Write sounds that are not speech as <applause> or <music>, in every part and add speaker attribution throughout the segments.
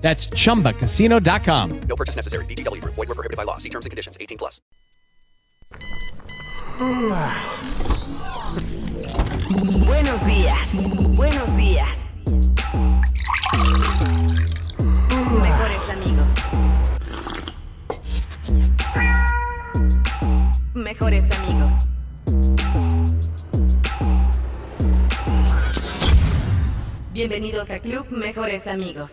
Speaker 1: That's chumbacasino.com.
Speaker 2: No purchase necessary. VGW Group. Void were prohibited by law. See terms and conditions. 18 plus.
Speaker 3: Buenos días. Buenos días. Mejores amigos. Mejores amigos. Bienvenidos a Club Mejores Amigos.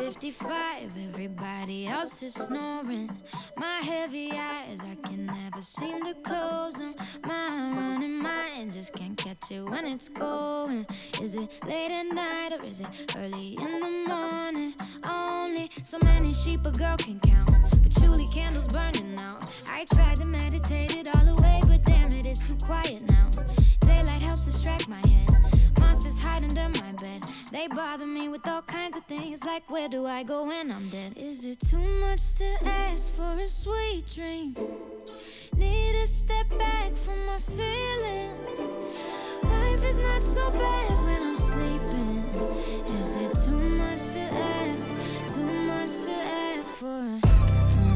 Speaker 4: Four and fifty-five, everybody else is snoring. My heavy eyes, I can never seem to close them. My running mind just can't catch it when it's going. Is it late at night or is it early in the morning? Only so many sheep a girl can count, but truly candles burning out. I tried to meditate it all away, but damn it, it's too quiet now. Daylight helps distract my head. Monsters hide under my bed. They bother me with all kinds of things like where do I go when I'm dead? Is it too much to ask for a sweet dream? Need to step back from my feelings. Life is not so bad when I'm sleeping. Is it too much to ask? Too much to ask for a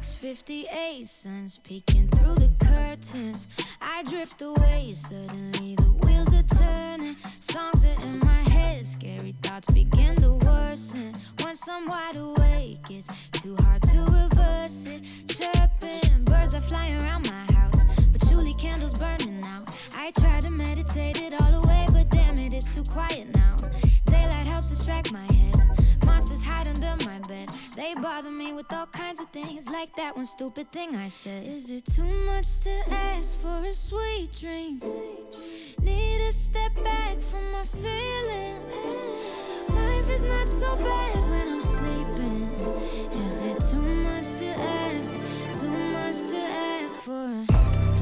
Speaker 4: 658 suns peeking through the curtains. I drift away, suddenly the wheels are turning. Songs are in my head, scary thoughts begin to worsen. Once I'm wide awake, it's too hard to reverse it. Chirping, birds are flying around my house, but truly candles burning out. I try to meditate it all away, but damn it, it's too quiet now. Daylight helps distract my head. Monsters hide under my bed. They bother me with all kinds of things, like that one stupid thing I said. Is it too much to ask for a sweet dream? Need to step back from my feelings. Life is not so bad when I'm sleeping. Is it too much to ask? Too much to ask for a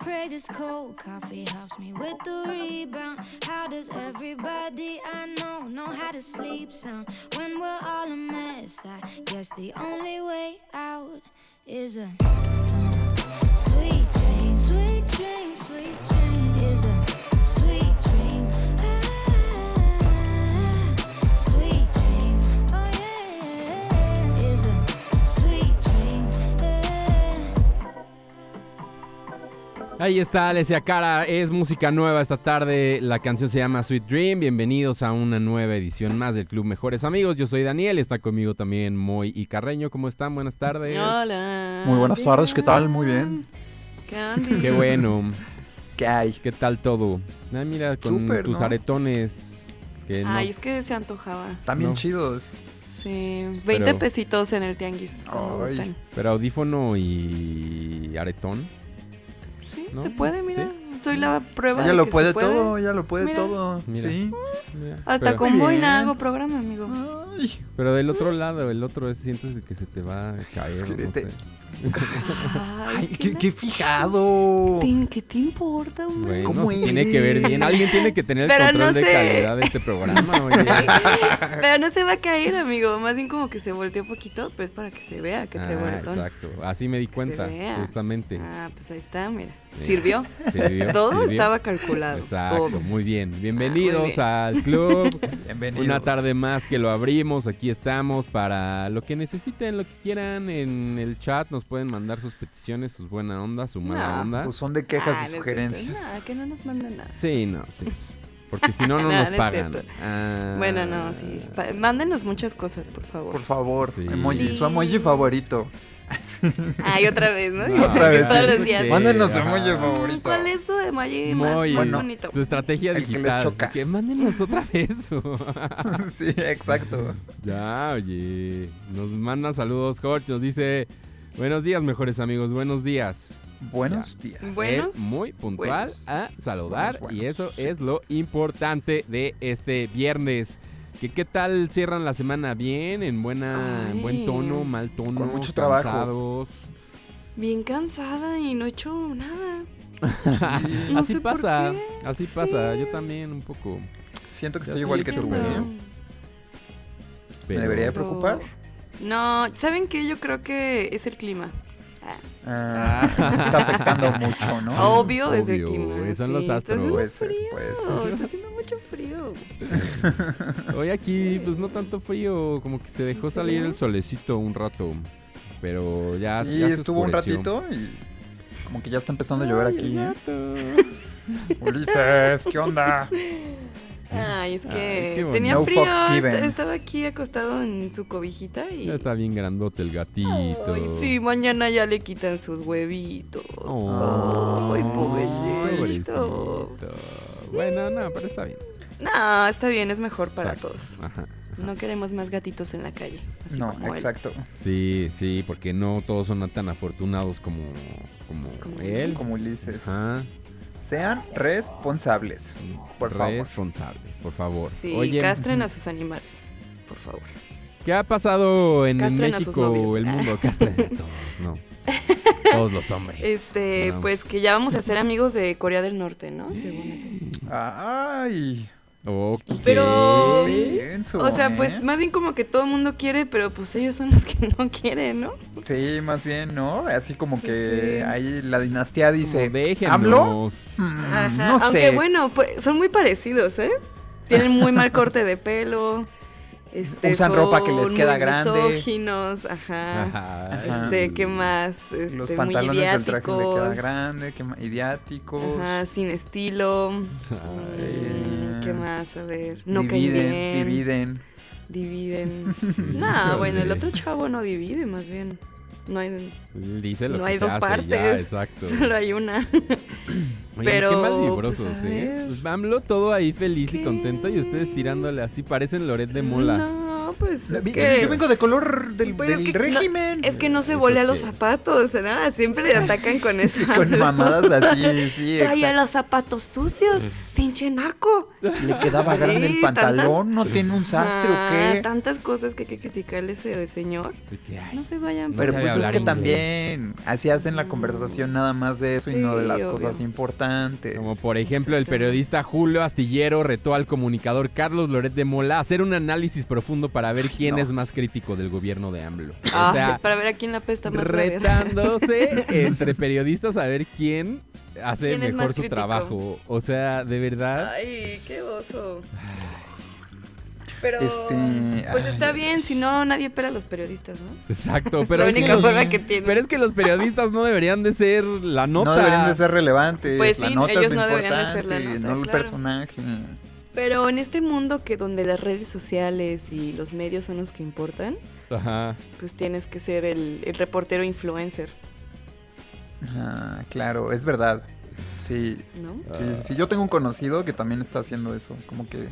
Speaker 4: pray this cold coffee helps me with the rebound. How does everybody I know know how to sleep sound when we're all a mess? I guess the only way out is a uh, sweet dream, sweet dream, sweet dream
Speaker 5: Ahí está, Alessia Cara, es música nueva esta tarde, la canción se llama Sweet Dream, bienvenidos a una nueva edición más del Club Mejores Amigos, yo soy Daniel, está conmigo también Moy y Carreño, ¿cómo están? Buenas tardes.
Speaker 6: Hola.
Speaker 7: Muy buenas tardes, ¿qué tal? Muy bien.
Speaker 6: ¿Qué
Speaker 5: bueno, <laughs>
Speaker 7: ¿Qué hay?
Speaker 5: ¿qué tal todo? Ah, mira, con tus
Speaker 7: ¿no?
Speaker 5: aretones, que no-
Speaker 6: Ay, es que se antojaba.
Speaker 7: También
Speaker 5: No.
Speaker 7: chidos.
Speaker 6: Sí, 20
Speaker 5: Pero-
Speaker 6: pesitos en el tianguis.
Speaker 5: pero audífono y aretón.
Speaker 6: Se puede, mira.
Speaker 5: ¿Sí?
Speaker 6: Soy la prueba.
Speaker 7: Ella
Speaker 6: de
Speaker 7: lo
Speaker 6: que
Speaker 7: puede
Speaker 6: se
Speaker 7: todo, ella lo puede
Speaker 6: Mira.
Speaker 7: todo.
Speaker 5: Mira.
Speaker 7: Sí.
Speaker 5: Mira,
Speaker 6: Hasta
Speaker 5: pero,
Speaker 6: con Boina hago programa, amigo.
Speaker 7: Ay,
Speaker 5: pero del otro lado, el otro es sientes que se te va a caer,
Speaker 7: Sí,
Speaker 5: no
Speaker 7: te-
Speaker 5: sé.
Speaker 6: Ay,
Speaker 7: ay,
Speaker 6: ¿qué
Speaker 7: qué,
Speaker 6: la-
Speaker 7: qué fijado.
Speaker 6: ¿Te- ¿Qué te importa, hombre?
Speaker 5: Bueno,
Speaker 7: ¿Cómo
Speaker 5: se tiene que ver bien. Alguien tiene que tener el control
Speaker 6: no
Speaker 5: de
Speaker 6: sé.
Speaker 5: calidad de este programa, <laughs> oye.
Speaker 6: Pero no se va a caer, amigo. Más bien como que se volteó un poquito, pues para que se vea que trae
Speaker 5: Ah,
Speaker 6: bonetón.
Speaker 5: exacto. Así me di
Speaker 6: se
Speaker 5: cuenta,
Speaker 6: vea.
Speaker 5: justamente.
Speaker 6: Ah, pues ahí está, mira. Sirvió. <laughs>
Speaker 5: Sirvió,
Speaker 6: Todo
Speaker 5: sirvió.
Speaker 6: estaba calculado.
Speaker 5: Exacto,
Speaker 6: Todo.
Speaker 5: muy bien. Bienvenidos
Speaker 6: bien.
Speaker 5: al club. <laughs>
Speaker 7: Bienvenidos.
Speaker 5: Una tarde más que lo abrimos. Aquí estamos para lo que necesiten, lo que quieran. En el chat nos pueden mandar sus peticiones, sus buena onda, su mala
Speaker 6: No,
Speaker 5: onda.
Speaker 7: Pues son de quejas
Speaker 6: Ah,
Speaker 7: y
Speaker 6: es
Speaker 7: sugerencias.
Speaker 6: que no nos manden nada.
Speaker 5: Sí, no, sí. Porque si no, no <laughs>
Speaker 6: No,
Speaker 5: nos pagan. Ah.
Speaker 6: Bueno, no, sí. Pa- Mándenos muchas cosas, por favor.
Speaker 7: Por favor,
Speaker 5: Sí.
Speaker 7: emoji, su emoji favorito. <laughs>
Speaker 6: Ay, otra vez, ¿no?
Speaker 7: Otra vez,
Speaker 6: Todos los días.
Speaker 7: Mándenos su emoji favorito.
Speaker 6: ¿Cuál es su emoji más,
Speaker 7: Bueno.
Speaker 6: bonito?
Speaker 5: Su estrategia
Speaker 7: El que les
Speaker 5: digital.
Speaker 7: choca.
Speaker 5: Que mándenos otra vez. <laughs>
Speaker 7: sí, exacto.
Speaker 5: ya, oye. Nos manda saludos, Jorge. Nos dice: Buenos días, mejores amigos. Buenos días.
Speaker 7: Buenos días.
Speaker 6: Buenos.
Speaker 5: Es muy puntual
Speaker 6: buenos.
Speaker 5: a saludar
Speaker 7: Buenos,
Speaker 5: y
Speaker 7: buenos,
Speaker 5: eso
Speaker 7: sí.
Speaker 5: es lo importante de este viernes. ¿Qué, ¿Qué tal cierran la semana? ¿Bien? ¿En buena, en buen tono? ¿Mal tono?
Speaker 7: Con mucho trabajo.
Speaker 5: cansados?
Speaker 6: Bien cansada y no he hecho nada. <laughs> No
Speaker 5: así
Speaker 6: sé por
Speaker 5: pasa,
Speaker 6: qué.
Speaker 5: así
Speaker 6: Sí.
Speaker 5: pasa. Yo también un poco.
Speaker 7: Siento que estoy igual que tú. ¿eh?
Speaker 5: pero-
Speaker 7: ¿Me debería preocupar?
Speaker 6: No, ¿saben qué? Yo creo que es el clima.
Speaker 7: Ah, se está afectando mucho, ¿no? <laughs>
Speaker 6: Obvio, es el
Speaker 5: Obvio,
Speaker 6: clima.
Speaker 5: son los astros.
Speaker 6: haciendo
Speaker 7: Puede ser,
Speaker 6: frío.
Speaker 7: puede ser.
Speaker 6: Está haciendo mucho frío. <laughs>
Speaker 5: Hoy aquí, pues no tanto frío, como que se dejó
Speaker 6: ¿En
Speaker 5: salir el solecito un rato. Pero ya.
Speaker 7: Sí,
Speaker 5: ya se
Speaker 7: estuvo un ratito y como que ya está empezando a llover
Speaker 5: Ay,
Speaker 7: aquí, ¿eh? <laughs> Ulises, ¿qué onda?
Speaker 6: Ay, es
Speaker 5: Ay,
Speaker 6: que
Speaker 5: bonito.
Speaker 6: tenía
Speaker 7: No
Speaker 6: frío. Estaba aquí acostado en su cobijita y.
Speaker 5: Ya está bien grandote el gatito.
Speaker 6: Ay, sí, mañana ya le quitan sus huevitos.
Speaker 5: Oh,
Speaker 6: Ay, pobrecito.
Speaker 5: pobrecito. Bueno, no, pero está bien.
Speaker 6: No, está bien, es mejor para
Speaker 5: Exacto.
Speaker 6: todos.
Speaker 5: Ajá.
Speaker 6: No queremos más gatitos en la calle. Así
Speaker 7: No,
Speaker 6: como él.
Speaker 7: exacto.
Speaker 5: Sí, sí, porque no todos son tan afortunados como, como,
Speaker 6: Como
Speaker 5: él.
Speaker 7: Como Ulises.
Speaker 5: Ajá.
Speaker 7: Sean responsables, por favor.
Speaker 5: Responsables, por favor.
Speaker 6: Sí,
Speaker 5: Oye,
Speaker 6: castren a <laughs> sus animales, por favor.
Speaker 5: ¿qué ha pasado en
Speaker 6: Castren a sus
Speaker 5: México, el mundo? <laughs> Castren a todos, no. Todos los hombres.
Speaker 6: Este,
Speaker 5: No.
Speaker 6: pues que ya vamos a ser amigos de Corea del Norte, ¿no? Según eso.
Speaker 7: Ay,
Speaker 5: Ok.
Speaker 6: Pero-. O sea,
Speaker 7: ¿eh?
Speaker 6: pues más bien como que todo el mundo quiere, pero pues ellos son los que <laughs> no quieren, ¿no?
Speaker 7: Sí, más bien, ¿no? Así como que
Speaker 6: Sí.
Speaker 7: ahí la dinastía dice. ¿hablo? Mm,
Speaker 6: Ajá,
Speaker 7: no
Speaker 6: Aunque
Speaker 7: sé.
Speaker 6: bueno, pues son muy parecidos, ¿eh? Tienen muy mal corte de pelo. Este,
Speaker 7: Usan ropa que les queda
Speaker 6: muy
Speaker 7: grande.
Speaker 6: misóginos, ajá.
Speaker 5: Ajá.
Speaker 6: Este, ¿qué más? Este,
Speaker 7: Los
Speaker 6: muy
Speaker 7: pantalones del traje le queda grande, que ma- idiáticos.
Speaker 6: Ajá, sin estilo.
Speaker 5: Ay.
Speaker 6: ¿Qué más? A ver. No caen
Speaker 7: dividen,
Speaker 6: bien.
Speaker 7: dividen.
Speaker 6: Dividen. <laughs> no, bueno, el otro chavo no divide, más bien. No hay,
Speaker 5: Dice lo
Speaker 6: no
Speaker 5: que
Speaker 6: hay
Speaker 5: se
Speaker 6: dos
Speaker 5: hace, ya,
Speaker 6: partes.
Speaker 5: exacto. <laughs>
Speaker 6: solo hay una. <laughs>
Speaker 5: Oye,
Speaker 6: Pero,
Speaker 5: qué malvibrosos,
Speaker 6: pues,
Speaker 5: ¿eh? Pues, AMLO todo ahí feliz y contento y ustedes tirándole así, parecen Loret de Mola.
Speaker 6: No, pues es que...
Speaker 7: Yo vengo de color del,
Speaker 6: Pues es
Speaker 7: del
Speaker 6: que no-
Speaker 7: régimen.
Speaker 6: Es que no se
Speaker 5: ¿Eso
Speaker 6: volea los zapatos, ¿no? Siempre le atacan con eso.
Speaker 7: Con mamadas así, sí,
Speaker 6: Traía
Speaker 7: exacto.
Speaker 6: los zapatos sucios, pinche naco.
Speaker 7: Le quedaba grande el pantalón, no tiene un sastre
Speaker 6: Ah,
Speaker 7: o qué.
Speaker 6: Tantas cosas que hay que criticarle a ese señor.
Speaker 5: De que, ay,
Speaker 6: No se vayan.
Speaker 5: No
Speaker 7: Pero pues es que
Speaker 5: inglés.
Speaker 7: también así hacen la conversación nada más de eso y no de las
Speaker 6: obvio.
Speaker 7: cosas importantes.
Speaker 5: Como por ejemplo el periodista Julio Astillero retó al comunicador Carlos Loret de Mola a hacer un análisis profundo para ver quién
Speaker 7: no.
Speaker 5: es más crítico del gobierno de AMLO.
Speaker 6: Ah,
Speaker 5: o sea,
Speaker 6: para ver a quién la pesta más. <laughs>
Speaker 5: retándose entre periodistas a ver quién hace
Speaker 6: ¿Quién es
Speaker 5: mejor su
Speaker 6: crítico?
Speaker 5: trabajo. O sea, de verdad.
Speaker 6: Ay, qué oso. Pero,
Speaker 7: Este,
Speaker 6: pues
Speaker 7: ay.
Speaker 6: está bien, si no, nadie pela a los periodistas, ¿no?
Speaker 5: Exacto, <laughs> pero
Speaker 6: la
Speaker 5: es, que
Speaker 6: única
Speaker 5: los,
Speaker 6: forma que tienen.
Speaker 5: pero es que los periodistas no deberían de ser la nota.
Speaker 7: No deberían de ser relevantes.
Speaker 6: Pues
Speaker 7: la
Speaker 6: no
Speaker 7: nota
Speaker 6: ellos
Speaker 7: es lo
Speaker 6: no deberían de ser la
Speaker 7: importante,
Speaker 6: nota,
Speaker 7: no el
Speaker 6: claro.
Speaker 7: personaje.
Speaker 6: Pero en este mundo que donde las redes sociales y los medios son los que importan,
Speaker 5: Ajá.
Speaker 6: pues tienes que ser el, el reportero influencer,
Speaker 7: Ajá, claro, es verdad. Sí,
Speaker 6: ¿no?
Speaker 7: sí, sí, yo tengo un conocido que también está haciendo eso, como que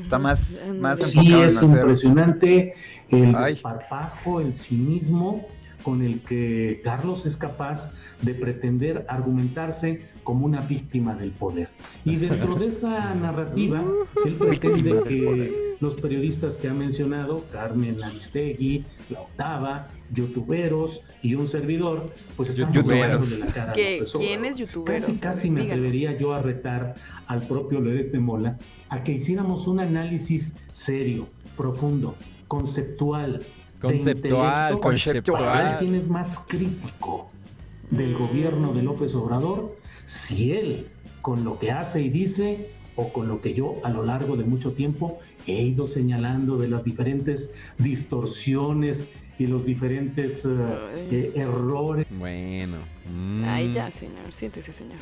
Speaker 7: está más, más
Speaker 8: Sí,
Speaker 7: enfocado
Speaker 8: es
Speaker 7: en hacer.
Speaker 8: impresionante el
Speaker 7: Ay.
Speaker 8: desparpajo, el cinismo con el que Carlos es capaz de pretender argumentarse como una víctima del poder. Y dentro de esa <laughs> narrativa, él pretende que los periodistas que ha mencionado, Carmen Aristegui, La Octava, youtuberos y un servidor, pues están
Speaker 7: Youtuberos.
Speaker 8: la cara a
Speaker 6: ¿Qué-
Speaker 8: López
Speaker 6: ¿Quién es youtuber?
Speaker 8: Casi, casi me
Speaker 6: díganos.
Speaker 8: atrevería yo a retar al propio Loret de Mola a que hiciéramos un análisis serio, profundo, conceptual. de
Speaker 5: Conceptual,
Speaker 8: intelecto,
Speaker 7: Conceptual.
Speaker 8: para ver quién es más crítico del gobierno de López Obrador, si él, con lo que hace y dice, o con lo que yo a lo largo de mucho tiempo he ido señalando de las diferentes distorsiones y los diferentes eh, eh, errores.
Speaker 5: Bueno. mm.
Speaker 6: Ay, ya, señor, siéntese, señor.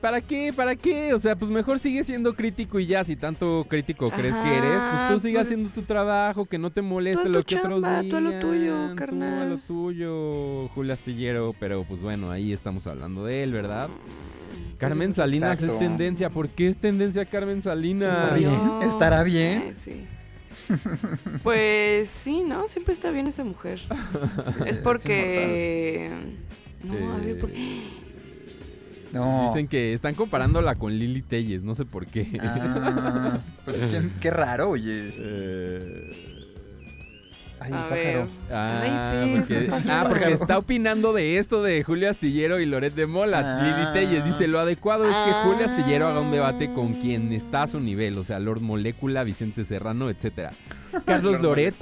Speaker 5: ¿Para qué? ¿Para qué? O sea, pues mejor sigue siendo crítico y ya, si tanto crítico crees que eres, pues tú sigue
Speaker 6: pues-
Speaker 5: haciendo tu trabajo, que no te moleste lo que otros digan.
Speaker 6: tú a lo tuyo,
Speaker 5: Tú a
Speaker 6: carnal.
Speaker 5: lo tuyo, Julio Astillero, pero pues bueno, ahí estamos hablando de él, ¿verdad? Carmen Salinas
Speaker 7: Exacto.
Speaker 5: es tendencia, ¿por qué es tendencia Carmen Salinas?
Speaker 7: Está bien, estará bien.
Speaker 6: Ay, sí. <laughs> Pues sí, ¿no? Siempre está bien esa mujer.
Speaker 7: Sí,
Speaker 6: Es porque... No, a ver, ¿por
Speaker 5: Eh,
Speaker 7: No.
Speaker 5: Dicen que están comparándola con Lili Telles, no sé por qué.
Speaker 7: Ah, pues qué, <laughs> qué raro, oye.
Speaker 5: Eh,
Speaker 7: Ay,
Speaker 6: A ver.
Speaker 5: Ah,
Speaker 6: Ay, sí,
Speaker 5: porque,
Speaker 6: está <laughs>
Speaker 5: ah, porque está opinando de esto de Julio Astillero y Loret de Mola.
Speaker 7: Ah.
Speaker 5: Lili Telles dice, lo adecuado es que Julio Astillero haga un debate
Speaker 6: Ah.
Speaker 5: con quien está a su nivel, o sea, Lord Molécula, Vicente Serrano, etcétera. <laughs> Carlos
Speaker 7: Lord
Speaker 5: Loret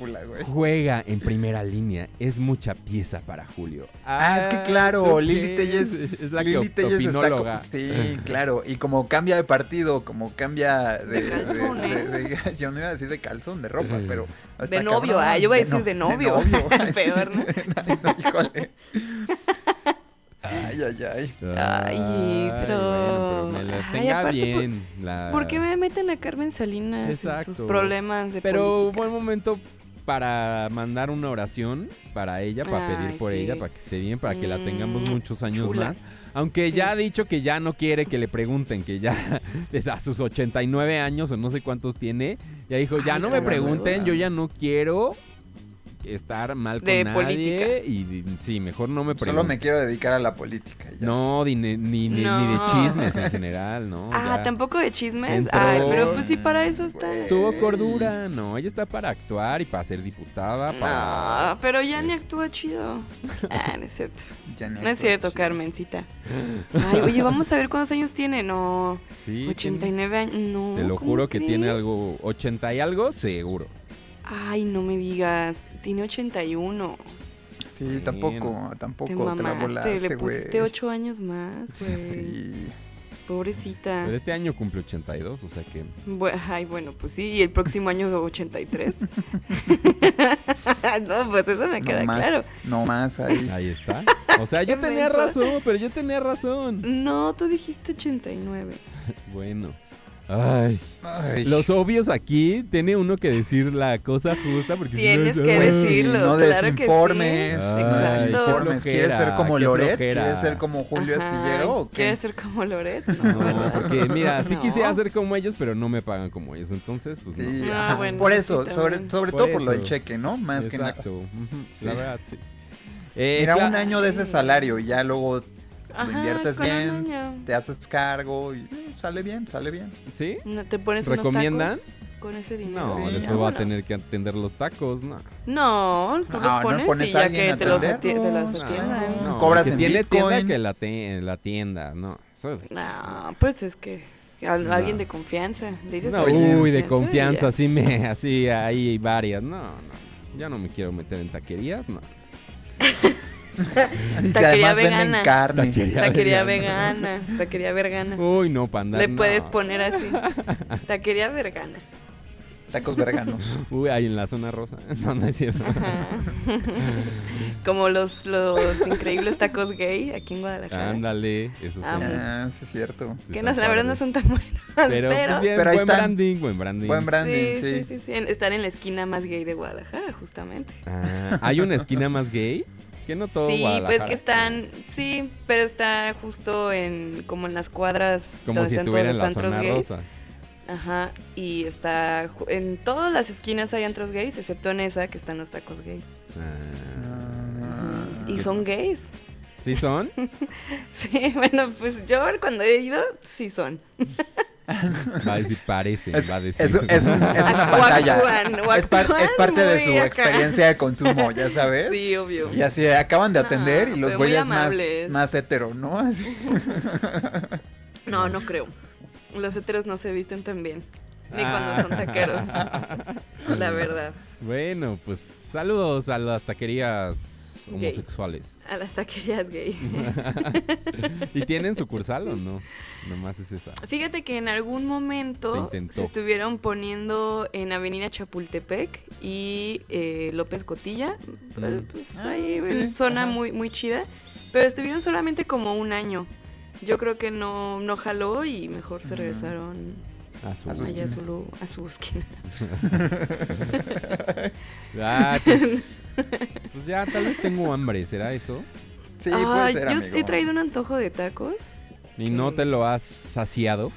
Speaker 5: juega en primera línea, es mucha pieza para Julio.
Speaker 7: Ah, es que
Speaker 5: ¿tú
Speaker 7: claro, Lili? Telles,
Speaker 5: es la
Speaker 7: Lili
Speaker 5: que
Speaker 7: Telles está
Speaker 5: opinóloga.
Speaker 7: co- Sí, <laughs> claro. Y como cambia de partido, como cambia de.
Speaker 6: De calzones.
Speaker 7: de- de- <laughs> yo no iba a decir de calzón, de ropa,
Speaker 5: Eh.
Speaker 7: pero. está
Speaker 6: De novio,
Speaker 7: cabrón.
Speaker 6: ah, yo iba a decir
Speaker 7: no-
Speaker 6: de novio.
Speaker 7: Ay, sí.
Speaker 6: Peor, ¿no?
Speaker 7: No, híjole. Ay, ay, ay.
Speaker 6: Ay, pero-
Speaker 5: bueno, pero me la
Speaker 6: ay,
Speaker 5: tenga
Speaker 6: aparte, ¿por-
Speaker 5: bien. la-
Speaker 6: ¿Por qué me meten a Carmen Salinas en sus problemas de
Speaker 5: Pero
Speaker 6: política?
Speaker 5: buen momento para mandar una oración para ella, para
Speaker 6: Ay,
Speaker 5: pedir por
Speaker 6: sí.
Speaker 5: ella, para que esté bien, para que la tengamos
Speaker 6: Mm,
Speaker 5: muchos años
Speaker 6: chula.
Speaker 5: más. Aunque
Speaker 6: Sí.
Speaker 5: ya ha dicho que ya no quiere que le pregunten, que ya <laughs> es a sus 89 años o no sé cuántos tiene, ya dijo, ya
Speaker 6: Ay,
Speaker 5: no me pregunten, yo ya no quiero estar mal con
Speaker 6: De
Speaker 5: nadie
Speaker 6: política.
Speaker 5: y sí, mejor no me pregunten.
Speaker 7: Solo me quiero dedicar a la política. ya.
Speaker 5: No, ni, ni, ni- ni de
Speaker 6: No.
Speaker 5: chismes en general, ¿no?
Speaker 6: Ah,
Speaker 5: Ya.
Speaker 6: tampoco de chismes.
Speaker 5: Entró-
Speaker 6: Ay, pero pues sí, para eso está.
Speaker 5: Tuvo cordura, no, ella está para actuar y para ser diputada, para...
Speaker 6: No, pero ya ni actúa chido. <laughs> Ah, no es cierto.
Speaker 7: Ya ni
Speaker 6: No es cierto,
Speaker 7: chido.
Speaker 6: Carmencita. Ay, oye, vamos a ver cuántos años tiene. No,
Speaker 5: Sí, tiene-
Speaker 6: 89 años. No.
Speaker 5: Te lo
Speaker 6: ¿cómo
Speaker 5: juro que tiene algo 80 y algo, seguro.
Speaker 6: Ay, no me digas. Tiene 81.
Speaker 7: Sí, tampoco,
Speaker 6: Te
Speaker 7: tampoco te, la
Speaker 6: mamaste.
Speaker 7: volaste,
Speaker 6: Le
Speaker 7: güey.
Speaker 6: pusiste 8 años más, <laughs> güey.
Speaker 7: Sí.
Speaker 6: Pobrecita.
Speaker 5: Pero este año cumple 82, o sea que...
Speaker 6: Ay, bueno, pues sí. Y el próximo año 83. <laughs> no, pues eso me queda
Speaker 7: no más,
Speaker 6: claro.
Speaker 7: No más ahí.
Speaker 5: Ahí está. O sea, yo <laughs> tenía razón, pero yo tenía razón.
Speaker 6: No, tú dijiste 89.
Speaker 5: Bueno. Ay.
Speaker 7: Ay.
Speaker 5: Los obvios aquí, tiene uno que decir la cosa justa porque... si no
Speaker 6: Tienes que decirlo,
Speaker 7: no
Speaker 6: claro que sí.
Speaker 7: desinformes,
Speaker 5: Ay,
Speaker 7: desinformes. ¿Quieres ser como Loret? ¿Quieres ser como Julio
Speaker 6: Ajá,
Speaker 7: Astillero o qué?
Speaker 6: ¿Quieres ser como Loret?
Speaker 5: No, porque mira, sí
Speaker 6: No.
Speaker 5: quisiera ser como ellos, pero no me pagan como ellos. Entonces, pues
Speaker 7: Sí,
Speaker 5: no.
Speaker 6: Ah, bueno,
Speaker 7: por
Speaker 6: sí,
Speaker 7: eso, sobre,
Speaker 6: también.
Speaker 7: sobre
Speaker 5: Por
Speaker 7: todo por lo del cheque, ¿no? Más que nada.
Speaker 5: La verdad, sí. Eh,
Speaker 7: Mira, un año de ese salario y ya luego
Speaker 6: Ajá,
Speaker 7: lo inviertes bien, te haces cargo y eh, sale bien, sale bien.
Speaker 5: ¿Sí?
Speaker 6: No, ¿Te pones unos
Speaker 5: ¿Recomiendan?
Speaker 6: tacos con ese dinero?
Speaker 5: No,
Speaker 7: Sí,
Speaker 5: después voy a tener que atender los tacos, no.
Speaker 6: No, tú
Speaker 7: No,
Speaker 6: los
Speaker 7: no
Speaker 6: pones,
Speaker 7: pones
Speaker 6: y
Speaker 7: a
Speaker 6: ya
Speaker 7: alguien
Speaker 6: que
Speaker 7: a
Speaker 6: te los, te atiendan.
Speaker 7: No. Cobras
Speaker 5: que
Speaker 7: en
Speaker 5: tiene tienda
Speaker 7: Bitcoin.
Speaker 5: que la, te- la tienda, no. Eso-
Speaker 6: No, pues es que
Speaker 5: No.
Speaker 6: alguien de confianza. Le dices
Speaker 5: No, uy, de confianza, así me, así hay varias, no, no. Ya no me quiero meter en taquerías, no. <laughs> <laughs>
Speaker 7: Y si
Speaker 6: Taquería
Speaker 7: además venden
Speaker 6: vegana.
Speaker 7: carne.
Speaker 5: Taquería.
Speaker 6: Taquería
Speaker 5: vegana.
Speaker 6: vegana. Taquería vegana.
Speaker 5: Uy, no, para andar,
Speaker 6: Le
Speaker 5: no.
Speaker 6: puedes poner así. <laughs> Taquería vegana.
Speaker 7: Tacos veganos. <laughs>
Speaker 5: Uy, ahí en la zona rosa. No, no es cierto.
Speaker 6: Ajá. Como los, los increíbles tacos gay aquí en Guadalajara.
Speaker 5: Ándale, son.
Speaker 7: Ah, sí es cierto.
Speaker 6: Que no, la verdad no son tan buenos.
Speaker 5: Pero, pues, bien,
Speaker 7: Pero ahí
Speaker 5: buen
Speaker 7: están.
Speaker 5: branding, buen branding.
Speaker 7: Buen branding,
Speaker 6: sí,
Speaker 7: sí.
Speaker 6: sí, sí, sí. En- Están en la esquina más gay de Guadalajara, justamente.
Speaker 5: Ah, ¿Hay una esquina más gay? Que no todo
Speaker 6: sí, pues que están, sí, pero está justo en como en las cuadras
Speaker 5: Como
Speaker 6: donde
Speaker 5: si
Speaker 6: están todos
Speaker 5: en
Speaker 6: los
Speaker 5: la
Speaker 6: antros
Speaker 5: zona
Speaker 6: gays.
Speaker 5: rosa.
Speaker 6: Ajá, y está en todas las esquinas hay antros gays, excepto en esa que están los tacos gay.
Speaker 5: Ah,
Speaker 7: Ah,
Speaker 6: Y son gays.
Speaker 5: ¿Sí son? <laughs>
Speaker 6: Sí, bueno, pues yo cuando he ido, sí son. <laughs> <laughs>
Speaker 5: Va a decir parece,
Speaker 7: Es,
Speaker 5: va a decir.
Speaker 7: es, un- es un- es una <laughs> pantalla. es, par-
Speaker 6: actúan
Speaker 7: es parte de su
Speaker 6: acá.
Speaker 7: experiencia de consumo, ya sabes.
Speaker 6: Sí, obvio.
Speaker 7: Y así acaban de
Speaker 6: No,
Speaker 7: atender y los güeyes más, más hetero, ¿no? Así. <laughs>
Speaker 6: No, no creo. Los heteros no se visten tan bien. Ni
Speaker 5: Ah.
Speaker 6: cuando son taqueros. La verdad.
Speaker 5: Bueno, pues saludos a las taquerías homosexuales.
Speaker 6: A las taquerías gay. <laughs>
Speaker 5: ¿Y tienen sucursal o no? Nomás es esa.
Speaker 6: Fíjate que en algún momento se, estuvieron poniendo en Avenida Chapultepec y eh, López Cotilla, pero, pues, ahí
Speaker 7: sí,
Speaker 6: en zona
Speaker 7: ajá.
Speaker 6: muy, muy chida, pero estuvieron solamente como un año. Yo creo que no, no jaló y mejor se regresaron
Speaker 5: A su,
Speaker 7: A su
Speaker 6: a
Speaker 7: esquina.
Speaker 6: su, a su esquina. <laughs>
Speaker 5: Ah, pues, <laughs> <laughs> pues ya, tal vez tengo hambre, ¿será eso?
Speaker 7: Sí, puede ser,
Speaker 6: yo
Speaker 7: amigo.
Speaker 6: he traído un antojo de tacos.
Speaker 5: ¿Y no te lo has saciado?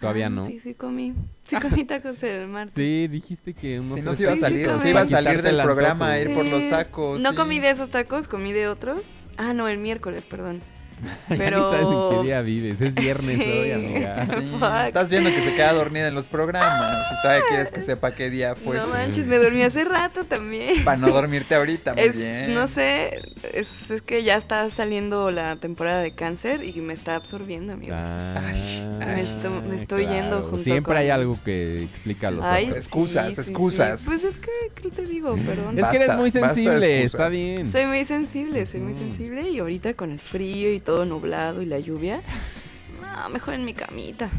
Speaker 5: Todavía
Speaker 6: Ah,
Speaker 5: no.
Speaker 6: Sí, sí comí. <laughs> Sí comí tacos el martes.
Speaker 5: Sí, dijiste que unos
Speaker 7: Si no se iba a
Speaker 6: Sí, sí,
Speaker 7: salir,
Speaker 6: comí.
Speaker 7: se iba a salir del
Speaker 5: el
Speaker 7: programa a ir por los
Speaker 6: Sí.
Speaker 7: tacos.
Speaker 6: No
Speaker 7: sí.
Speaker 6: comí de esos tacos, comí de otros. Ah, no, el miércoles, perdón.
Speaker 5: Ya
Speaker 6: Pero...
Speaker 5: ni sabes en qué día vives. Es viernes
Speaker 6: Sí.
Speaker 5: hoy, amiga. <laughs>
Speaker 7: Sí, estás viendo que se queda dormida en los programas y todavía quieres que sepa qué día fue.
Speaker 6: No manches, me dormí hace rato también.
Speaker 7: Para no dormirte ahorita, muy
Speaker 6: Es,
Speaker 7: bien.
Speaker 6: no sé, es, es que ya está saliendo la temporada de cáncer y me está absorbiendo, amigos.
Speaker 5: Ah,
Speaker 6: Me esto- me estoy yendo junto
Speaker 5: Siempre
Speaker 6: con-
Speaker 5: hay algo que explica los
Speaker 6: Ay,
Speaker 5: otros.
Speaker 7: Excusas, excusas.
Speaker 6: sí. Pues es que, ¿qué te digo? Perdón.
Speaker 5: Es que eres muy sensible, está bien.
Speaker 6: Soy muy sensible, soy muy sensible y ahorita con el frío y todo nublado y la lluvia, no, mejor en mi camita.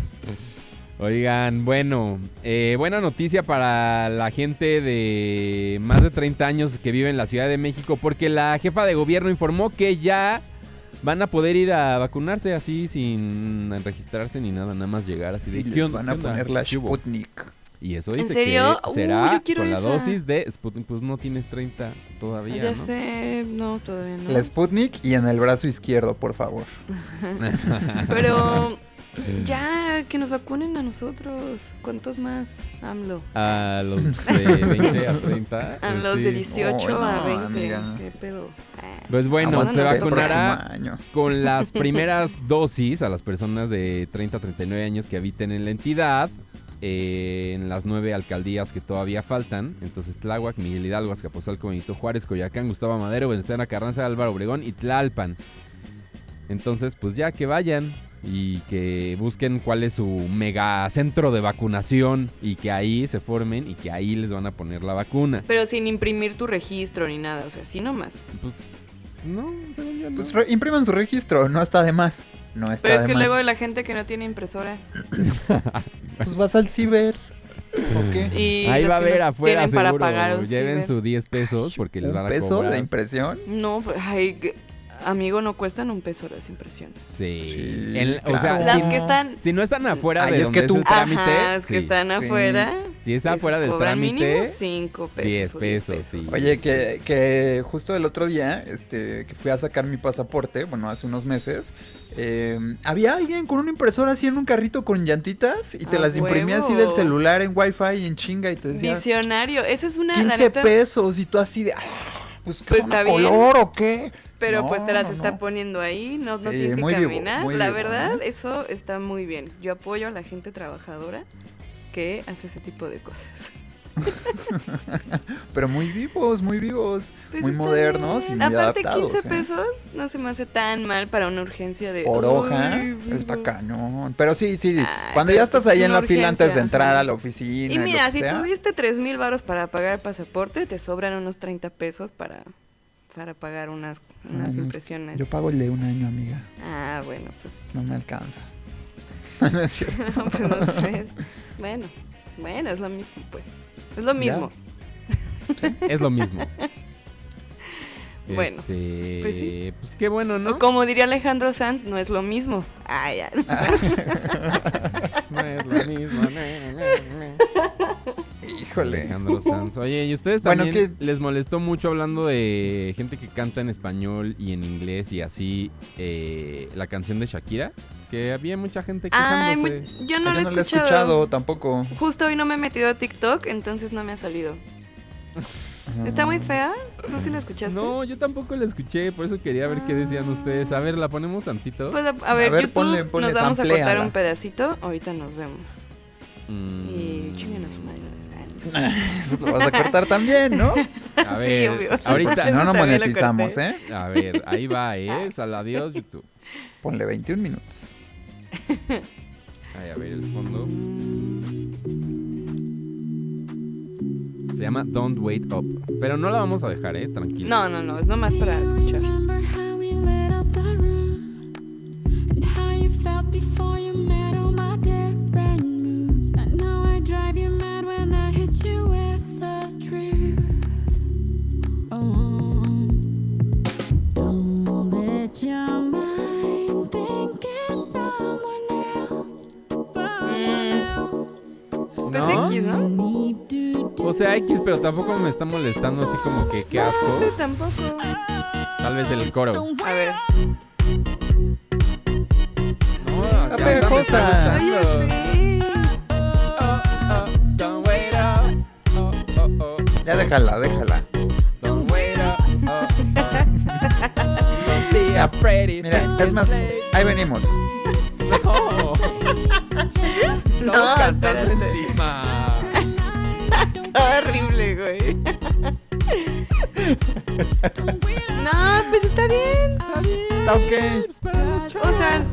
Speaker 5: Oigan, bueno, eh, buena noticia para la gente de más de 30 años que vive en la Ciudad de México, porque la jefa de gobierno informó que ya van a poder ir a vacunarse así sin registrarse ni nada, nada más llegar así de
Speaker 7: Y
Speaker 5: ¿qué
Speaker 7: les van a poner la. Sputnik.
Speaker 5: Y eso
Speaker 6: ¿En
Speaker 5: dice
Speaker 6: serio?
Speaker 5: que
Speaker 6: Uh,
Speaker 5: será
Speaker 6: quiero
Speaker 5: con la
Speaker 6: esa.
Speaker 5: dosis de Sputnik, pues no tienes 30 todavía,
Speaker 6: ya
Speaker 5: ¿no?
Speaker 6: sé, no, todavía no.
Speaker 7: La Sputnik y en el brazo izquierdo, por favor. <laughs>
Speaker 6: Pero <laughs> ya, que nos vacunen a nosotros. ¿Cuántos más? AMLO.
Speaker 5: A los <laughs> de 20 a 30.
Speaker 6: A
Speaker 5: pues
Speaker 6: los
Speaker 5: sí.
Speaker 6: de 18
Speaker 7: Oh, no,
Speaker 6: a 20.
Speaker 7: amiga.
Speaker 6: ¿Qué pedo? Ah.
Speaker 5: Pues bueno,
Speaker 7: Aguanta
Speaker 5: se vacunará con las primeras dosis a las personas de 30 a 39 años que habiten en la entidad. Eh, en las nueve alcaldías que todavía faltan. Entonces, Tláhuac, Miguel Hidalgo, Azcapotzalco, Benito Juárez, Coyacán, Gustavo Madero, Venezuela, Carranza, Álvaro Obregón y Tlalpan. Entonces, pues ya que vayan y que busquen cuál es su mega centro de vacunación y que ahí se formen y que ahí les van a poner la vacuna.
Speaker 6: Pero sin imprimir tu registro ni nada, o sea, así nomás.
Speaker 5: Pues no, según yo no.
Speaker 7: Pues impriman su registro, no está de más. No está
Speaker 6: Pero es
Speaker 7: de
Speaker 6: que
Speaker 7: más.
Speaker 6: luego la gente que no tiene impresora. <laughs>
Speaker 7: Pues vas al ciber. ¿Por qué?
Speaker 6: Y
Speaker 5: Ahí va a haber
Speaker 6: no
Speaker 5: afuera
Speaker 6: tienen para
Speaker 5: seguro.
Speaker 6: pagar
Speaker 5: Lleven
Speaker 6: ciber.
Speaker 5: sus 10 pesos porque les van
Speaker 7: ¿Un
Speaker 5: a
Speaker 7: peso
Speaker 5: cobrar.
Speaker 7: de impresión?
Speaker 6: No, pues, ay, que- amigo, no cuestan un peso las impresiones.
Speaker 5: Sí.
Speaker 7: Sí,
Speaker 5: En- O sea.
Speaker 6: Las
Speaker 5: si,
Speaker 6: que están...
Speaker 5: si no están afuera
Speaker 7: Ay,
Speaker 5: de
Speaker 7: es
Speaker 5: donde
Speaker 7: que tú-
Speaker 5: es el trámite,
Speaker 6: Ajá, las que
Speaker 5: sí.
Speaker 6: están
Speaker 7: Sí.
Speaker 6: afuera.
Speaker 5: Si es afuera del trámite,
Speaker 6: mínimo 5 pesos.
Speaker 5: 10
Speaker 6: o 10
Speaker 5: pesos, sí.
Speaker 7: Oye, que, que justo el otro día, este, que fui a sacar mi pasaporte, bueno, hace unos meses, eh, había alguien con una impresora así en un carrito con llantitas y te
Speaker 6: ¡A
Speaker 7: las imprimía así
Speaker 6: huevo!
Speaker 7: del celular en wifi y en chinga y te decía
Speaker 6: Visionario. Esa es una... la
Speaker 7: 15
Speaker 6: neta,
Speaker 7: pesos y tú así de, "Ah, pues, ¿qué
Speaker 6: Pues está bien.
Speaker 7: color o qué?
Speaker 6: Pero
Speaker 7: No,
Speaker 6: pues te las
Speaker 7: no,
Speaker 6: está
Speaker 7: no.
Speaker 6: poniendo ahí, no, no
Speaker 7: Sí,
Speaker 6: tienes que
Speaker 7: vivo,
Speaker 6: caminar. la
Speaker 7: vivo,
Speaker 6: verdad,
Speaker 7: ¿no?
Speaker 6: eso está muy bien. Yo apoyo a la gente trabajadora que hace ese tipo de cosas. <laughs>
Speaker 7: Pero muy vivos, muy vivos,
Speaker 6: Pues
Speaker 7: muy modernos y muy
Speaker 6: Aparte,
Speaker 7: adaptados.
Speaker 6: 15
Speaker 7: ¿eh?
Speaker 6: pesos no se me hace tan mal para una urgencia de...
Speaker 7: Por hoja,
Speaker 6: "Uy,
Speaker 7: está
Speaker 6: uy".
Speaker 7: cañón. Pero sí, sí,
Speaker 6: Ay,
Speaker 7: cuando ya estás
Speaker 6: pues
Speaker 7: ahí
Speaker 6: es
Speaker 7: en la fila antes de entrar a la oficina,
Speaker 6: Y mira, si
Speaker 7: sea,
Speaker 6: tuviste 3 mil baros para pagar el pasaporte, te sobran unos 30 pesos para, para pagar unas, unas
Speaker 7: no,
Speaker 6: impresiones.
Speaker 7: Yo pago el de un año, amiga.
Speaker 6: Ah, bueno, pues,
Speaker 7: No me alcanza. <laughs> no es cierto. <laughs>
Speaker 6: pues no sé. Bueno, bueno, es lo mismo, pues. Es lo mismo.
Speaker 5: es lo mismo. <laughs>
Speaker 6: Bueno,
Speaker 5: Este,
Speaker 6: pues sí.
Speaker 5: Pues qué bueno, ¿no?
Speaker 6: O como diría Alejandro Sanz, no es lo mismo. Ah, <laughs> ya.
Speaker 5: No es lo mismo. no, no, no.
Speaker 7: Híjole.
Speaker 5: Alejandro Sanz. Oye, ¿y ustedes
Speaker 7: Bueno,
Speaker 5: también les molestó mucho hablando de gente que canta en español y en inglés y así eh, la canción de Shakira? Que había mucha gente
Speaker 6: Ay,
Speaker 5: quejándose.
Speaker 6: mu- yo no
Speaker 7: Yo
Speaker 6: lo
Speaker 7: no
Speaker 6: he
Speaker 7: lo he
Speaker 6: escuchado.
Speaker 7: escuchado tampoco.
Speaker 6: Justo hoy no me he metido a TikTok, entonces no me ha salido. ¿Está muy fea? ¿Tú sí la escuchaste?
Speaker 5: No, yo tampoco la escuché, por eso quería ver qué decían ustedes. A ver, la ponemos tantito.
Speaker 6: Pues a, a ver,
Speaker 7: A ver,
Speaker 6: YouTube,
Speaker 7: ponle- ponle,
Speaker 6: nos vamos a cortar un pedacito. Ahorita nos vemos.
Speaker 5: Mm,
Speaker 6: Y chinguen a su madre.
Speaker 7: Eso lo vas a cortar también, ¿no?
Speaker 5: a <laughs>
Speaker 6: Sí,
Speaker 5: ver,
Speaker 6: obvio.
Speaker 5: ahorita.
Speaker 7: Si no, no
Speaker 6: también lo
Speaker 7: monetizamos. ¿eh?
Speaker 5: A ver, ahí va, ¿eh? <laughs> Sal, adiós, YouTube.
Speaker 7: Ponle 21 minutos.
Speaker 5: Ay, a ver el fondo. Se llama Don't Wait Up. Pero no la vamos a dejar, ¿eh? Tranquilo.
Speaker 6: No, no, no, es nomás para escuchar. Pues
Speaker 5: ¿No?
Speaker 6: X, ¿no?
Speaker 5: O sea, X, pero tampoco me está molestando así como que qué
Speaker 6: No
Speaker 5: asco.
Speaker 6: sé tampoco.
Speaker 5: Tal vez el coro.
Speaker 6: A ver.
Speaker 5: No, ya
Speaker 7: pegajosa.
Speaker 5: me está
Speaker 6: Oye,
Speaker 5: gustando.
Speaker 6: sí.
Speaker 5: Oh, oh, don't wait up. Oh, oh, oh.
Speaker 7: Ya déjala, déjala.
Speaker 5: Don't wait up. Don't be afraid if
Speaker 7: Mira, es más, ahí venimos.
Speaker 5: No.
Speaker 6: No,
Speaker 5: cantando encima. <laughs>
Speaker 6: Está horrible, güey. <laughs> No, pues está bien.
Speaker 7: Está ok.
Speaker 6: O sea,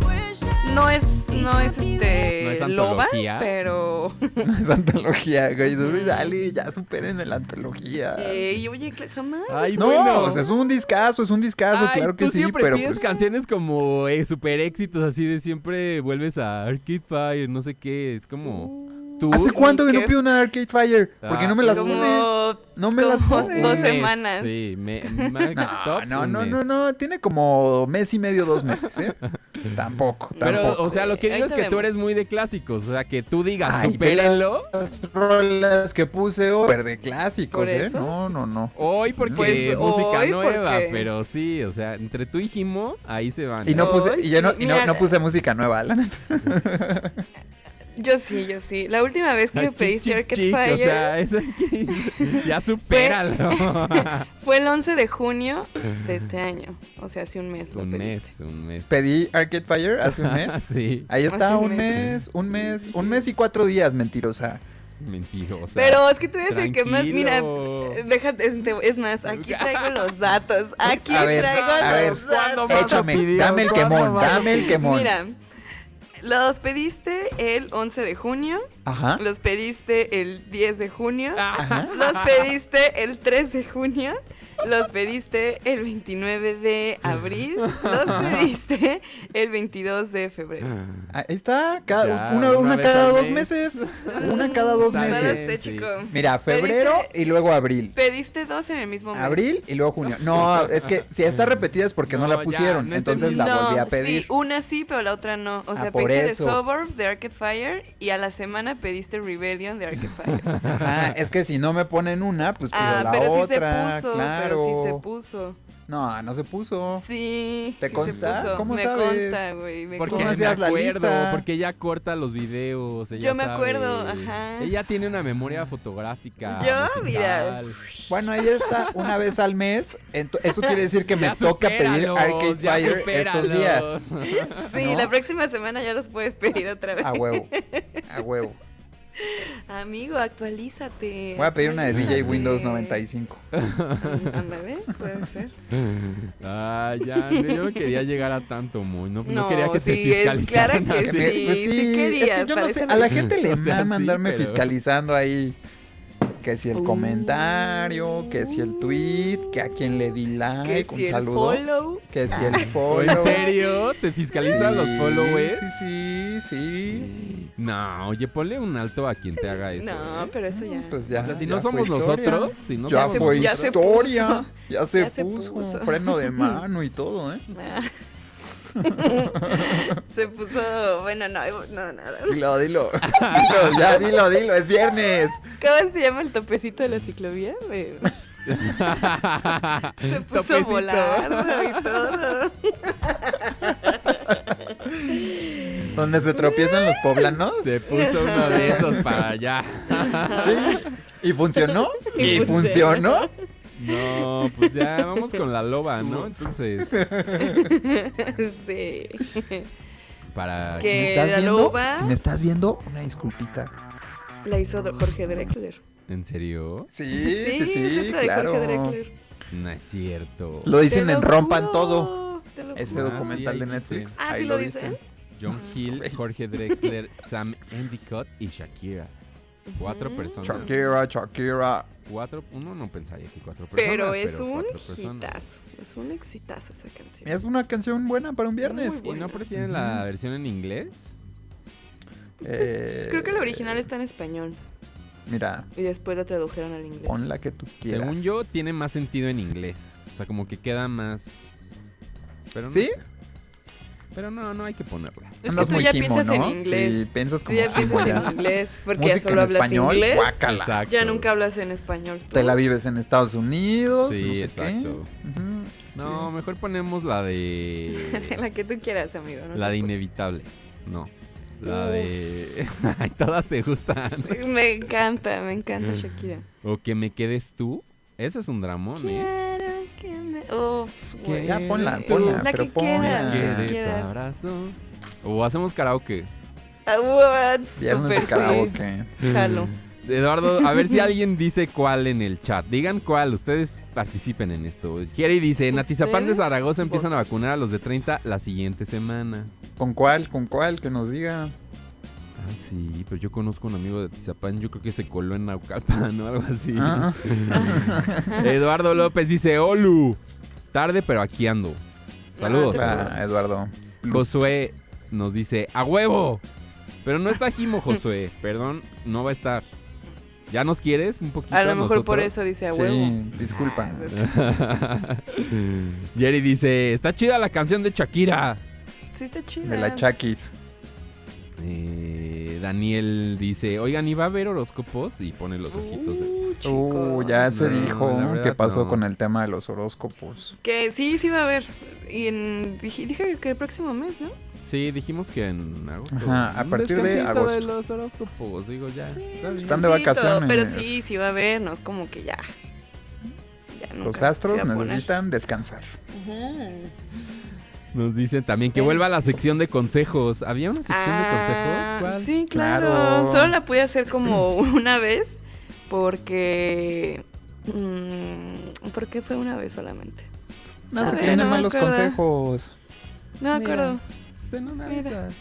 Speaker 6: no es, no es este
Speaker 5: No es
Speaker 6: loba,
Speaker 5: antología.
Speaker 6: pero <laughs>
Speaker 7: No es antología, güey. <laughs> Duro y dale, ya superen la antología.
Speaker 6: Ey, oye, jamás.
Speaker 5: Ay,
Speaker 7: No,
Speaker 5: bueno.
Speaker 7: o sea, es un discazo, es un discazo,
Speaker 5: Ay,
Speaker 7: claro que
Speaker 5: tú
Speaker 7: sí,
Speaker 5: siempre
Speaker 7: pero
Speaker 5: pides
Speaker 7: pues.
Speaker 5: canciones como eh, super éxitos, así de siempre vuelves a Arcade Fire, no sé qué, es como... Tú,
Speaker 7: ¿Hace cuánto que no pido una Arcade Fire? ¿Por qué
Speaker 5: Ah,
Speaker 7: no me las
Speaker 6: como
Speaker 7: pones? No me las pones.
Speaker 6: dos semanas.
Speaker 5: Sí, me,
Speaker 7: No, no, no, no, no, tiene como mes y medio, dos meses, ¿eh? <laughs> tampoco,
Speaker 5: Pero,
Speaker 7: tampoco.
Speaker 5: o sea, lo que digo es que tú eres muy de clásicos, o sea, que tú digas,
Speaker 7: Ay,
Speaker 5: supérenlo.
Speaker 7: Las rolas que puse hoy, súper de clásicos,
Speaker 6: ¿Por
Speaker 7: ¿eh? No, no, no.
Speaker 5: Hoy porque
Speaker 6: Pues,
Speaker 5: música
Speaker 6: hoy
Speaker 5: nueva,
Speaker 6: porque-
Speaker 5: pero sí, o sea, entre tú y Jimo, ahí se van.
Speaker 7: Y no puse, y yo no, y no puse música nueva, la neta. <laughs>
Speaker 6: Yo sí, yo sí. La última vez que
Speaker 5: Ay, chic,
Speaker 6: pediste
Speaker 5: chic,
Speaker 6: Arcade
Speaker 5: chic,
Speaker 6: Fire
Speaker 5: O sea, <laughs> eso que- <laughs> ya supéralo.
Speaker 6: fue <laughs> el 11 de junio de este año. O sea, hace un mes lo
Speaker 5: un
Speaker 6: pediste.
Speaker 5: mes, un mes.
Speaker 7: Pedí Arcade Fire hace un mes.
Speaker 5: sí,
Speaker 7: Ahí está,
Speaker 6: un
Speaker 7: un
Speaker 6: mes.
Speaker 7: mes, un mes, un mes y cuatro días, mentirosa.
Speaker 5: mentirosa.
Speaker 6: Pero es que tú eres el que más. Mira, déjate. te- Es más, aquí traigo los datos. Aquí
Speaker 7: A ver,
Speaker 6: traigo
Speaker 7: a
Speaker 6: los
Speaker 7: ver,
Speaker 5: ¿cuándo
Speaker 6: datos.
Speaker 5: lo
Speaker 7: Échame, dame el
Speaker 5: ¿Cuándo
Speaker 7: quemón,
Speaker 5: lo
Speaker 7: dame el quemón.
Speaker 6: Mira, los pediste el 11 de junio.
Speaker 7: Ajá.
Speaker 6: Los pediste el 10 de junio.
Speaker 7: Ajá.
Speaker 6: Los pediste el 3 de junio. Los pediste el 29 de abril. Los <laughs> pediste el 22 de febrero.
Speaker 7: Ahí está, cada-
Speaker 5: Ya,
Speaker 7: una,
Speaker 5: una
Speaker 7: una
Speaker 5: vez
Speaker 7: cada dos
Speaker 5: mes.
Speaker 7: meses. Una cada dos
Speaker 6: No lo
Speaker 7: meses.
Speaker 6: sé,
Speaker 5: sí.
Speaker 6: chico.
Speaker 7: Mira, febrero
Speaker 6: Pediste-
Speaker 7: y luego abril.
Speaker 6: Pediste dos en el mismo mes.
Speaker 7: Abril y luego junio. No, es que si está <laughs> repetida es porque no,
Speaker 5: No,
Speaker 7: la
Speaker 5: ya,
Speaker 7: pusieron.
Speaker 5: no
Speaker 7: entonces
Speaker 5: entendí.
Speaker 7: la volví a pedir.
Speaker 6: Sí, una sí, pero la otra no. O
Speaker 7: Ah,
Speaker 6: sea,
Speaker 7: por
Speaker 6: pediste
Speaker 7: eso.
Speaker 6: The Suburbs de Arcade Fire y a la semana pediste Rebellion de Arcade <laughs> Fire.
Speaker 7: Ajá, es que si no me ponen una, pues pido
Speaker 6: ah,
Speaker 7: la
Speaker 6: pero sí
Speaker 7: otra.
Speaker 6: se puso.
Speaker 7: claro.
Speaker 6: Pero sí se puso.
Speaker 7: No, no se puso.
Speaker 6: Sí.
Speaker 7: ¿Te
Speaker 6: sí se
Speaker 7: consta?
Speaker 6: puso.
Speaker 7: ¿Cómo
Speaker 6: me
Speaker 7: sabes?
Speaker 6: consta, güey. me
Speaker 5: Porque
Speaker 7: ¿Cómo
Speaker 5: me
Speaker 6: consta.
Speaker 7: la
Speaker 5: acuerdo,
Speaker 7: lista?
Speaker 5: porque ella corta los videos. ella
Speaker 6: Yo me
Speaker 5: sabe.
Speaker 6: acuerdo, ajá.
Speaker 5: Ella tiene una memoria fotográfica.
Speaker 6: Yo, mira.
Speaker 7: Bueno, ahí está, una vez al mes. Eso quiere decir que <laughs> me
Speaker 5: Ya
Speaker 7: toca pedir Arcade Fire
Speaker 5: supéralos.
Speaker 7: estos días.
Speaker 6: Sí,
Speaker 7: ¿No?
Speaker 6: la próxima semana ya los puedes pedir otra vez.
Speaker 7: A huevo. A <laughs> huevo.
Speaker 6: Amigo, actualízate.
Speaker 7: Voy a pedir una de DJ. Windows 95.
Speaker 6: Ándale, puede ser.
Speaker 5: Ah, ya, yo no quería llegar a tanto, muy. No, no
Speaker 6: No,
Speaker 5: quería que te
Speaker 6: sí, es
Speaker 5: fiscalizaran
Speaker 6: claro que.
Speaker 7: Me-
Speaker 6: Sí,
Speaker 7: pues
Speaker 6: sí
Speaker 7: sí,
Speaker 6: querías,
Speaker 7: es que yo no sé, a la gente le <laughs>
Speaker 5: O sea,
Speaker 7: mama
Speaker 5: sí,
Speaker 7: andarme
Speaker 5: pero-
Speaker 7: fiscalizando ahí. Que si el
Speaker 6: Uh.
Speaker 7: comentario, que si el tweet, que a quien le di like,
Speaker 6: Que
Speaker 7: un
Speaker 6: si el
Speaker 7: saludo.
Speaker 6: follow.
Speaker 7: Que si el
Speaker 5: ¿O
Speaker 7: follow.
Speaker 5: ¿En serio? ¿Te fiscalizan los followers?
Speaker 7: Sí, sí, sí.
Speaker 5: No, oye, ponle un alto a quien te haga eso.
Speaker 6: No,
Speaker 5: ¿eh?
Speaker 6: pero eso ya.
Speaker 7: Pues ya.
Speaker 5: o sea, si
Speaker 7: ya
Speaker 5: no somos
Speaker 7: historia.
Speaker 5: nosotros, si no
Speaker 7: ya
Speaker 5: somos
Speaker 7: fue
Speaker 6: ya se
Speaker 7: historia. Ya se
Speaker 6: Ya se
Speaker 7: puso.
Speaker 6: puso.
Speaker 7: Freno de <laughs> mano y todo, ¿eh?
Speaker 6: Ah. <laughs> Se puso. Bueno, no, no, nada.
Speaker 7: Dilo, dilo. Dilo, ya, dilo, dilo. Es viernes.
Speaker 6: ¿Cómo se llama el topecito de la ciclovía? Me- <laughs> Se puso
Speaker 5: Topecito.
Speaker 6: a volar y todo.
Speaker 7: Donde se tropiezan los poblanos.
Speaker 5: Se puso uno de esos para allá.
Speaker 7: Sí. ¿Y funcionó?
Speaker 6: Y
Speaker 7: ¿Y funcionó?
Speaker 5: No, pues ya vamos con la loba, ¿no? Entonces, <laughs>
Speaker 6: Sí.
Speaker 5: para...
Speaker 6: ¿Qué?
Speaker 7: Si me estás
Speaker 6: la
Speaker 7: viendo,
Speaker 6: loba?
Speaker 7: si me estás viendo, una disculpita.
Speaker 6: La hizo Jorge Drexler.
Speaker 5: ¿En serio?
Speaker 7: Sí, sí,
Speaker 6: es
Speaker 7: sí,
Speaker 6: de
Speaker 7: claro.
Speaker 6: Jorge Drexler.
Speaker 5: No es cierto.
Speaker 7: Lo dicen
Speaker 6: Te
Speaker 7: en
Speaker 6: lo
Speaker 7: Rompan
Speaker 6: juro,
Speaker 7: Todo.
Speaker 6: te lo
Speaker 7: Ese
Speaker 6: juro.
Speaker 5: Ah,
Speaker 7: documental
Speaker 5: sí,
Speaker 7: de Netflix.
Speaker 6: Ah,
Speaker 7: ahí
Speaker 6: ¿sí lo dicen?
Speaker 5: John Hill, Jorge Drexler, Sam Endicott y Shakira. Cuatro personas.
Speaker 7: Shakira, Shakira.
Speaker 5: Cuatro, uno no pensaría que cuatro personas.
Speaker 6: Pero es un hitazo. Es un exitazo esa canción.
Speaker 7: Es una canción buena para un viernes.
Speaker 5: ¿Y no prefieren la versión en inglés?
Speaker 7: Eh,
Speaker 6: Creo que la original está en español.
Speaker 7: Mira,
Speaker 6: Y después la tradujeron al inglés.
Speaker 7: pon la que tú quieras.
Speaker 5: Según yo, tiene más sentido en inglés. O sea, como que queda más. Pero no
Speaker 7: ¿Sí?
Speaker 5: sé. Pero no, no hay que ponerla.
Speaker 6: Es que tú
Speaker 7: muy
Speaker 6: ya piensas en inglés.
Speaker 7: Sí, piensas
Speaker 6: Tú
Speaker 7: como
Speaker 6: ya
Speaker 7: Jimo
Speaker 6: piensas
Speaker 7: ya.
Speaker 6: en inglés. Porque ya
Speaker 7: Música
Speaker 6: solo
Speaker 7: en
Speaker 6: hablas
Speaker 7: español,
Speaker 6: inglés.
Speaker 7: guácala.
Speaker 5: Exacto.
Speaker 6: Ya nunca hablas en español. tú.
Speaker 7: Te la vives en Estados Unidos,
Speaker 5: Sí,
Speaker 7: no sé
Speaker 5: exacto.
Speaker 7: qué.
Speaker 5: No,
Speaker 7: sí.
Speaker 5: mejor ponemos la de. <laughs>
Speaker 6: la que tú quieras, amigo. no
Speaker 5: la de. Inevitable. No. La de. <laughs> Ay, todas te gustan.
Speaker 6: Me encanta, me encanta Shakira.
Speaker 5: O que me quedes tú. Ese es un dramón, ¿eh?
Speaker 6: Quiero que me... Uf, güey.
Speaker 7: Ya ponla, ponla,
Speaker 6: La
Speaker 7: pero
Speaker 6: que quieras.
Speaker 7: ponla.
Speaker 5: Te
Speaker 6: quieras.
Speaker 5: abrazo. O hacemos karaoke.
Speaker 6: What?
Speaker 7: Viernes
Speaker 6: Súper
Speaker 7: de karaoke.
Speaker 6: sí. Jalo. <laughs>
Speaker 5: Eduardo, a ver si alguien dice cuál en el chat. Digan cuál, ustedes participen en esto. Jerry dice, en Atizapán de. Zaragoza empiezan a vacunar a los de 30 la siguiente semana.
Speaker 7: ¿Con cuál? ¿Con cuál? Que nos diga.
Speaker 5: Ah, sí, pero yo conozco un amigo de Atizapán, yo creo que se coló en Naucalpan o algo así.
Speaker 7: Ah, <laughs>
Speaker 5: Eduardo López dice, Olu, tarde pero aquí ando. Saludos.
Speaker 7: ah, Eduardo.
Speaker 5: Josué nos dice, a huevo. Pero no está Jimo, Josué. Perdón, no va a estar. ¿Ya nos quieres un poquito?
Speaker 6: A lo mejor por eso dice a huevo.
Speaker 7: Sí, disculpa. <laughs> <laughs>
Speaker 5: Jerry dice, está chida la canción de Shakira.
Speaker 6: Sí, está chida.
Speaker 7: De la Chakis.
Speaker 5: Eh, Daniel dice, oigan, ¿y va a haber horóscopos? Y pone los ojitos. de-
Speaker 6: Uh,
Speaker 7: Uh, ya se
Speaker 5: No,
Speaker 7: dijo qué pasó
Speaker 5: no.
Speaker 7: con el tema de los horóscopos.
Speaker 6: Que sí, sí va a haber. Y en, dije, dije que el próximo mes, ¿no?
Speaker 5: Sí, dijimos que en agosto.
Speaker 7: Ajá, a partir de agosto.
Speaker 5: de los horóscopos, digo, ya.
Speaker 7: Están de vacaciones.
Speaker 6: pero sí, sí va a haber, no es como que ya. ya
Speaker 7: Los astros necesitan descansar.
Speaker 6: Ujú.
Speaker 5: Nos dicen también que vuelva a la sección de consejos. ¿Había una sección
Speaker 6: Ah,
Speaker 5: de consejos? ¿Cuál?
Speaker 6: Sí, claro.
Speaker 7: Claro.
Speaker 6: Solo la pude hacer como <laughs> una vez porque... mm, ¿Por qué fue una vez solamente?
Speaker 7: Una sección de
Speaker 6: No me
Speaker 7: malos
Speaker 6: acuerdo.
Speaker 7: consejos.
Speaker 6: No me acuerdo.
Speaker 5: De
Speaker 6: Mira.
Speaker 5: esas.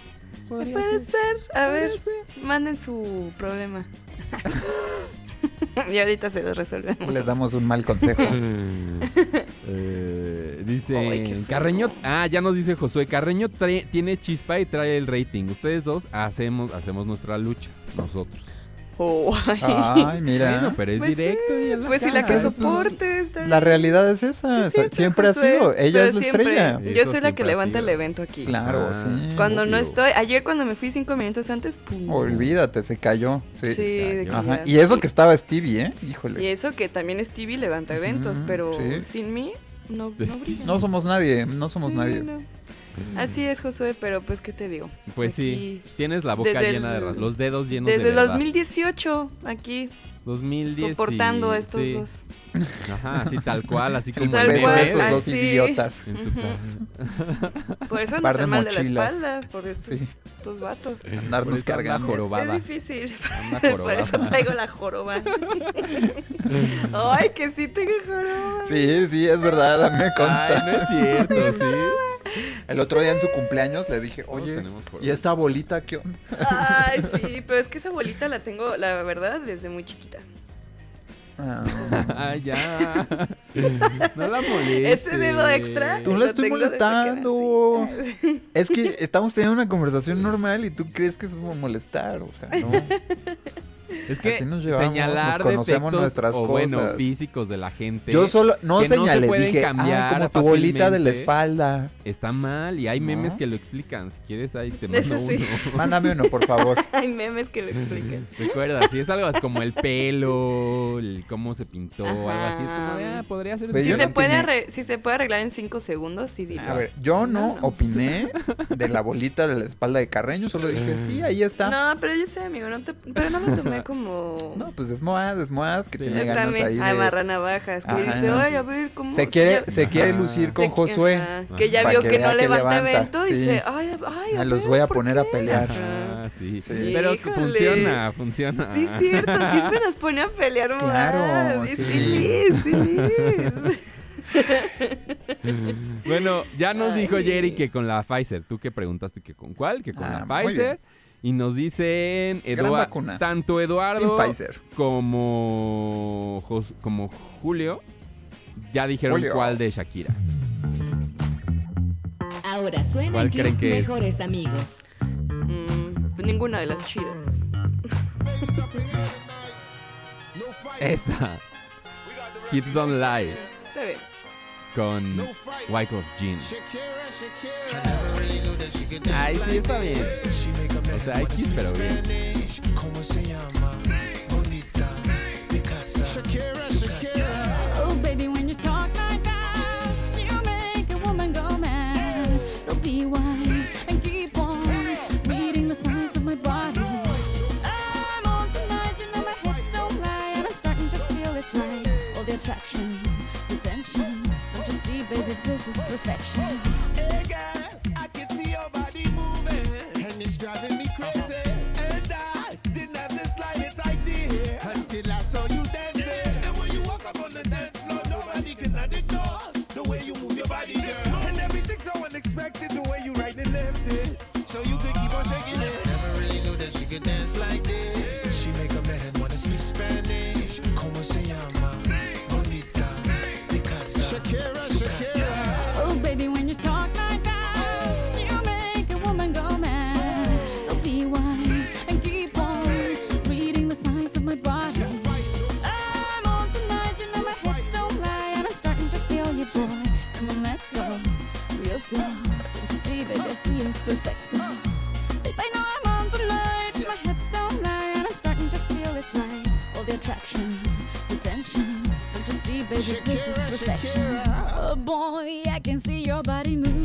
Speaker 5: Podría
Speaker 6: Puede
Speaker 5: ser.
Speaker 6: ser. A ver,
Speaker 5: ser.
Speaker 6: manden su problema. <laughs> y ahorita se los resolvemos.
Speaker 7: Les damos un mal consejo.
Speaker 5: Eh, <laughs> dice. Carreño. Ah, ya nos dice Josué. Carreño trae- tiene chispa y trae el rating. Ustedes dos hacemos, hacemos nuestra lucha. Nosotros.
Speaker 6: Oh, ay.
Speaker 7: Ay, mira.
Speaker 5: Bueno, pero es
Speaker 6: Pues
Speaker 5: directo
Speaker 6: sí,
Speaker 5: y la
Speaker 6: Pues sí, la que.
Speaker 7: Pues,
Speaker 6: soporte. está
Speaker 7: La realidad es esa.
Speaker 6: Sí, cierto,
Speaker 7: siempre
Speaker 6: Josué,
Speaker 7: ha sido. Ella
Speaker 6: pero
Speaker 7: es la
Speaker 6: siempre.
Speaker 7: estrella.
Speaker 5: Eso
Speaker 6: Yo soy la que levanta el evento aquí.
Speaker 7: Claro,
Speaker 5: Ah,
Speaker 7: sí.
Speaker 6: Cuando no estoy, ayer cuando me fui cinco minutos antes, pum.
Speaker 7: Olvídate, se cayó. Sí.
Speaker 6: Sí, de que
Speaker 7: Ajá. Y eso que estaba Stevie, ¿eh?
Speaker 6: Y
Speaker 7: Híjole.
Speaker 6: eso que también Stevie levanta eventos, pero
Speaker 7: sí.
Speaker 6: sin mí no, no brilla.
Speaker 7: No somos nadie, no somos
Speaker 6: Sí,
Speaker 7: nadie.
Speaker 6: no. Así es, Josué, pero pues, ¿qué te digo?
Speaker 5: Pues
Speaker 6: Aquí,
Speaker 5: sí. Tienes la boca
Speaker 6: Desde
Speaker 5: llena de
Speaker 6: el-
Speaker 5: ra- los dedos llenos
Speaker 6: Desde
Speaker 5: de verdad.
Speaker 6: 2018, aquí,
Speaker 5: 2010
Speaker 6: soportando a estos
Speaker 5: sí.
Speaker 6: dos.
Speaker 5: Ajá, así tal cual, así como
Speaker 6: Tal
Speaker 5: el
Speaker 7: beso
Speaker 6: cual,
Speaker 7: de estos dos
Speaker 6: así.
Speaker 7: idiotas.
Speaker 5: en su casa.
Speaker 6: Por eso no
Speaker 7: Par de
Speaker 6: mal de la espalda, por estos,
Speaker 7: Sí.
Speaker 6: Estos vatos.
Speaker 7: Andarnos
Speaker 5: Por eso anda
Speaker 7: cargando.
Speaker 5: jorobada.
Speaker 6: Es difícil. <laughs> Por eso traigo la joroba. <laughs> Ay, que sí tengo joroba.
Speaker 7: Sí, sí, es verdad, a mí me
Speaker 5: Ay,
Speaker 7: consta.
Speaker 5: no es cierto, sí.
Speaker 7: El otro día en su cumpleaños le dije, oye, ¿y esta bolita qué onda?
Speaker 6: Ay, sí, pero es que esa bolita la tengo, la verdad, desde muy chiquita.
Speaker 7: Ah,
Speaker 5: ya. <laughs> No la molestes.
Speaker 6: Ese dedo extra.
Speaker 7: Tú
Speaker 6: lo
Speaker 7: la estoy molestando. es que estamos teniendo una conversación normal y tú crees que es como molestar, o sea, no. <laughs>
Speaker 5: Es que
Speaker 7: Así nos llevamos,
Speaker 5: señalar
Speaker 7: nos conocemos
Speaker 5: defectos
Speaker 7: nuestras
Speaker 5: o bueno,
Speaker 7: cosas.
Speaker 5: físicos de la gente
Speaker 7: Yo solo, no
Speaker 5: que no se
Speaker 7: señalé,
Speaker 5: pueden
Speaker 7: dije,
Speaker 5: cambiar
Speaker 7: ah, como tu bolita de la
Speaker 5: fácilmente".
Speaker 7: espalda.
Speaker 5: está mal y hay
Speaker 7: No.
Speaker 5: memes que lo explican. Si quieres ahí te
Speaker 6: Eso
Speaker 5: mando
Speaker 6: sí.
Speaker 5: uno. <laughs>
Speaker 7: Mándame uno, por favor. <laughs>
Speaker 6: Hay memes que lo explican. <laughs>
Speaker 5: Recuerda, si es algo así como el pelo, el cómo se pintó, o algo así, es como
Speaker 6: Ajá.
Speaker 5: ah, podría ser
Speaker 7: Pues
Speaker 6: Si se,
Speaker 7: no
Speaker 6: puede si se puede arreglar en 5 segundos, sí digo.
Speaker 7: A ver, yo no,
Speaker 6: No, no.
Speaker 7: opiné de la bolita de la espalda de Carreño, solo dije, sí, ahí está.
Speaker 6: No, pero yo sé, amigo, no te, pero no me tomé como...
Speaker 7: No, pues es Moaz, es Moaz, que
Speaker 5: Sí.
Speaker 7: tiene ganas ahí de...
Speaker 6: amarra navajas, que
Speaker 7: Ajá.
Speaker 6: dice, ay, a ver, ¿cómo...?
Speaker 7: Se quiere, se quiere lucir con
Speaker 6: se-
Speaker 7: Josué.
Speaker 6: ajá, que ya vio
Speaker 7: que
Speaker 6: no levanta,
Speaker 7: levanta,
Speaker 6: evento y
Speaker 7: sí.
Speaker 6: dice, ay, a- ay, a
Speaker 7: Ah, los
Speaker 6: ver,
Speaker 7: voy a
Speaker 6: ¿por
Speaker 7: poner a
Speaker 6: qué?
Speaker 7: pelear.
Speaker 6: Ajá.
Speaker 5: Ah, sí.
Speaker 7: Sí.
Speaker 5: Pero
Speaker 6: Híjole.
Speaker 5: funciona, funciona.
Speaker 6: Sí, es cierto, siempre nos pone a pelear
Speaker 7: Claro, sí.
Speaker 6: Es feliz, feliz.
Speaker 5: Bueno, ya nos
Speaker 6: Ay.
Speaker 5: dijo Jerry que con la Pfizer. Tú que preguntaste que con cuál, que con
Speaker 7: Ah,
Speaker 5: la
Speaker 7: muy
Speaker 5: Pfizer. Y nos dicen
Speaker 7: Gran
Speaker 5: Edua-
Speaker 7: vacuna.
Speaker 5: tanto Eduardo como, Jos- como Julio ya dijeron
Speaker 7: Julio.
Speaker 5: cuál de Shakira.
Speaker 3: Ahora suena
Speaker 5: ¿Cuál
Speaker 3: en Club
Speaker 5: creen que es?
Speaker 3: Mejores Amigos.
Speaker 6: Mm, ninguna de las chidas.
Speaker 5: Esa. Hips Don't Lie
Speaker 6: Está bien.
Speaker 5: con Wyckoff Jean. Ay, sí, está bien. O sea, X, pero bien.
Speaker 9: Oh, baby, when you talk like that, you make a woman go mad. So be wise and keep on reading the signs of my body. I'm on tonight, you know my hips don't lie, and I'm starting to feel it's right. All the attraction, the tension. Don't you see, baby, this is perfection.
Speaker 10: Hey girl, I can see your body moving, and it's driving me
Speaker 9: perfect. Babe, I know I'm on tonight. My hips don't lie, and I'm starting to feel it's right. All the attraction, the tension. Don't you see, baby, this is perfection. Oh boy, I can see your body moving,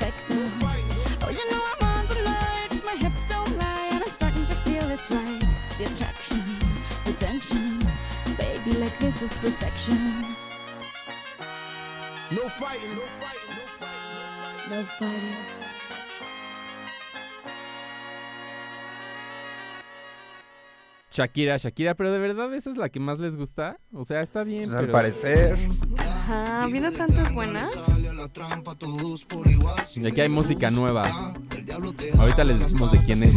Speaker 5: Shakira, Shakira, pero de verdad esa es la que más les gusta. O sea, está bien.
Speaker 7: Pues al parecer.
Speaker 6: Ajá, habiendo tantas buenas.
Speaker 5: Y aquí hay música nueva. Ahorita les decimos de quién es.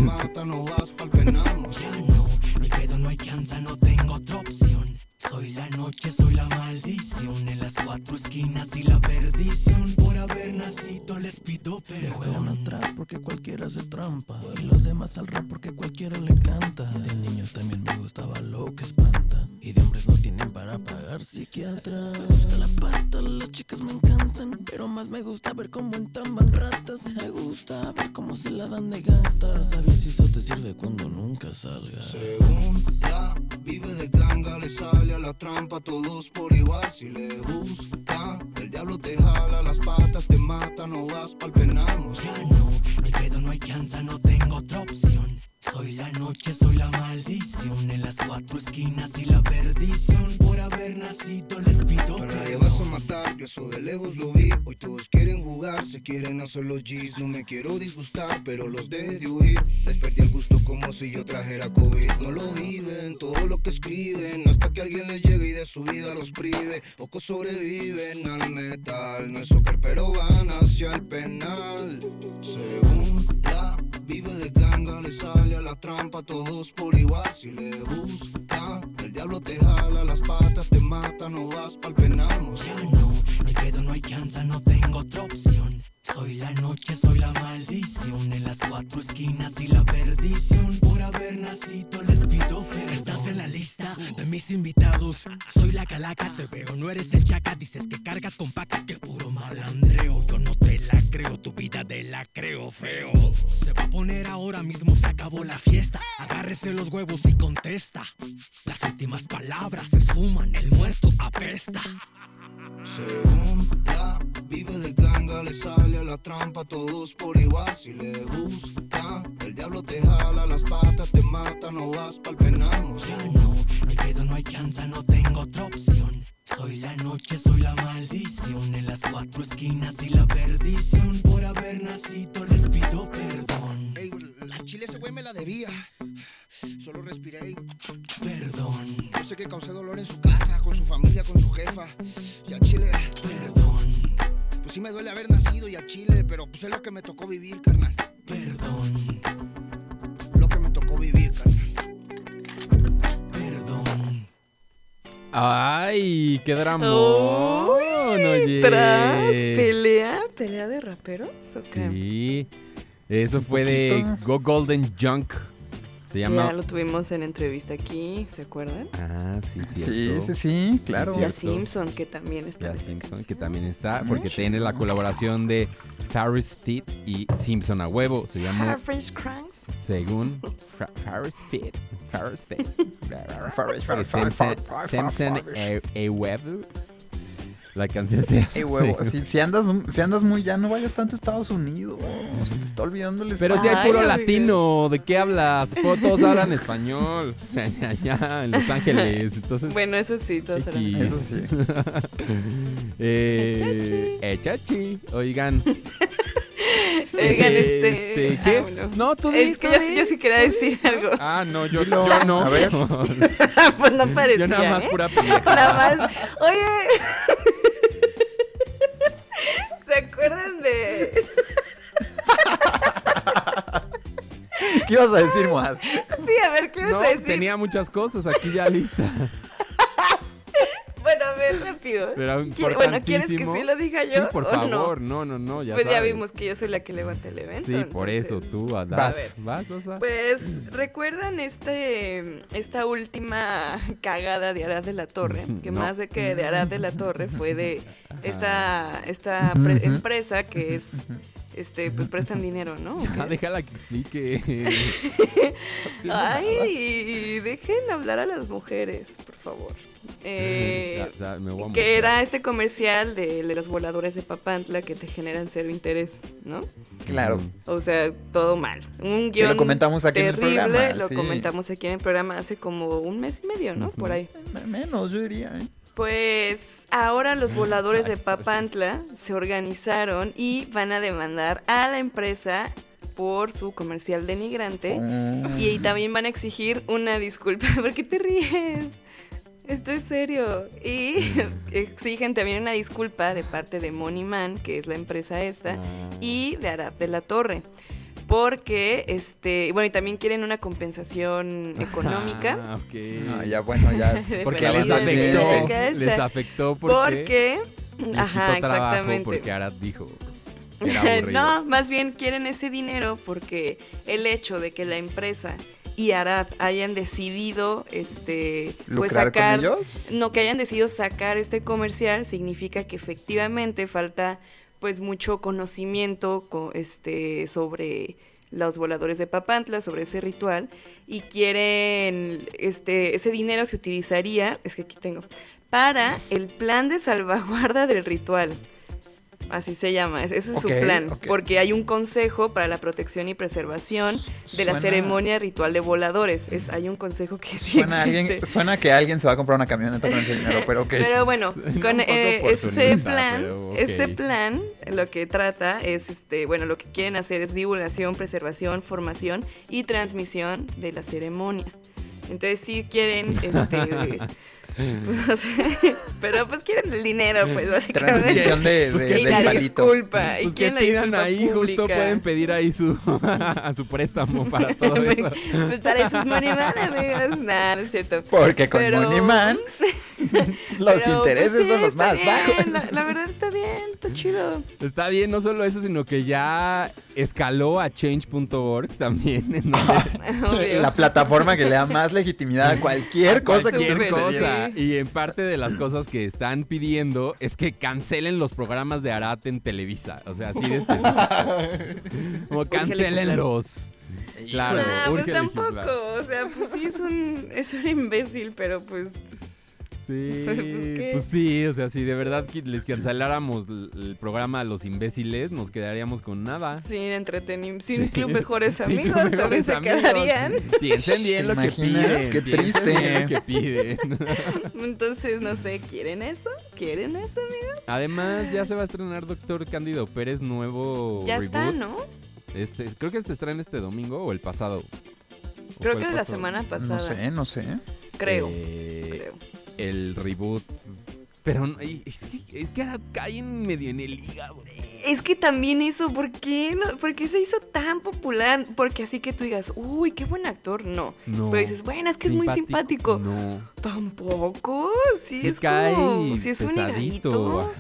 Speaker 11: Soy la noche, soy la maldición. En las cuatro esquinas y la perdición. Por haber nacido les pido perdón. al trap porque cualquiera se trampa. Y los demás al rap porque cualquiera le canta. De niño también me gustaba lo que espanta. Y de hombres no tienen para pagar psiquiatra. Me gusta la pasta, las chicas me encantan. Pero más me gusta ver cómo entamban ratas. Me gusta ver cómo se la dan de gasta. Sabes si eso te sirve cuando nunca salga.
Speaker 12: Según la vive de ganga, le sale a la trampa, todos por igual. Si le gusta, el diablo te jala las patas, te mata, no vas pa'l penal.
Speaker 11: Ya no, mi pedo no hay chance, no tengo otra opción.
Speaker 13: Soy la noche, soy la maldición en las cuatro esquinas y la perdición. Por haber nacido les pido
Speaker 12: Para
Speaker 13: perdón.
Speaker 12: vas a matar, yo eso de lejos lo vi. Hoy todos quieren jugar, se quieren hacer los G's. No me quiero disgustar, pero los de huir. Les perdí el gusto como si yo trajera COVID. No lo viven, todo lo que escriben. Hasta que alguien les llegue y de su vida los prive. Pocos sobreviven al metal. No es soccer, pero van hacia el penal. Según la vive de ganga, le sale a la trampa. Todos por igual, si le busca. El diablo te jala las patas, te mata. No vas pa'l penal, no
Speaker 13: Ya no, hay pedo, no hay chance, no tengo otra opción. Soy la noche, soy la maldición en las cuatro esquinas y la perdición. Haber les pido perdón. Estás en la lista de mis invitados. Soy la calaca, te veo, no eres el chaca. Dices que cargas con pacas, que puro malandreo. Yo no te la creo, tu vida te la creo feo. Se va a poner ahora mismo, se acabó la fiesta. Agárrese los huevos y contesta. Las últimas palabras se esfuman, el muerto apesta.
Speaker 12: Según la vive de ganga, le sale a la trampa, todos por igual. Si le gusta, el diablo te jala las patas, te mata, no vas pa'l penal. No
Speaker 13: Ya no, hay pedo, no hay chance, no tengo otra opción. Soy la noche, soy la maldición en las cuatro esquinas y la perdición. Por haber nacido les pido perdón.
Speaker 12: Me la debía. Solo respiré. y-
Speaker 13: Perdón,
Speaker 12: Yo sé que causé dolor en su casa, con su familia, con su jefa. Y a Chile,
Speaker 13: perdón,
Speaker 12: pues sí me duele haber nacido y a Chile, pero pues es lo que me tocó vivir, carnal.
Speaker 13: perdón,
Speaker 12: Lo que me tocó vivir, carnal.
Speaker 13: perdón.
Speaker 5: Ay, qué oye.
Speaker 6: Tras pelea, pelea de raperos. ¿o qué?
Speaker 5: Sí. Eso fue de. Go Golden Junk. Se llama.
Speaker 6: Ya lo tuvimos en entrevista aquí, ¿se acuerdan?
Speaker 5: Ah, sí,
Speaker 7: Sí,
Speaker 5: cierto.
Speaker 7: sí, sí, claro.
Speaker 6: Y a. Simpson, que también está. Esta
Speaker 5: Simpson, que también está, porque tiene la colaboración de Faris Fit y Simpson a huevo. Se llama
Speaker 6: French Cranks.
Speaker 5: según Fa- Faris Fit. Faris Fit.
Speaker 7: Faris, Faris,
Speaker 5: Simpson,
Speaker 7: Faris, Faris, Faris.
Speaker 5: a huevo. La canción se.
Speaker 7: Ey, huevo,
Speaker 5: según-
Speaker 7: si, si andas, si andas muy ya, no vayas tanto a Estados Unidos. Se te está olvidando el
Speaker 5: Pero si hay
Speaker 6: Ay,
Speaker 5: puro
Speaker 6: amigo.
Speaker 5: latino, ¿de qué hablas? Todos hablan español. <laughs> Allá en Los Ángeles. Entonces,
Speaker 6: Bueno, eso sí, todos eran
Speaker 5: X.
Speaker 7: Eso sí. <laughs>
Speaker 5: eh, Echachi. Oigan. <laughs>
Speaker 6: Oigan, este.
Speaker 5: Este, ¿qué?
Speaker 6: ah, bueno.
Speaker 5: No, tú
Speaker 6: Es que yo, sí- yo sí quería decir algo.
Speaker 5: Ah, no, yo,
Speaker 7: Dilo.
Speaker 5: yo no.
Speaker 7: A ver.
Speaker 6: pues no parecía.
Speaker 5: Yo nada más
Speaker 6: ¿eh?
Speaker 5: pura pendeja.
Speaker 6: Nada más. Oye. ¿Se acuerdan de.?
Speaker 7: ¿Qué ibas a decir, Moad?
Speaker 6: Sí, a ver, ¿qué ibas
Speaker 5: No,
Speaker 6: a decir?
Speaker 5: tenía muchas cosas aquí ya listas. <laughs>
Speaker 6: Bueno, a ver, rápido.
Speaker 5: Pero
Speaker 6: ¿Qui- Bueno, ¿quieres que sí lo diga yo?
Speaker 5: Sí, por
Speaker 6: o
Speaker 5: favor.
Speaker 6: No?
Speaker 5: No, no, no. Ya
Speaker 6: pues ya vimos que yo soy la que levanta el evento.
Speaker 5: Sí, por eso tú vas.
Speaker 7: Vas.
Speaker 5: Vas, vas, vas.
Speaker 6: Pues, ¿recuerdan este esta última cagada de Arad de la Torre? <laughs> Que
Speaker 5: No.
Speaker 6: más de que de Arad de la Torre fue de esta, <laughs> esta empresa que es, este, pues prestan dinero, ¿no? ¿O <laughs>
Speaker 5: Ya,
Speaker 6: qué?
Speaker 5: déjala que explique.
Speaker 6: Ay, dejen hablar a las mujeres, por favor. Eh,
Speaker 5: Ya, ya, me voy a
Speaker 6: que era este comercial de, de los voladores de Papantla que te generan cero interés, ¿no?
Speaker 7: Claro.
Speaker 6: O sea, todo mal. Un
Speaker 7: Que lo
Speaker 6: guion
Speaker 7: comentamos aquí en el
Speaker 6: terrible,
Speaker 7: programa,
Speaker 6: Lo
Speaker 7: sí.
Speaker 6: comentamos aquí en el programa hace como un mes y medio, ¿no? Por ahí.
Speaker 7: Menos, yo diría, ¿eh?
Speaker 6: Pues ahora los voladores de Papantla se organizaron y van a demandar a la empresa por su comercial denigrante
Speaker 7: Oh.
Speaker 6: y también van a exigir una disculpa. <laughs> ¿Por qué te ríes? Esto es serio. Y <laughs> exigen también una disculpa de parte de Money Man, que es la empresa esta, y de Arad de la Torre. Porque, este, bueno, y también quieren una compensación <laughs> económica.
Speaker 5: Ah, ok.
Speaker 7: No, ya, bueno, ya. <laughs>
Speaker 5: Porque les afectó. Les afectó porque.
Speaker 6: Porque, ajá, exactamente.
Speaker 5: Porque Arad dijo. que era aburrido.
Speaker 6: no, más bien quieren ese dinero porque el hecho de que la empresa y Arad hayan decidido este pues
Speaker 7: ¿Lucrar con
Speaker 6: sacar
Speaker 7: ellos?
Speaker 6: no que hayan decidido sacar este comercial significa que efectivamente falta pues mucho conocimiento co- este sobre los voladores de Papantla sobre ese ritual y quieren este ese dinero se utilizaría es que aquí tengo para el plan de salvaguarda del ritual Así se llama, ese es su plan, porque hay un consejo para la protección y preservación de la ceremonia ritual de voladores. Es, hay un consejo que sí
Speaker 7: Suena, a
Speaker 6: existe.
Speaker 7: alguien, suena que alguien se va a comprar una camioneta con ese dinero, pero ok. <laughs>
Speaker 6: Pero bueno, <laughs> con eh, ese plan, ese plan lo que trata es este, bueno, lo que quieren hacer es divulgación, preservación, formación y transmisión de la ceremonia. Entonces sí quieren este <laughs> pues, no sé, <laughs> pero pues quieren el dinero, pues básicamente.
Speaker 7: Transmisión de,
Speaker 5: Pues
Speaker 7: de-
Speaker 5: que
Speaker 6: y la
Speaker 7: palito.
Speaker 6: disculpa, y
Speaker 5: Pues que
Speaker 6: quieren la disculpa
Speaker 5: ahí, justo pueden pedir ahí su, <laughs> a su préstamo para <laughs> todo eso.
Speaker 6: Pues para eso es Money Man, amigos. Nah, no es cierto.
Speaker 7: Porque con
Speaker 6: Pero-
Speaker 7: Money Man los
Speaker 6: Pero,
Speaker 7: intereses
Speaker 6: pues, sí,
Speaker 7: son los más
Speaker 6: bien,
Speaker 7: bajos.
Speaker 6: La, la verdad está bien, está chido.
Speaker 5: Está bien, no solo eso, sino que ya escaló a change.org también. en donde-.
Speaker 7: La plataforma que le da más legitimidad a cualquier cosa que esté sucediendo.
Speaker 5: Y en parte de las cosas que están pidiendo es que cancelen los programas de Arate en Televisa. O sea, así de específico. <laughs> Como cancelenlos. Claro,
Speaker 6: Nah, pues tampoco. O sea, pues sí es un, es un imbécil, pero pues.
Speaker 5: Sí,
Speaker 6: Pues, ¿qué?
Speaker 5: pues sí, o sea, si de verdad les canceláramos el programa a los imbéciles, nos quedaríamos con nada.
Speaker 6: Sin entretenimiento, sin
Speaker 5: Sí.
Speaker 6: club <laughs> mejores <laughs> amigos,
Speaker 5: Club
Speaker 6: también
Speaker 5: Mejores
Speaker 6: se
Speaker 5: Amigos.
Speaker 6: quedarían.
Speaker 5: Piensen bien
Speaker 7: ¿Te
Speaker 5: lo que piden.
Speaker 7: Qué triste.
Speaker 5: bien lo que piden. <laughs>
Speaker 6: Entonces, no sé, ¿quieren eso? ¿Quieren eso, amigos?
Speaker 5: Además, ya se va a estrenar Doctor Cándido Pérez nuevo
Speaker 6: Ya
Speaker 5: reboot.
Speaker 6: está, ¿no?
Speaker 5: Este, creo que se estrena este domingo o el pasado. ¿O
Speaker 6: Creo que la semana pasada.
Speaker 7: No sé, no sé.
Speaker 6: Creo.
Speaker 5: Eh,
Speaker 6: creo.
Speaker 5: El reboot. Pero no- es que, es que ahora caen medio en el hígado.
Speaker 6: Es que también eso, ¿por qué, no? ¿por qué se hizo tan popular? Porque así que tú digas, uy, qué buen actor, no.
Speaker 5: No.
Speaker 6: Pero dices, bueno, es que es muy simpático.
Speaker 5: No.
Speaker 6: Tampoco, sí, es
Speaker 5: cae
Speaker 6: como, sí es un
Speaker 5: pesadito,
Speaker 6: higadito.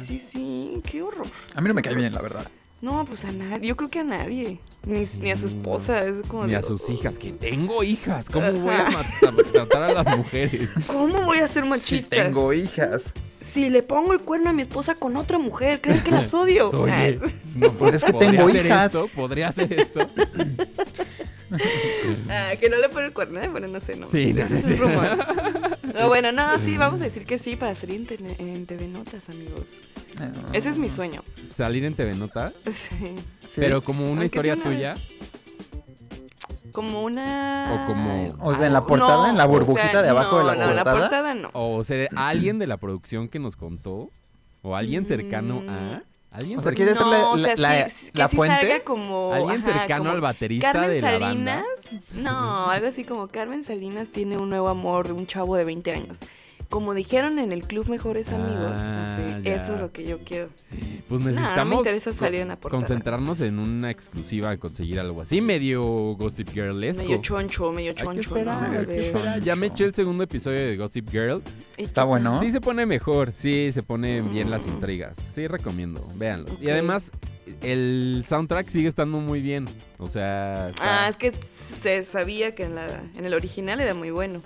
Speaker 6: Sí, sí, sí, qué horror.
Speaker 7: A mí no me cae bien, la verdad.
Speaker 6: No, pues a nadie, yo creo que a nadie. Ni, ni a su esposa, es como
Speaker 5: Ni
Speaker 6: de,
Speaker 5: a sus hijas, que tengo hijas. ¿Cómo
Speaker 6: Ajá.
Speaker 5: voy a matar- tratar a las mujeres? <laughs>
Speaker 6: ¿Cómo voy a ser
Speaker 7: Si
Speaker 6: machista?
Speaker 7: tengo hijas.
Speaker 6: Si le pongo el cuerno a mi esposa con otra mujer, ¿creen que las <laughs> odio?
Speaker 5: Oye, no,
Speaker 7: Pues es que
Speaker 5: ¿podría
Speaker 7: tengo
Speaker 5: hacer
Speaker 7: hijas.
Speaker 5: esto? ¿Podría hacer esto? <laughs> <laughs>
Speaker 6: Ah, que no le pone el cuerno, ¿eh? Bueno, no sé, no.
Speaker 5: Sí,
Speaker 6: Este
Speaker 5: no,
Speaker 6: es
Speaker 5: sí.
Speaker 6: un rumor. <laughs> No, bueno, no, sí, vamos a decir que sí para salir en, TV Notas, amigos. Ese es mi sueño.
Speaker 5: ¿Salir en TV Nota? <laughs>
Speaker 6: Sí.
Speaker 7: Sí.
Speaker 5: Pero como una
Speaker 6: Aunque
Speaker 5: historia
Speaker 6: una
Speaker 5: tuya.
Speaker 6: Como una.
Speaker 5: O como-
Speaker 7: O sea, en la portada, en la
Speaker 6: o sea,
Speaker 7: burbujita de abajo de la
Speaker 6: no, no,
Speaker 7: portada.
Speaker 6: la portada no.
Speaker 5: O ser alguien de la producción que nos contó. O alguien cercano a. ¿Alguien
Speaker 7: O sea? ¿quieres ser la,
Speaker 6: No, o sea,
Speaker 7: la-
Speaker 6: sí, que
Speaker 7: la
Speaker 6: sí
Speaker 7: fuente?
Speaker 6: salga como,
Speaker 5: ¿Alguien
Speaker 6: ajá,
Speaker 5: cercano
Speaker 6: como
Speaker 5: al baterista
Speaker 6: Carmen
Speaker 5: de la banda?
Speaker 6: Salinas, no, algo así como Carmen Salinas tiene un nuevo amor de un chavo de 20 años. Como dijeron en el club Mejores Amigos,
Speaker 5: Ah,
Speaker 6: así, eso es lo que yo quiero.
Speaker 5: Pues
Speaker 6: no me
Speaker 5: necesitamos
Speaker 6: interesa salir en
Speaker 5: concentrarnos en una exclusiva, conseguir algo así, medio Gossip Girlesco.
Speaker 6: Medio choncho, medio
Speaker 5: Hay que
Speaker 6: choncho,
Speaker 5: esperar,
Speaker 6: ¿no?
Speaker 5: hay que esperar. Ya me eché el segundo episodio de Gossip Girl.
Speaker 7: Está bueno.
Speaker 5: Sí se pone mejor, sí se ponen bien las
Speaker 6: Mm.
Speaker 5: intrigas. Sí recomiendo, véanlos. Y
Speaker 6: Ok.
Speaker 5: además el soundtrack sigue estando muy bien. O sea, está-
Speaker 6: Ah, es que se sabía que en, la, en el original era muy bueno.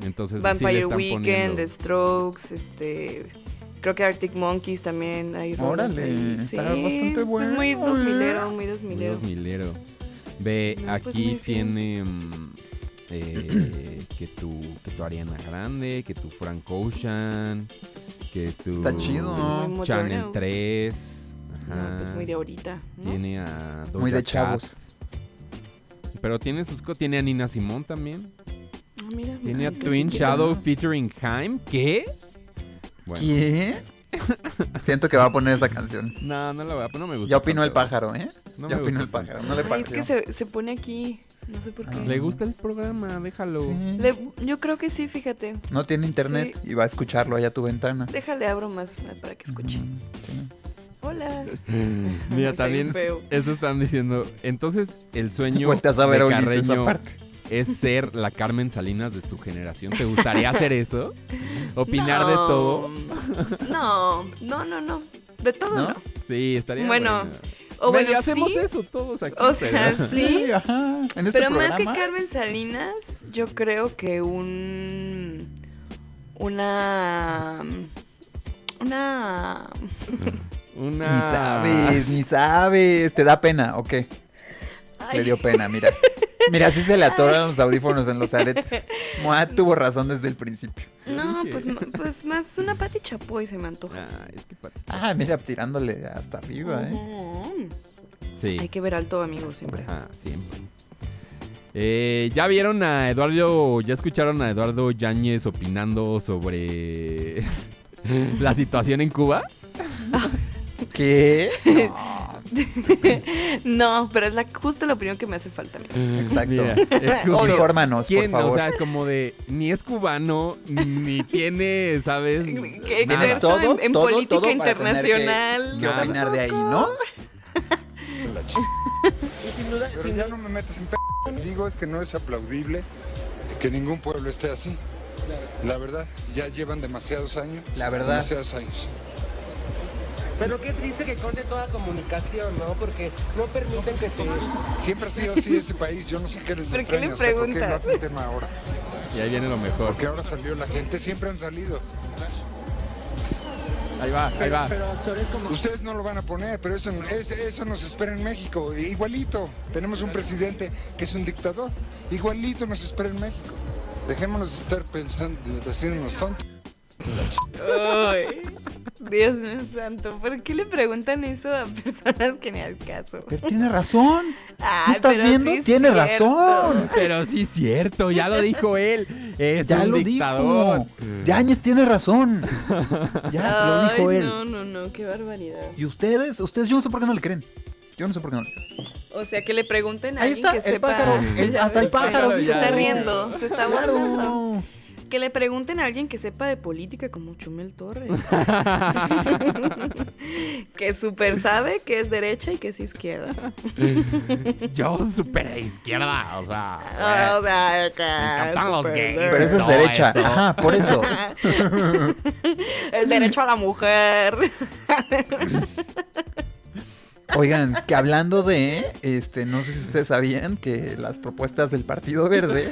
Speaker 5: Entonces sí le
Speaker 6: Vampire
Speaker 5: están
Speaker 6: Weekend,
Speaker 5: poniendo.
Speaker 6: The Strokes, este... Creo que Arctic Monkeys también hay rolas
Speaker 7: Órale,
Speaker 6: ahí.
Speaker 7: está
Speaker 6: Sí,
Speaker 7: bastante
Speaker 6: Es muy
Speaker 7: bueno,
Speaker 6: dos
Speaker 7: ¿eh?
Speaker 6: milero, muy dos
Speaker 5: Muy
Speaker 6: milero.
Speaker 5: 2000ero. Ve,
Speaker 6: No, pues
Speaker 5: aquí
Speaker 6: muy bien.
Speaker 5: tiene mm, eh, que tu que tu Ariana Grande, que tu Frank Ocean, que tu
Speaker 7: Está chido.
Speaker 6: Pues muy
Speaker 5: Channel
Speaker 6: moderno.
Speaker 5: 3.
Speaker 6: No,
Speaker 5: Ajá.
Speaker 6: pues muy de ahorita. ¿no?
Speaker 5: Tiene a
Speaker 7: Muy
Speaker 5: Doja
Speaker 7: de
Speaker 5: Cat,
Speaker 7: chavos.
Speaker 5: Pero tiene sus co- tiene a Nina Simón también.
Speaker 6: Ah, mira,
Speaker 5: Tiene a Twin Shadow featuring Haim. ¿Qué? Bueno,
Speaker 7: ¿Qué? Siento que va a poner esa canción.
Speaker 5: No, no la voy a no me gusta.
Speaker 7: Ya opinó el pájaro, ¿eh?
Speaker 5: No
Speaker 7: ya
Speaker 5: me
Speaker 7: opinó
Speaker 5: gusta
Speaker 7: el pájaro. No le
Speaker 6: Ay, es que se, se pone aquí. No sé por qué.
Speaker 5: Le gusta el programa, déjalo.
Speaker 7: Sí.
Speaker 6: Le- yo creo que sí, fíjate.
Speaker 7: No tiene internet y va a escucharlo allá a tu ventana.
Speaker 6: Déjale abro más eh, para que escuche.
Speaker 7: Mm, sí.
Speaker 6: Hola. <laughs>
Speaker 5: Mira, <laughs> también eso están diciendo. Entonces, el sueño
Speaker 7: Volteas a ver a
Speaker 5: de
Speaker 7: Ulises
Speaker 5: Carreño
Speaker 7: aparte.
Speaker 5: Es ser la Carmen Salinas de tu generación. ¿Te gustaría hacer eso? ¿Opinar de todo?
Speaker 6: No, no, no, no. De todo
Speaker 7: ¿No?
Speaker 6: no.
Speaker 5: Sí, estaría
Speaker 6: Bueno,
Speaker 5: bueno.
Speaker 6: O bueno,
Speaker 5: hacemos
Speaker 6: sí,
Speaker 5: eso todos aquí.
Speaker 6: O sea,
Speaker 5: pero-
Speaker 6: sí.
Speaker 7: ajá. En este
Speaker 6: Pero más que. Carmen Salinas, yo creo que un. Una. Una.
Speaker 5: Una...
Speaker 7: Ni sabes, ni sabes. ¿Te da pena o qué?
Speaker 6: Ay,
Speaker 7: Le dio pena, mira. Mira, así se le atoran los audífonos en los aretes. Moa tuvo razón desde el principio.
Speaker 6: No, pues, pues más una Pati Chapoy se me antoja.
Speaker 5: Ah, es que Pati-
Speaker 7: Ah, mira, tirándole hasta arriba, ¿eh?
Speaker 5: Sí.
Speaker 6: Hay que ver alto, amigo, siempre.
Speaker 5: Ajá, siempre. Eh, ¿Ya vieron a Eduardo, ya escucharon a Eduardo Yáñez opinando sobre <laughs> la situación en Cuba?
Speaker 7: ¿Qué? <laughs>
Speaker 6: No, <laughs> pero es la, justo la opinión que me hace falta. amigo.
Speaker 7: Exacto.
Speaker 5: Mira, <laughs> es justo-
Speaker 7: Infórmanos, por favor.
Speaker 5: O sea, como de, ni es cubano, ni tiene, ¿sabes?
Speaker 6: Que
Speaker 7: Nada.
Speaker 6: experto
Speaker 7: Todo,
Speaker 6: en, en
Speaker 7: todo,
Speaker 6: política
Speaker 7: todo
Speaker 6: internacional.
Speaker 7: Que
Speaker 5: Nada.
Speaker 7: opinar de ahí, ¿no?
Speaker 14: Pero ya no me metes en p. Digo es que no es aplaudible que ningún pueblo esté así. La verdad, ya llevan demasiados años.
Speaker 7: La verdad.
Speaker 14: Demasiados años.
Speaker 15: Pero qué triste que corte toda comunicación, ¿no? Porque no permiten que se...
Speaker 14: Siempre ha sido así ese país. Yo no sé qué les
Speaker 6: ¿Pero qué le
Speaker 14: extraña. o sea, ¿Por qué hacen tema ahora?
Speaker 5: Y ahí viene lo mejor.
Speaker 14: Porque ahora salió la gente. Siempre han salido.
Speaker 5: Ahí va, ahí va.
Speaker 15: Pero actores como...
Speaker 14: Ustedes no lo van a poner, pero eso, es- eso nos espera en México. Igualito. Tenemos un presidente que es un dictador. Igualito nos espera en México. Dejémonos de estar pensando, de haciéndonos tontos.
Speaker 6: Ay, Dios mío santo, ¿por qué le preguntan eso a personas que ni al caso?
Speaker 7: Pero tiene razón.
Speaker 6: Ay,
Speaker 7: ¿No estás
Speaker 6: pero
Speaker 7: viendo?
Speaker 6: sí es
Speaker 7: tiene
Speaker 6: cierto.
Speaker 7: razón.
Speaker 5: Pero sí es cierto, ya lo dijo él. Es
Speaker 7: Ya
Speaker 5: un
Speaker 7: lo
Speaker 5: dictador.
Speaker 7: dijo. Yañez tiene razón. Ya lo dijo él.
Speaker 6: No, no, no, qué barbaridad.
Speaker 7: Y ustedes, ustedes, yo no sé por qué no le creen. Yo no sé por qué no le creen.
Speaker 6: O sea, que le pregunten a
Speaker 7: Ahí
Speaker 6: alguien
Speaker 7: está,
Speaker 6: que
Speaker 7: el
Speaker 6: sepa.
Speaker 7: pájaro, <laughs> el- hasta el pájaro
Speaker 6: Se
Speaker 7: dijo.
Speaker 6: está riendo, se está
Speaker 7: Claro.
Speaker 6: burlando. Que le pregunten a alguien que sepa de política como Chumel Torres. <laughs> que súper sabe que es derecha y que es izquierda. <laughs>
Speaker 5: Yo súper de izquierda, o sea.
Speaker 6: Ah, o sea,
Speaker 5: Me encantan los gays.
Speaker 7: Pero eso es derecha.
Speaker 5: eso.
Speaker 7: Ajá, por eso. <laughs>
Speaker 6: El derecho a la mujer.
Speaker 7: Oigan, que hablando de, este, no sé si ustedes sabían que las propuestas del Partido Verde.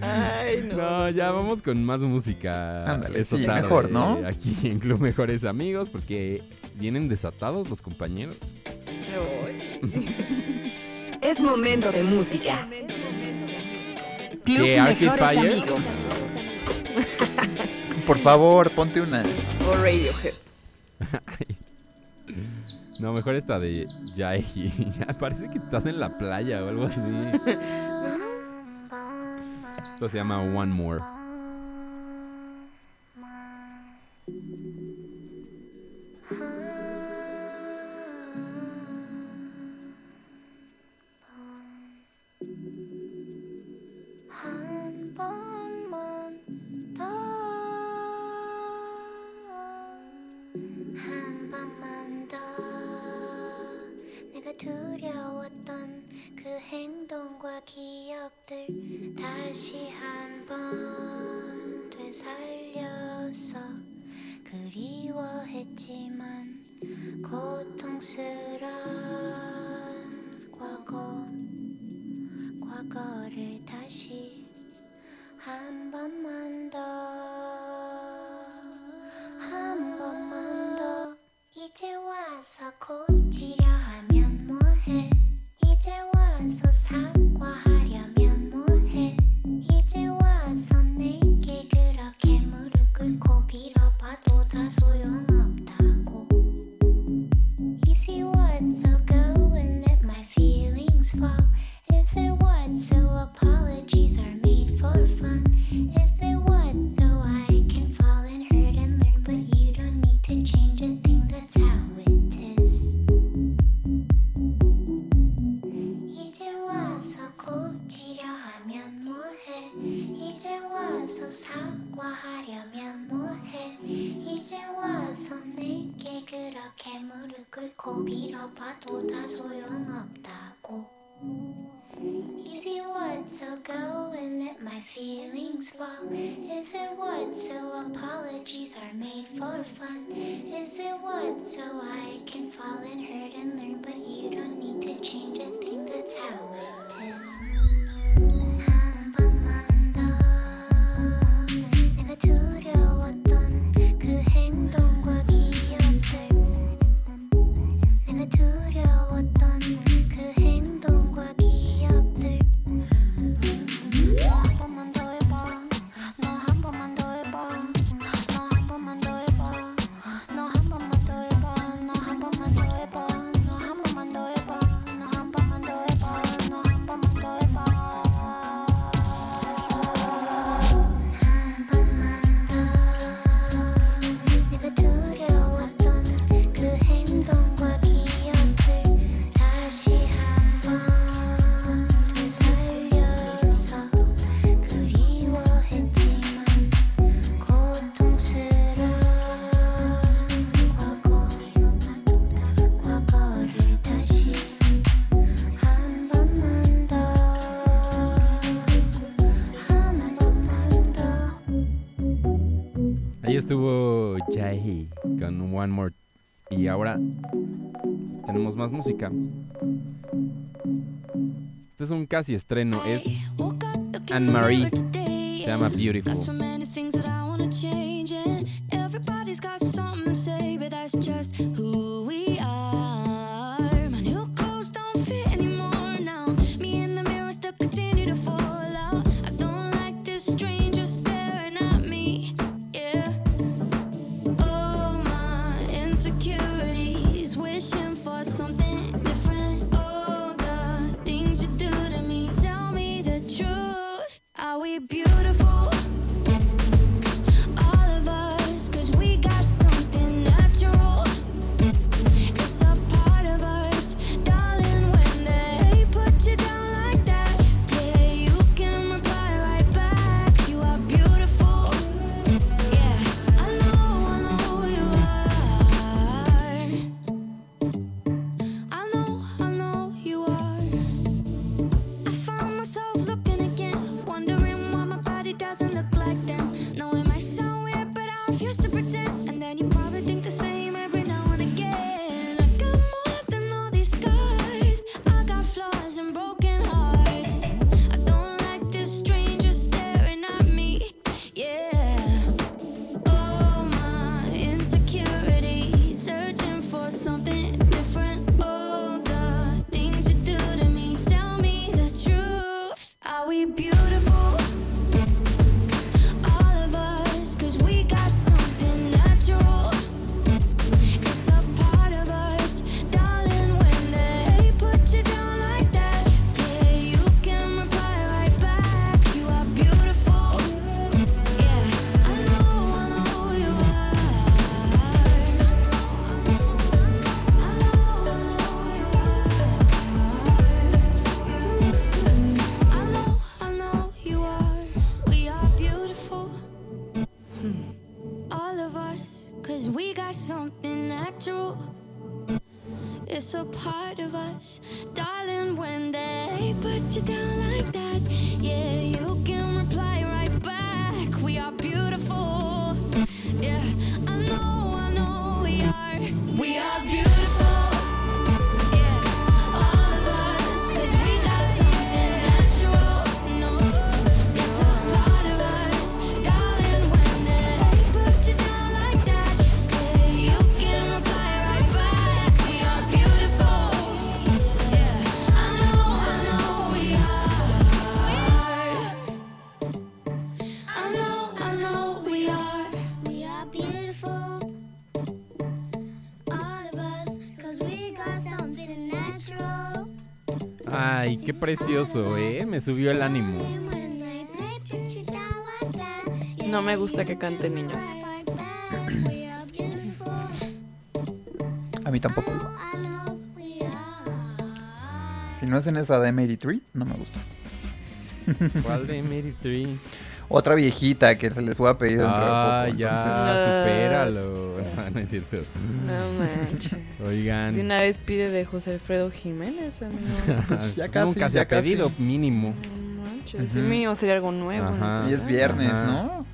Speaker 6: Ay, no.
Speaker 5: No, ya vamos con más música.
Speaker 7: Ándale, sí,
Speaker 5: tarde,
Speaker 7: mejor, ¿no?
Speaker 5: Aquí en Club Mejores Amigos, porque vienen desatados los compañeros. <laughs>
Speaker 3: Es momento de música. Club
Speaker 5: ¿Qué, Arcade
Speaker 3: Mejores
Speaker 5: Fire?
Speaker 3: Amigos.
Speaker 7: Por favor, ponte una.
Speaker 6: O Radiohead. <laughs>
Speaker 5: No, mejor esta de. <laughs> Ya parece que estás en la playa o algo así. Esto se llama One More.
Speaker 16: 두려웠던 그 행동과 기억들 다시 한번 되살려서 그리워했지만 고통스런 과거 과거를 다시 한 번만 더, 한 번만 더. 이제 와서 고치려 이제 와서 고치려 하면 뭐해? 이제 와서 사과하려면 뭐해? 이제 와서 내게 그렇게 무릎 꿇고 빌어봐도 다 소용없다고. Easy what so go and let my feelings fall. Is it what so apologies are made for fun? Is it what so I can fall and hurt and learn, but you don't need to change a thing. That's how it is.
Speaker 17: Y ahora tenemos más música. Este es un casi estreno. Es Anne Marie. Se llama Beautiful. Precioso, ¿eh? Me subió el ánimo.
Speaker 6: No me gusta que canten niños.
Speaker 7: A mí tampoco. Si no es en esa de Mary Tree, no me gusta.
Speaker 17: ¿Cuál de Mary Tree?
Speaker 7: Otra viejita que se les voy a pedir dentro
Speaker 17: Ah,
Speaker 7: de poco.
Speaker 17: ya,
Speaker 7: entonces-
Speaker 17: supéralo. No es cierto.
Speaker 6: No manches.
Speaker 17: Oigan.
Speaker 6: De una vez pide de José Alfredo Jiménez, amigo. <laughs>
Speaker 7: Pues ya casi,
Speaker 17: Nunca se
Speaker 7: ya
Speaker 17: ha
Speaker 7: casi.
Speaker 17: pedido, mínimo.
Speaker 6: No manches, sí, mínimo sería algo nuevo. ¿no?
Speaker 7: Y es viernes,
Speaker 17: Ajá.
Speaker 7: ¿no?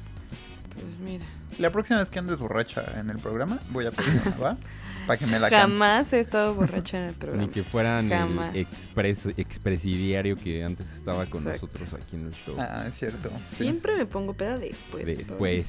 Speaker 6: Pues mira.
Speaker 7: La próxima vez que andes borracha en el programa, voy a pedir una, ¿va? <laughs> Para que me la cantes.
Speaker 6: Jamás he estado borracha en el programa.
Speaker 17: Ni que fueran
Speaker 6: Jamás.
Speaker 17: el expres, expresidiario que antes estaba con
Speaker 6: Exacto.
Speaker 17: nosotros aquí en el show.
Speaker 7: Ah, es cierto. sí.
Speaker 6: Siempre me pongo peda después.
Speaker 17: Después.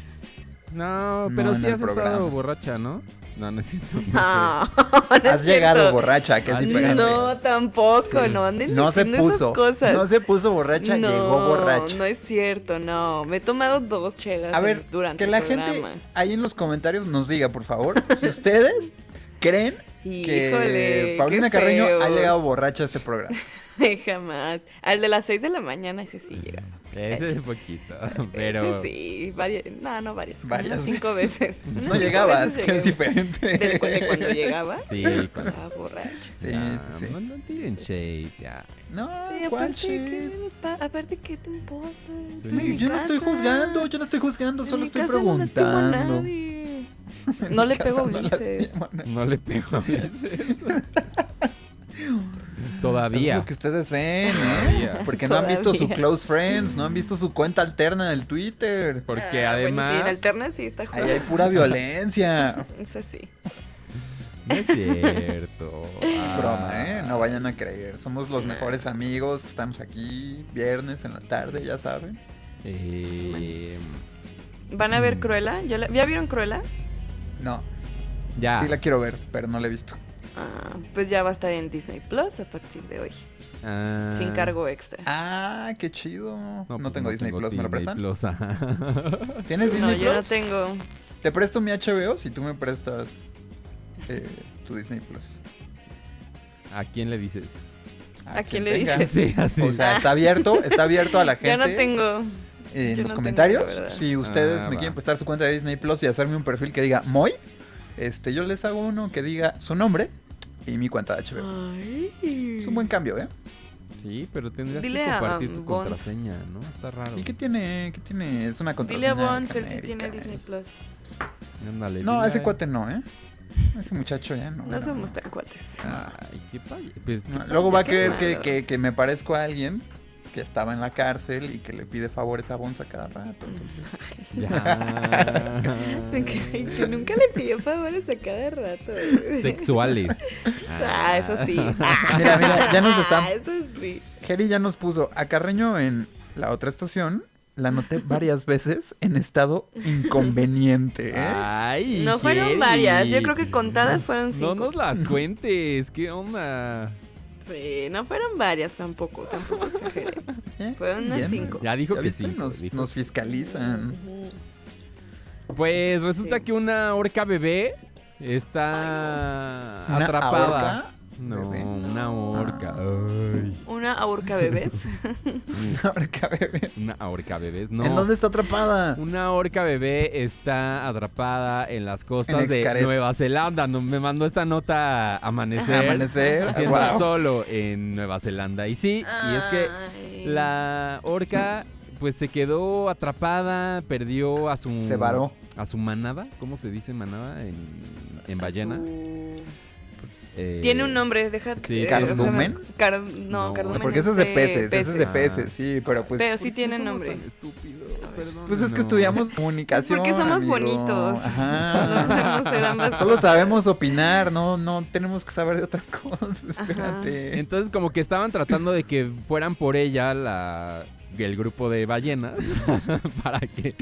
Speaker 17: No, pero
Speaker 7: en
Speaker 17: sí has
Speaker 7: programa.
Speaker 17: estado borracha, ¿no? No, no es cierto. No, <laughs> <laughs>
Speaker 6: No, no
Speaker 7: Has llegado
Speaker 6: cierto.
Speaker 7: borracha, que es
Speaker 17: Ah,
Speaker 7: diferente.
Speaker 6: No, tampoco,
Speaker 7: Sí.
Speaker 6: no anden
Speaker 7: No se
Speaker 6: esas
Speaker 7: puso.
Speaker 6: cosas.
Speaker 7: No se puso borracha,
Speaker 6: No,
Speaker 7: llegó borracha.
Speaker 6: No es cierto, no. Me he tomado dos chelas
Speaker 7: A ver,
Speaker 6: durante
Speaker 7: que la
Speaker 6: el
Speaker 7: gente ahí en los comentarios nos diga, por favor, si ustedes creen <laughs> que
Speaker 6: Híjole,
Speaker 7: Paulina Carreño ha llegado borracha a este programa. <laughs>
Speaker 6: Jamás. Al de las 6 de la mañana, ese sí llega.
Speaker 17: Ese es poquito, <laughs> pero...
Speaker 6: Ese sí, varias, no, no varias,
Speaker 7: Varias
Speaker 6: cinco veces. <laughs>
Speaker 7: No
Speaker 6: cinco
Speaker 7: llegabas,
Speaker 6: veces
Speaker 7: que es diferente.
Speaker 6: ¿De, cu- de cuando llegaba?
Speaker 17: Sí, cuando-
Speaker 6: Estaba borracho.
Speaker 7: Sí,
Speaker 17: Ya,
Speaker 7: sí, sí.
Speaker 17: No, no tiren shade, ya.
Speaker 7: No,
Speaker 6: Sí,
Speaker 7: ¿cuál
Speaker 6: aparte? ¿qué me pa- aparte, ¿qué te importa?
Speaker 7: Sí, yo no estoy juzgando, yo no estoy juzgando, solo estoy
Speaker 6: no
Speaker 7: preguntando.
Speaker 6: nadie. No le pego
Speaker 7: no
Speaker 6: Ulises.
Speaker 7: a nadie.
Speaker 17: No le pego a veces. <laughs>
Speaker 5: Todavía.
Speaker 7: Es lo que ustedes ven, ¿eh?
Speaker 5: Todavía.
Speaker 7: Porque no han visto su close friends, no han visto su cuenta alterna del Twitter.
Speaker 5: Porque
Speaker 6: Ah, bueno,
Speaker 5: además.
Speaker 6: sí, en alterna sí está
Speaker 7: Ahí
Speaker 6: jugando.
Speaker 7: hay pura violencia. <laughs>
Speaker 6: Es así.
Speaker 5: No es cierto.
Speaker 7: Es broma,
Speaker 5: Ah.
Speaker 7: ¿eh? No vayan a creer. Somos los mejores amigos que estamos aquí viernes en la tarde, ya saben.
Speaker 5: Eh,
Speaker 6: ¿Van a ver Cruella? ¿Ya, la- ¿ya vieron Cruella?
Speaker 7: No,
Speaker 5: ya.
Speaker 7: sí la quiero ver, pero no la he visto.
Speaker 6: Ah, pues ya va a estar en Disney Plus a partir de hoy.
Speaker 5: Ah.
Speaker 6: Sin cargo extra.
Speaker 7: Ah, qué chido. No,
Speaker 5: pues
Speaker 7: tengo Disney Plus, ¿me lo
Speaker 5: Disney
Speaker 7: prestan?
Speaker 5: Plus, ajá. <laughs>
Speaker 7: ¿Tienes
Speaker 6: No,
Speaker 7: Disney
Speaker 6: yo no
Speaker 7: Plus?
Speaker 6: tengo.
Speaker 7: Te presto mi HBO si tú me prestas eh, tu Disney Plus.
Speaker 5: ¿A quién le dices?
Speaker 6: ¿A quién le
Speaker 7: tenga.
Speaker 6: dices? <laughs>
Speaker 5: Sí, así.
Speaker 7: O sea, está abierto, está abierto a la <laughs> gente.
Speaker 6: Ya no tengo.
Speaker 7: en
Speaker 6: yo
Speaker 7: los
Speaker 6: no
Speaker 7: comentarios.
Speaker 6: tengo,
Speaker 7: si ustedes
Speaker 5: Ah,
Speaker 7: me
Speaker 5: va.
Speaker 7: quieren prestar su cuenta de Disney Plus y hacerme un perfil que diga Moy, este, yo les hago uno que diga su nombre y mi cuenta de HBO.
Speaker 6: Ay.
Speaker 7: Es un buen cambio, ¿eh?
Speaker 5: Sí, pero tendrías
Speaker 6: Dile
Speaker 5: que
Speaker 6: a,
Speaker 5: compartir
Speaker 6: um,
Speaker 5: tu
Speaker 6: Bones.
Speaker 5: contraseña, ¿no? Está raro.
Speaker 7: ¿Y qué tiene? ¿Qué tiene? Es una
Speaker 6: Dile
Speaker 7: contraseña.
Speaker 6: a Bones, él sí
Speaker 7: genérica,
Speaker 6: tiene
Speaker 7: ¿eh?
Speaker 6: Disney Plus.
Speaker 5: Ándale,
Speaker 7: No,
Speaker 5: dile
Speaker 7: ese cuate no, ¿eh? Ese muchacho ya no.
Speaker 6: No somos tan cuates.
Speaker 5: Ay, qué paye- pues,
Speaker 7: No, Luego va a
Speaker 6: qué
Speaker 7: creer que, que, que me parezco a alguien que estaba en la cárcel y que le pide favores a Bones a cada rato. Entonces, <laughs>
Speaker 5: Ya. <laughs>
Speaker 6: Me cae que nunca le pidió favores a cada rato.
Speaker 5: Sexuales.
Speaker 6: Ah, eso sí.
Speaker 7: Mira, mira, ya nos están-
Speaker 6: Ah, Eso sí.
Speaker 7: Jerry ya nos puso a Carreño en la otra estación. La noté varias veces en estado inconveniente. ¿eh?
Speaker 5: Ay,
Speaker 6: No fueron
Speaker 5: Jerry.
Speaker 6: varias, yo creo que contadas fueron cinco.
Speaker 5: No nos las cuentes, ¿qué onda?
Speaker 6: Sí, no fueron varias tampoco, tampoco exageré.
Speaker 7: ¿Eh?
Speaker 6: Fueron unas
Speaker 7: Bien.
Speaker 6: cinco.
Speaker 5: Ya dijo
Speaker 7: ¿Ya
Speaker 5: que sí.
Speaker 7: Nos,
Speaker 5: dijo.
Speaker 7: nos fiscalizan.
Speaker 5: Pues resulta
Speaker 6: Sí.
Speaker 5: que una orca bebé está
Speaker 7: ¿Una
Speaker 5: atrapada.
Speaker 7: Ahorca
Speaker 5: No,
Speaker 7: bebé?
Speaker 5: una orca. Ay.
Speaker 6: Una ahorca bebés. <laughs>
Speaker 7: Ahorca bebé.
Speaker 5: Una orca bebé. No.
Speaker 7: ¿En dónde está atrapada?
Speaker 5: Una orca bebé está atrapada en las costas
Speaker 7: En
Speaker 5: de. Nueva Zelanda. No, me mandó esta nota a amanecer.
Speaker 7: Amanecer,
Speaker 5: Haciendo
Speaker 7: wow.
Speaker 5: solo en Nueva Zelanda. Y sí, y es que la orca pues se quedó atrapada, perdió a su
Speaker 7: Se varó.
Speaker 5: a su manada, ¿cómo se dice manada en, en ballena?
Speaker 6: su-
Speaker 7: Pues,
Speaker 5: Eh,
Speaker 6: Tiene un nombre, deja.
Speaker 5: sí,
Speaker 6: eh,
Speaker 7: ¿Cardumen?
Speaker 6: car- no,
Speaker 5: No,
Speaker 6: cardumen.
Speaker 7: Porque ese es de
Speaker 6: de
Speaker 7: peces, ese es de
Speaker 5: Ah.
Speaker 7: peces, sí, pero pues...
Speaker 6: Pero sí
Speaker 5: ¿Por qué
Speaker 6: tiene nombre.
Speaker 5: Perdón,
Speaker 7: Pues es que estudiamos comunicación.
Speaker 6: Porque somos
Speaker 7: amigo.
Speaker 6: bonitos.
Speaker 7: Ajá. <laughs>
Speaker 6: No podemos ser ambas
Speaker 7: Solo sabemos opinar, no, no tenemos que saber de otras <laughs> cosas. Espérate.
Speaker 5: Entonces como que estaban tratando de que fueran por ella la el grupo de ballenas <laughs> para que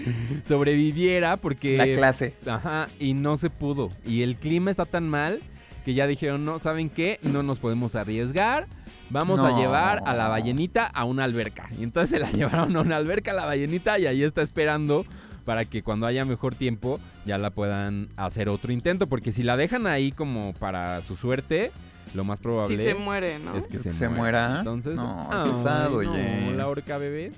Speaker 5: sobreviviera porque
Speaker 7: La clase.
Speaker 5: Ajá, y no se pudo. Y el clima está tan mal que ya dijeron, no, ¿saben qué? No nos podemos arriesgar. Vamos a llevar a la ballenita a una alberca. Y entonces se la <laughs> llevaron a una alberca a la ballenita y ahí está esperando para que cuando haya mejor tiempo ya la puedan hacer otro intento. Porque si la dejan ahí como para su suerte, lo más probable
Speaker 6: Si se muere, ¿no?
Speaker 5: es que se,
Speaker 7: ¿Se
Speaker 5: muera. Entonces,
Speaker 7: No,
Speaker 5: ay,
Speaker 7: pesado,
Speaker 5: no,
Speaker 7: oye.
Speaker 5: La orca bebés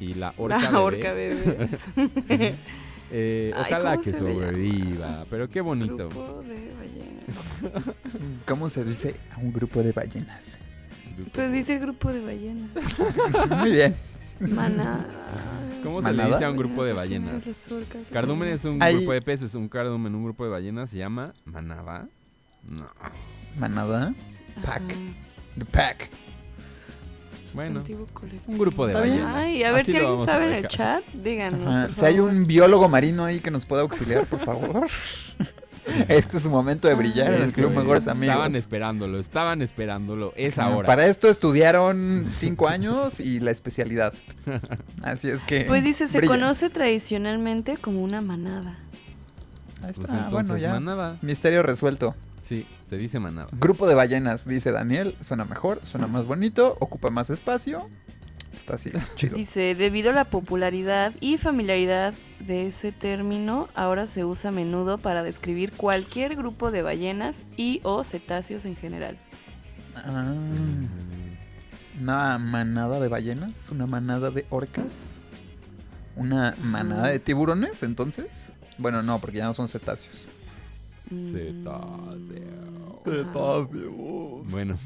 Speaker 5: y la <laughs> orca
Speaker 6: La
Speaker 5: bebé.
Speaker 6: orca bebés. <laughs>
Speaker 5: Eh,
Speaker 6: Ay,
Speaker 5: ojalá
Speaker 6: ¿cómo
Speaker 5: que sobreviva, pero qué bonito.
Speaker 6: Grupo de ballenas. <laughs>
Speaker 7: ¿Cómo se dice a un grupo de ballenas?
Speaker 6: Pues dice grupo de ballenas. <laughs>
Speaker 7: Muy bien.
Speaker 6: Manada.
Speaker 5: ¿Cómo se le dice a un grupo de
Speaker 6: Ballenas,
Speaker 5: Cardumen es un grupo de peces, un cardumen, un grupo de ballenas se llama manada. No.
Speaker 7: Manada. Pack.
Speaker 6: Ajá.
Speaker 7: The pack.
Speaker 5: Bueno, un grupo de ballenas.
Speaker 6: Ay, a ver
Speaker 5: Así
Speaker 6: si alguien sabe en el chat, díganos.
Speaker 7: Ajá.
Speaker 6: por
Speaker 7: Si hay un biólogo marino ahí que nos pueda auxiliar, por favor. <laughs> Este es su momento de brillar en el Club
Speaker 5: es.
Speaker 7: Mejores Amigos.
Speaker 5: Estaban esperándolo, estaban esperándolo. Es ahora.
Speaker 7: Para esto estudiaron cinco años y la especialidad. Así es que.
Speaker 6: Pues dice, se
Speaker 7: brilla.
Speaker 6: conoce tradicionalmente como una manada.
Speaker 7: Ahí
Speaker 5: Pues
Speaker 7: está,
Speaker 5: entonces,
Speaker 7: bueno, ya.
Speaker 5: manada.
Speaker 7: Misterio resuelto.
Speaker 5: Sí, se dice manada.
Speaker 7: Grupo de ballenas, dice Daniel. Suena mejor, suena más bonito, ocupa más espacio. Está así, <laughs> chido.
Speaker 6: Dice, debido a la popularidad y familiaridad de ese término, ahora se usa a menudo para describir cualquier grupo de ballenas y o cetáceos en general.
Speaker 7: Ah, una manada de ballenas, una manada de orcas, una manada de tiburones, entonces. Bueno, no, porque ya no son cetáceos.
Speaker 5: Cetáceo.
Speaker 7: Cetáceos.
Speaker 5: Bueno,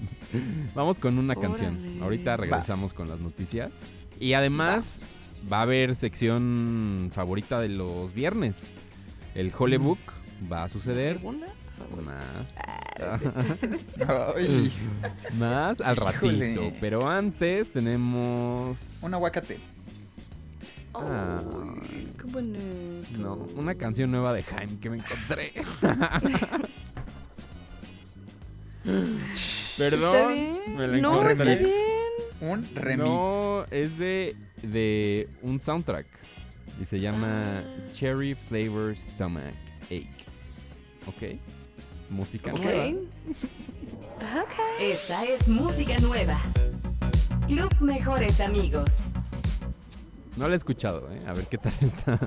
Speaker 5: <laughs> vamos con una canción.
Speaker 6: Órale.
Speaker 5: Ahorita regresamos con las noticias. Y además va a haber sección favorita de los viernes. El Hollybook va a
Speaker 6: ¿La
Speaker 5: suceder.
Speaker 6: segunda?
Speaker 5: Más. <laughs> <laughs> Más al ratito.
Speaker 7: Híjole.
Speaker 5: Pero antes tenemos.
Speaker 7: Un aguacate.
Speaker 5: Ah,
Speaker 6: Qué bonito.
Speaker 5: no, una canción nueva de Jaime que me encontré. <laughs> Perdón.
Speaker 6: ¿Está bien?
Speaker 5: Me la
Speaker 6: No, está
Speaker 5: encontré.
Speaker 6: bien.
Speaker 7: Un remix.
Speaker 5: No, es de, de un soundtrack. Y se llama
Speaker 6: Ah.
Speaker 5: Cherry Flavor Stomach Ache. ¿Ok? Música
Speaker 6: Ok.
Speaker 5: nueva.
Speaker 6: Ok.
Speaker 3: Esta es música nueva. Club Mejores Amigos.
Speaker 5: No la he escuchado, ¿eh? A ver qué tal está.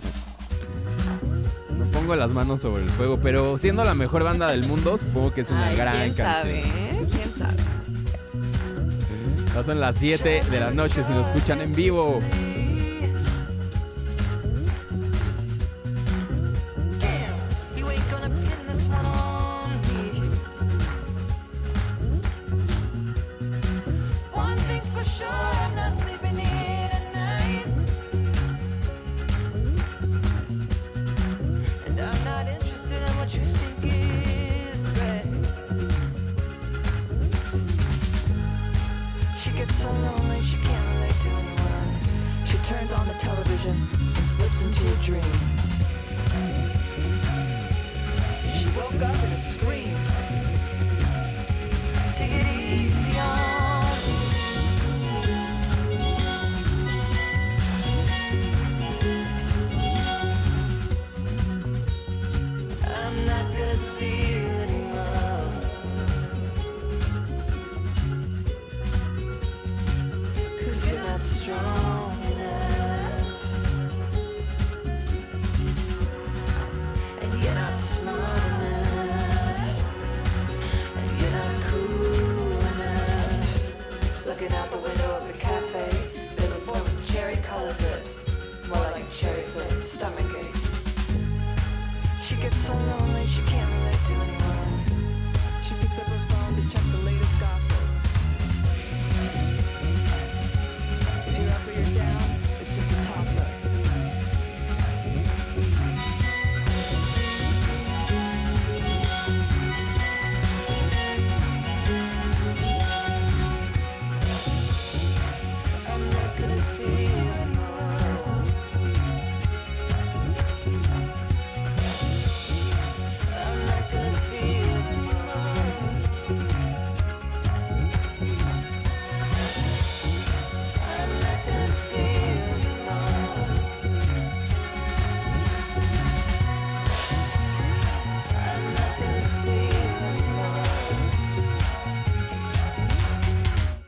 Speaker 5: No pongo las manos sobre el fuego, pero siendo la mejor banda del mundo, supongo que es una
Speaker 6: Ay,
Speaker 5: gran
Speaker 6: ¿Quién
Speaker 5: canción.
Speaker 6: sabe? eh? ¿Quién sabe?
Speaker 5: Ya son las 7 de la noche si lo escuchan en vivo.
Speaker 18: On the television and slips into a dream. She woke up in a scream. looking up.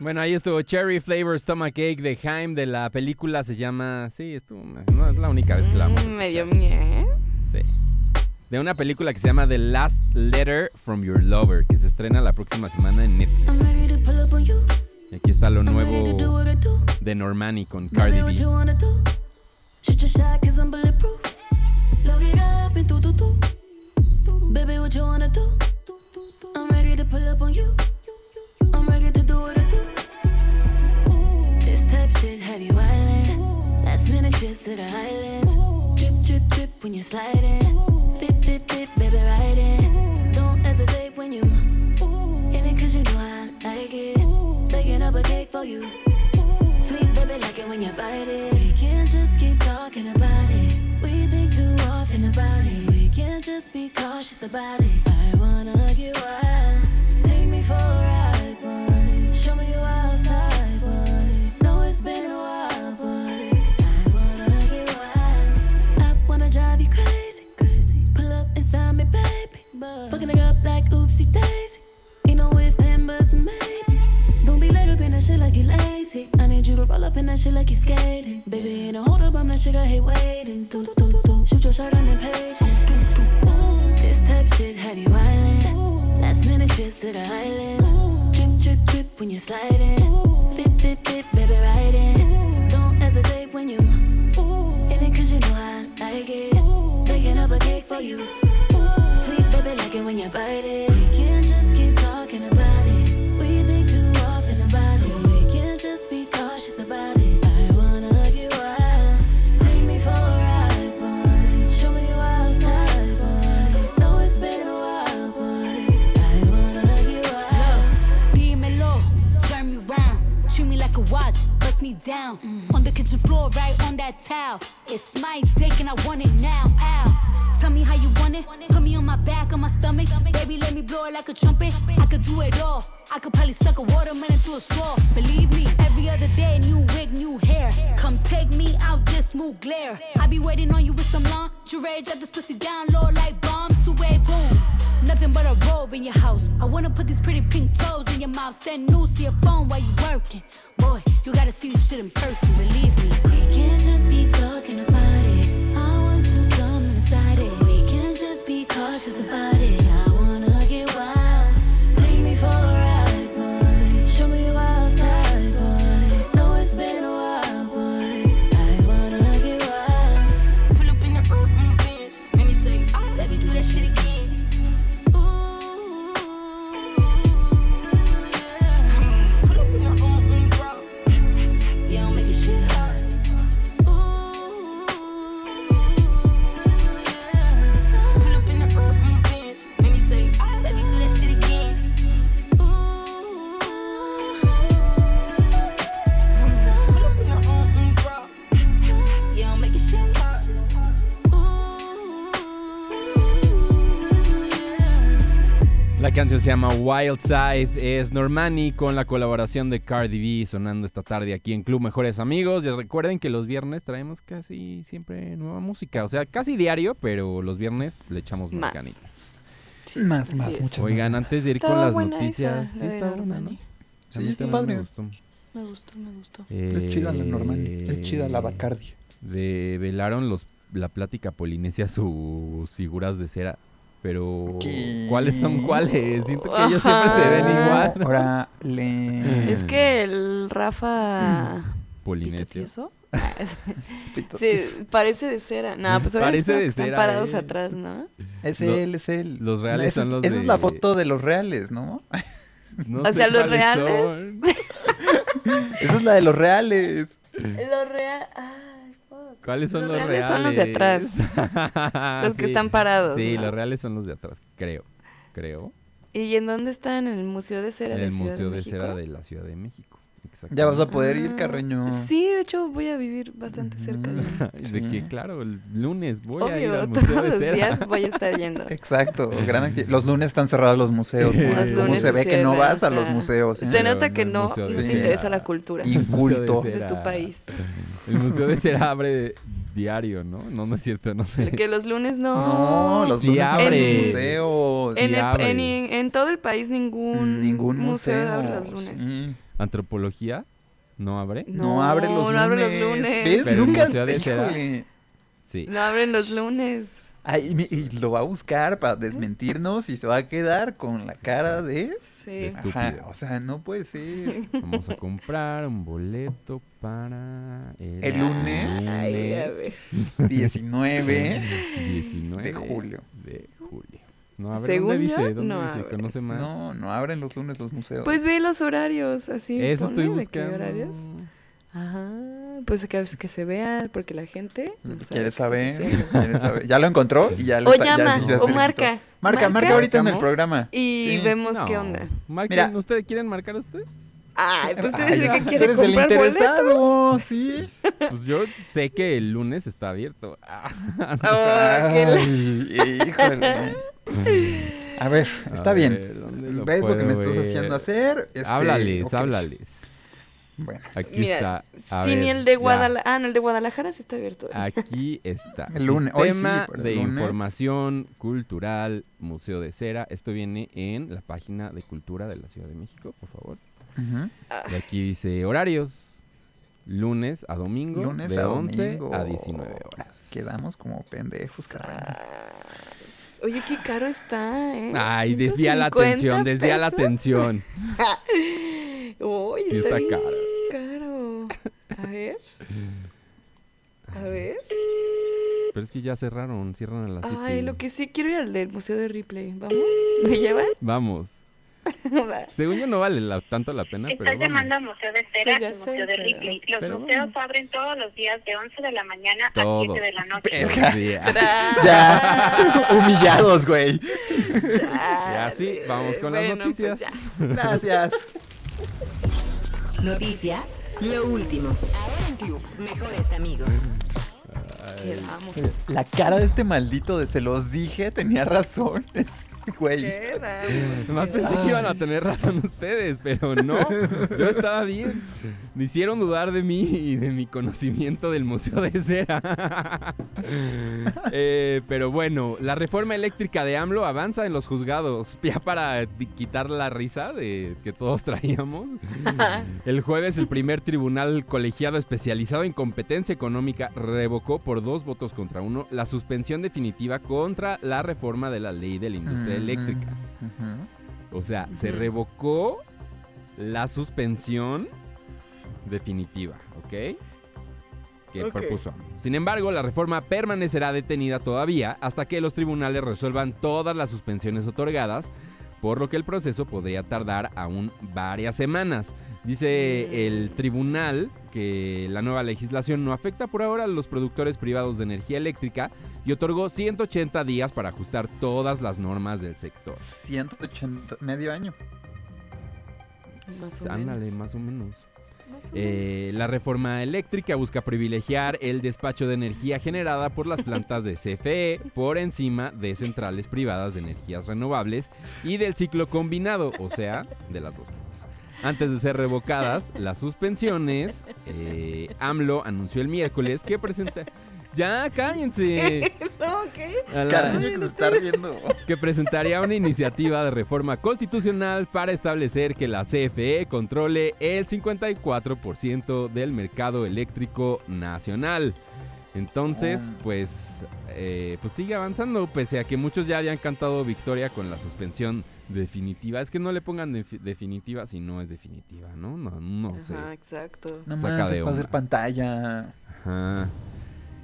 Speaker 5: Bueno, ahí estuvo Cherry Flavor Stomach Ache de Jaime de la película. Se llama. Sí, estuvo. No es la única vez que la vamos a
Speaker 6: Mm, medio
Speaker 5: escuchar.
Speaker 6: mie, ¿eh?
Speaker 5: Sí. De una película que se llama The Last Letter from Your Lover, que se estrena la próxima semana en Netflix.
Speaker 19: I'm ready to pull up on you.
Speaker 5: Y aquí está lo nuevo de Normani con Cardi
Speaker 19: Baby, what you
Speaker 5: B.
Speaker 19: Baby, what you wanna do? I'm ready to pull up on you. Have you wildin'. Last minute trips to the islands. Drip, drip, drip when you're sliding. Dip, dip, dip, baby, ride it. Don't hesitate when you in it cause you know I like it. Baking up a cake for you. Sweet baby, like it when you bite it. We can't just keep talking about it. We think too often about it. We can't just be cautious about it. I wanna get wild. Take me for a ride, boy. Show me you outside, baby. Fucking it up like oopsie daisy. Ain't no if, then, buts, and maybes. Don't be laid up in that shit like you lazy. I need you to roll up in that shit like you skating. Baby, ain't no hold up, I'm that shit I hate waiting. Do, do, do, do. Shoot your shot, I'm impatient. Do, do. Ooh, This type shit have you wildin'. Last minute trips to the islands. Drip, drip, drip when you're sliding. Dip, dip, dip, baby, ride it. Don't hesitate when you in it cause you know I like it. Baking up a cake for you like it when you bite it. We can't just keep talking about it. We think too often about it. We can't just be cautious about it. I wanna get wild. Take me for a ride, boy. Show me you outside, boy. Know it's been a while, boy. I wanna get wild.
Speaker 20: Look, dímelo, turn me round. Treat me like a watch, bust me down. Mm. On the kitchen floor, right on
Speaker 19: that towel. It's my dick and I want it now. Ow. Tell me how you want it stomach. Baby, let me blow it like a trumpet. I could do it all. I could probably suck a watermelon through a straw. Believe me, every other day, new wig, new hair. Come take me out this smooth glare. I be waiting on you with some lingerie. Drop this pussy down low like bombs. Away, boom. Nothing but a robe in your house. I wanna put these pretty pink toes in your mouth. Send news to your phone while you working. Boy, you gotta see this shit in person, believe me. We can't just be talking about it. I want you to come inside it. We can't just be cautious about it.
Speaker 5: Canción se llama Wild Side, es Normani con la colaboración de Cardi B sonando esta tarde aquí en Club Mejores Amigos. Y recuerden que los viernes traemos casi siempre nueva música, o sea, casi diario, pero los viernes le echamos más
Speaker 6: Más.
Speaker 7: Más, más, muchas
Speaker 5: Oigan,
Speaker 7: más.
Speaker 5: antes de ir
Speaker 6: Estaba
Speaker 5: con las noticias,
Speaker 6: esa,
Speaker 5: sí está buena, ¿no?
Speaker 7: Sí, está
Speaker 5: también me
Speaker 7: padre.
Speaker 5: gustó.
Speaker 6: Me gustó, me gustó.
Speaker 7: Es chida la Normani, es chida la Bacardi.
Speaker 5: Develaron los, la plática polinesia sus figuras de cera. Pero,
Speaker 7: ¿Qué?
Speaker 5: ¿cuáles son cuáles? Siento que ellos siempre se ven igual.
Speaker 7: Ahora le.
Speaker 6: Es que el Rafa. <clears throat>
Speaker 5: Polinesio. <laughs>
Speaker 6: Sí, parece de cera. No, pues ahora
Speaker 5: Parece de
Speaker 6: están
Speaker 5: cera,
Speaker 6: parados
Speaker 5: eh.
Speaker 6: atrás, ¿no?
Speaker 7: Es él, es él.
Speaker 5: los reales
Speaker 7: Esa
Speaker 5: son
Speaker 7: es-
Speaker 5: los
Speaker 7: Esa es
Speaker 5: de-
Speaker 7: la foto de los reales, ¿no?
Speaker 5: No
Speaker 6: O sea, los reales. <laughs>
Speaker 7: Esa es la de los reales.
Speaker 6: Los reales. Fuck.
Speaker 5: ¿Cuáles son
Speaker 6: Los
Speaker 5: los,
Speaker 6: reales son los de atrás. <laughs> Los que
Speaker 5: Sí.
Speaker 6: están parados,
Speaker 5: Sí,
Speaker 6: ¿no?
Speaker 5: los reales son los de atrás, creo. Creo.
Speaker 6: ¿Y en dónde están? ¿En el Museo de Cera
Speaker 5: En
Speaker 6: de
Speaker 5: el
Speaker 6: Ciudad
Speaker 5: Museo
Speaker 6: de?
Speaker 5: Cera de la Ciudad de México.
Speaker 7: Ya vas a poder ir,
Speaker 6: Ah,
Speaker 7: Carreño.
Speaker 6: Sí, de hecho voy a vivir bastante cerca de
Speaker 5: que, claro, el lunes voy a ir
Speaker 6: Obvio,
Speaker 5: al Museo
Speaker 6: todos
Speaker 5: de
Speaker 6: los
Speaker 5: Cera.
Speaker 6: días voy a estar yendo.
Speaker 7: Exacto, <laughs> gran Los lunes están cerrados los museos. ¿Cómo,
Speaker 6: Los
Speaker 7: se ve que no vas a los museos? eh?
Speaker 6: Se nota
Speaker 5: no
Speaker 6: que no, te interesa la cultura
Speaker 7: Inculto.
Speaker 6: de tu país.
Speaker 5: El Museo de Cera <laughs> abre diario, ¿no? No, no es cierto, no sé.
Speaker 6: Que los lunes no.
Speaker 7: No, los
Speaker 5: Sí
Speaker 7: lunes no
Speaker 5: abre.
Speaker 7: hay museos.
Speaker 6: En,
Speaker 5: Sí
Speaker 6: el-
Speaker 5: abre.
Speaker 6: en, en todo el país ningún,
Speaker 7: Ningún
Speaker 6: museo,
Speaker 7: museo.
Speaker 6: abre los lunes.
Speaker 7: sí.
Speaker 5: ¿Antropología? ¿No abre?
Speaker 7: No, abre los lunes.
Speaker 6: no abre los lunes.
Speaker 7: ¿Ves?
Speaker 5: Pero
Speaker 7: Nunca.
Speaker 5: De Cera-. Sí.
Speaker 6: No abren los lunes.
Speaker 7: Ay, y lo va a buscar para desmentirnos y se va a quedar con la cara de.
Speaker 6: Sí.
Speaker 5: Estúpido.
Speaker 7: Ajá, o sea, no puede ser.
Speaker 5: Vamos a comprar un boleto para el,
Speaker 7: ¿El lunes?
Speaker 6: Ay, ya
Speaker 5: lunes
Speaker 6: ves. <laughs>
Speaker 7: 19
Speaker 5: 19 <laughs>
Speaker 7: de julio.
Speaker 5: De julio. No, a ver,
Speaker 6: Según
Speaker 5: ¿dónde
Speaker 6: yo,
Speaker 5: dice? ¿Dónde
Speaker 6: no
Speaker 5: dice?
Speaker 6: abre.
Speaker 5: ¿Conoce más?
Speaker 7: No, no abren los lunes los museos.
Speaker 6: Pues ve los horarios, así.
Speaker 5: Eso estoy
Speaker 6: de qué
Speaker 5: buscando.
Speaker 6: horarios. Ajá. Pues que, que se vea, porque la gente. no sabe
Speaker 7: ¿Quieres
Speaker 6: qué
Speaker 7: saber?
Speaker 6: estás haciendo. <laughs>
Speaker 7: ¿Quieres saber? Ya lo encontró y ya le
Speaker 6: O
Speaker 7: está-
Speaker 6: llama,
Speaker 7: ya
Speaker 6: o marca.
Speaker 7: Marca, marca ahorita en el programa.
Speaker 6: Y
Speaker 7: Sí.
Speaker 6: vemos
Speaker 5: No.
Speaker 6: qué onda.
Speaker 5: Marquen,
Speaker 7: Mira.
Speaker 5: ¿ustedes quieren marcar ustedes?
Speaker 6: Ay, pues
Speaker 7: Ay,
Speaker 6: dice que
Speaker 7: tú
Speaker 6: quiere
Speaker 7: eres el
Speaker 6: boletos.
Speaker 7: interesado, sí. <laughs>
Speaker 5: Pues yo sé que el lunes está abierto. <laughs> Ah,
Speaker 6: la-
Speaker 7: Ay, híjole. A ver, está
Speaker 5: A
Speaker 7: bien.
Speaker 5: ver, ¿dónde lo
Speaker 7: ¿Ves lo que me estás
Speaker 5: ver?
Speaker 7: haciendo hacer? Este,
Speaker 5: háblales,
Speaker 7: ok.
Speaker 5: háblales.
Speaker 7: Bueno,
Speaker 5: Aquí
Speaker 6: Mira,
Speaker 5: está. A
Speaker 6: sí,
Speaker 5: ver,
Speaker 6: ni el de. Guadalajara. Ah, no, el de Guadalajara sí está abierto.
Speaker 5: Aquí <laughs> está.
Speaker 7: El lunes, hoy sí,
Speaker 5: de
Speaker 7: lunes.
Speaker 5: Información Cultural Museo de Cera. Esto viene en la página de Cultura de la Ciudad de México, por favor.
Speaker 7: ujú.
Speaker 5: Y aquí dice horarios. Lunes a domingo.
Speaker 7: lunes
Speaker 5: de
Speaker 7: a
Speaker 5: 11
Speaker 7: domingo.
Speaker 5: a 19 horas.
Speaker 7: Quedamos como pendejos, carnal.
Speaker 6: Oye, qué caro está, ¿eh?
Speaker 5: Ay, desvía la
Speaker 6: 150
Speaker 5: atención, desvía la atención. <laughs>
Speaker 6: Uy,
Speaker 5: Sí
Speaker 6: está,
Speaker 5: caro.
Speaker 6: caro. A ver. A ver.
Speaker 5: Pero es que ya cerraron, cierran a las 7.
Speaker 6: Ay, lo que sí quiero ir al del Museo de Ripley. ¿Vamos? ¿Me llevan?
Speaker 5: Vamos. <laughs> Según yo no vale la- tanto la pena, pero
Speaker 21: Estás
Speaker 5: vamos.
Speaker 21: llamando al Museo de Cera
Speaker 6: Pues ya
Speaker 21: y
Speaker 6: sé,
Speaker 21: Museo de
Speaker 6: pero-
Speaker 21: Ripley. Los
Speaker 5: pero
Speaker 21: museos abren todos los días de 11 de la mañana a
Speaker 5: Todos.
Speaker 21: 7 de la noche.
Speaker 5: Sí, <laughs>
Speaker 7: Ya, <laughs> humillados, güey.
Speaker 5: Y así, vamos con las
Speaker 6: Bueno, pues
Speaker 5: noticias.
Speaker 6: ya.
Speaker 7: Gracias.
Speaker 3: Noticias, lo último.
Speaker 19: Ahora en
Speaker 3: Club Mejores Amigos.
Speaker 6: Quedamos.
Speaker 7: La cara de este maldito de se los dije, tenía razón. Es, <laughs> güey.
Speaker 5: Más pensé que iban a tener razón ustedes, pero no. Yo estaba bien. Me hicieron dudar de mí y de mi conocimiento del Museo de Cera. <laughs> Eh, pero bueno, la reforma eléctrica de AMLO avanza en los juzgados. <laughs> Ya para quitar la risa de que todos traíamos. El jueves el primer tribunal colegiado especializado en competencia económica revocó por dos votos contra uno la suspensión definitiva contra la reforma de la ley de la industria Eléctrica. O sea, se revocó la suspensión definitiva, ¿ok? Que propuso. Sin embargo, la reforma permanecerá detenida todavía hasta que los tribunales resuelvan todas las suspensiones otorgadas, por lo que el proceso podría tardar aún varias semanas. Dice el tribunal que la nueva legislación no afecta por ahora a los productores privados de energía eléctrica y otorgó 180 días para ajustar todas las normas del sector.
Speaker 7: 180, medio año.
Speaker 6: Más o
Speaker 5: Ándale,
Speaker 6: menos.
Speaker 5: más o menos.
Speaker 6: Más o
Speaker 5: Eh, la reforma eléctrica busca privilegiar el despacho de energía generada por las plantas de CFE por encima de centrales privadas de energías renovables y del ciclo combinado, o sea, de las dos. Antes de ser revocadas las suspensiones, eh, AMLO anunció el miércoles que presenta... Ya, cállense. <laughs>
Speaker 6: no, ¿qué?
Speaker 5: A la-
Speaker 7: Cariño, que se está riendo.
Speaker 5: que presentaría una iniciativa de reforma constitucional para establecer que la CFE controle el 54% del mercado eléctrico nacional. Entonces,
Speaker 7: Ah.
Speaker 5: pues, eh, pues sigue avanzando, pese a que muchos ya habían cantado victoria con la suspensión definitiva. Es que no le pongan defi- definitiva si no es definitiva, ¿no? No, no sé.
Speaker 6: Ajá, exacto.
Speaker 7: No
Speaker 5: Saca
Speaker 7: más,
Speaker 5: de
Speaker 7: es para hacer pantalla.
Speaker 5: Ajá.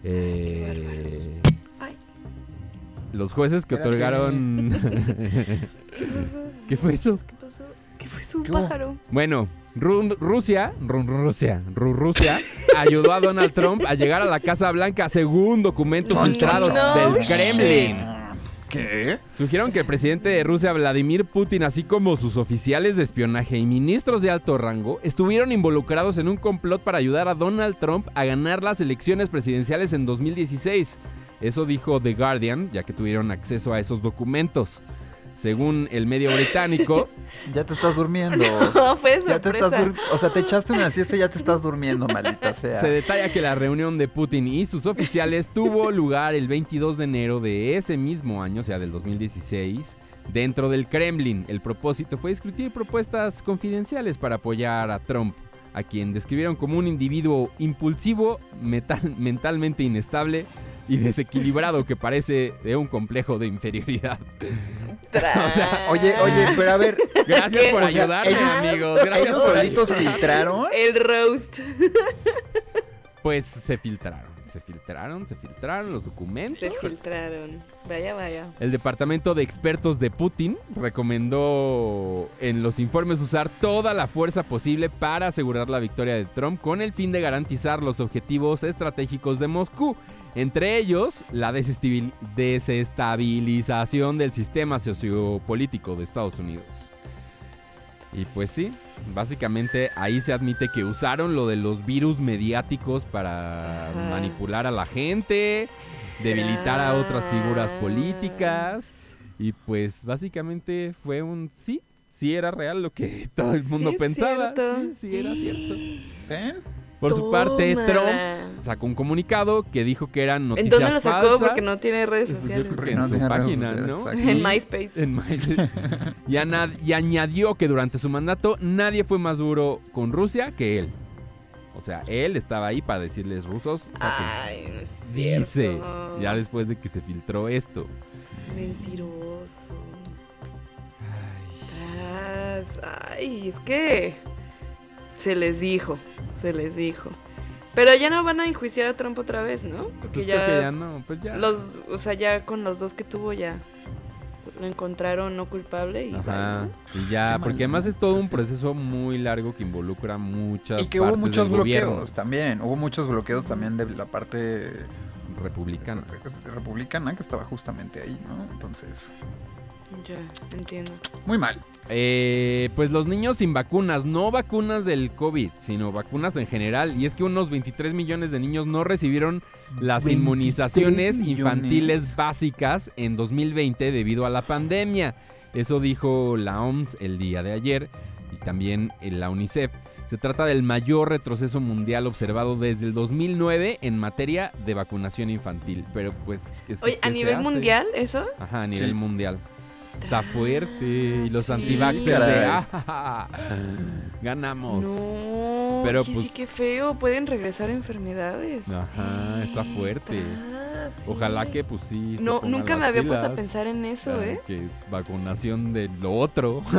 Speaker 5: Eh,
Speaker 6: Ay.
Speaker 5: los jueces que
Speaker 7: Espérate.
Speaker 5: otorgaron...
Speaker 6: ¿Qué <laughs> pasó?
Speaker 5: ¿Qué fue eso?
Speaker 6: ¿Qué pasó? ¿Qué fue su
Speaker 7: ¿Qué hubo?
Speaker 6: pájaro?
Speaker 5: Bueno, Ru- Rusia, Ru- Rusia, Ru- Rusia ayudó a Donald Trump a llegar a la Casa Blanca según documentos filtrados
Speaker 6: No
Speaker 5: del Kremlin.
Speaker 7: ¿Qué?
Speaker 5: Sugirieron que el presidente de Rusia, Vladimir Putin, así como sus oficiales de espionaje y ministros de alto rango, estuvieron involucrados en un complot para ayudar a Donald Trump a ganar las elecciones presidenciales en 2016. Eso dijo The Guardian, ya que tuvieron acceso a esos documentos. Según el medio británico, <laughs>
Speaker 7: Ya te estás durmiendo. <laughs>
Speaker 6: No, fue
Speaker 7: Ya te estás
Speaker 6: sorpresa.
Speaker 7: dur- O sea, te echaste una siesta y ya te estás durmiendo, maldita <laughs> sea.
Speaker 5: Se detalla que la reunión de Putin y sus oficiales tuvo lugar el 22 de enero de ese mismo año, o sea, del 2016, dentro del Kremlin. El propósito fue discutir propuestas confidenciales para apoyar a Trump, a quien describieron como un individuo impulsivo, metal- mentalmente inestable y desequilibrado que parece de un complejo de inferioridad. O sea,
Speaker 7: Oye, oye, pero a ver.
Speaker 5: gracias por
Speaker 7: O sea,
Speaker 5: ayudarme,
Speaker 7: ellos-
Speaker 5: amigos. Gracias
Speaker 7: ellos
Speaker 5: por
Speaker 7: solitos filtraron.
Speaker 6: El roast.
Speaker 5: Pues se filtraron, se filtraron, se filtraron los documentos.
Speaker 6: Se filtraron. Vaya, vaya.
Speaker 5: El departamento de expertos de Putin recomendó en los informes usar toda la fuerza posible para asegurar la victoria de Trump con el fin de garantizar los objetivos estratégicos de Moscú, entre ellos la desestabil- desestabilización del sistema sociopolítico de Estados Unidos. Y pues sí, básicamente ahí se admite que usaron lo de los virus mediáticos para
Speaker 6: Ajá.
Speaker 5: manipular a la gente, debilitar a otras figuras políticas. Y pues básicamente fue un sí, sí era real lo que <laughs> todo el mundo
Speaker 6: Sí
Speaker 5: pensaba.
Speaker 6: cierto.
Speaker 5: Sí, sí era cierto.
Speaker 7: ¿Ven?
Speaker 5: Por su parte. Trump sacó un comunicado que dijo que eran
Speaker 6: ¿En
Speaker 5: noticias
Speaker 6: dónde lo sacó?
Speaker 5: falsas.
Speaker 6: Porque no tiene redes
Speaker 5: Pues
Speaker 6: sociales.
Speaker 5: en
Speaker 7: no
Speaker 5: su página,
Speaker 7: sociales,
Speaker 5: ¿no?
Speaker 6: En MySpace.
Speaker 5: En MySpace. y, añadió que durante su mandato nadie fue más duro con Rusia que él. O sea, él estaba ahí para decirles rusos, sáquense.
Speaker 6: Ay, no es
Speaker 5: Dice, ya después de que se filtró esto.
Speaker 6: Mentiroso. Tras. Ay, es que. Se les dijo. Se les dijo. Pero ya no van a enjuiciar a Trump otra vez, ¿no? Porque
Speaker 5: Pues
Speaker 6: ya.
Speaker 5: creo que ya no, pues ya.
Speaker 6: Los, o sea, ya con los dos que tuvo ya. Lo encontraron no culpable y.
Speaker 5: Ajá. Y ya,
Speaker 7: Qué
Speaker 5: porque
Speaker 7: mal,
Speaker 5: además es todo un proceso muy largo que involucra muchas
Speaker 7: Y que hubo muchos bloqueos
Speaker 5: gobierno
Speaker 7: también. Hubo muchos bloqueos también de la parte
Speaker 5: republicana.
Speaker 7: republicana que estaba justamente ahí, ¿no? Entonces.
Speaker 6: Ya, entiendo.
Speaker 7: Muy mal.
Speaker 5: Eh, pues los niños sin vacunas, no vacunas del COVID, sino vacunas en general. Y es que unos 23 millones de niños no recibieron las
Speaker 7: 23
Speaker 5: inmunizaciones
Speaker 7: millones.
Speaker 5: infantiles básicas en 2020 debido a la pandemia. Eso dijo la OMS el día de ayer y también en la UNICEF. Se trata del mayor retroceso mundial observado desde el 2009 en materia de vacunación infantil. Pero pues... es que,
Speaker 6: Oye, ¿a
Speaker 5: ¿qué se
Speaker 6: nivel
Speaker 5: hace?
Speaker 6: mundial eso?
Speaker 5: Ajá, a nivel
Speaker 7: Sí.
Speaker 5: mundial. Está fuerte. Y los
Speaker 6: sí.
Speaker 5: de... "Ah, <laughs> ganamos.
Speaker 6: No,
Speaker 5: Pero,
Speaker 6: sí,
Speaker 5: pues-
Speaker 6: sí, qué feo. Pueden regresar enfermedades.
Speaker 5: Ajá, está fuerte.
Speaker 6: Ah, sí.
Speaker 5: Ojalá que pues sí.
Speaker 6: No, nunca
Speaker 5: las
Speaker 6: me había puesto a pensar en eso, ¿eh?
Speaker 5: Que vacunación de lo otro. <laughs>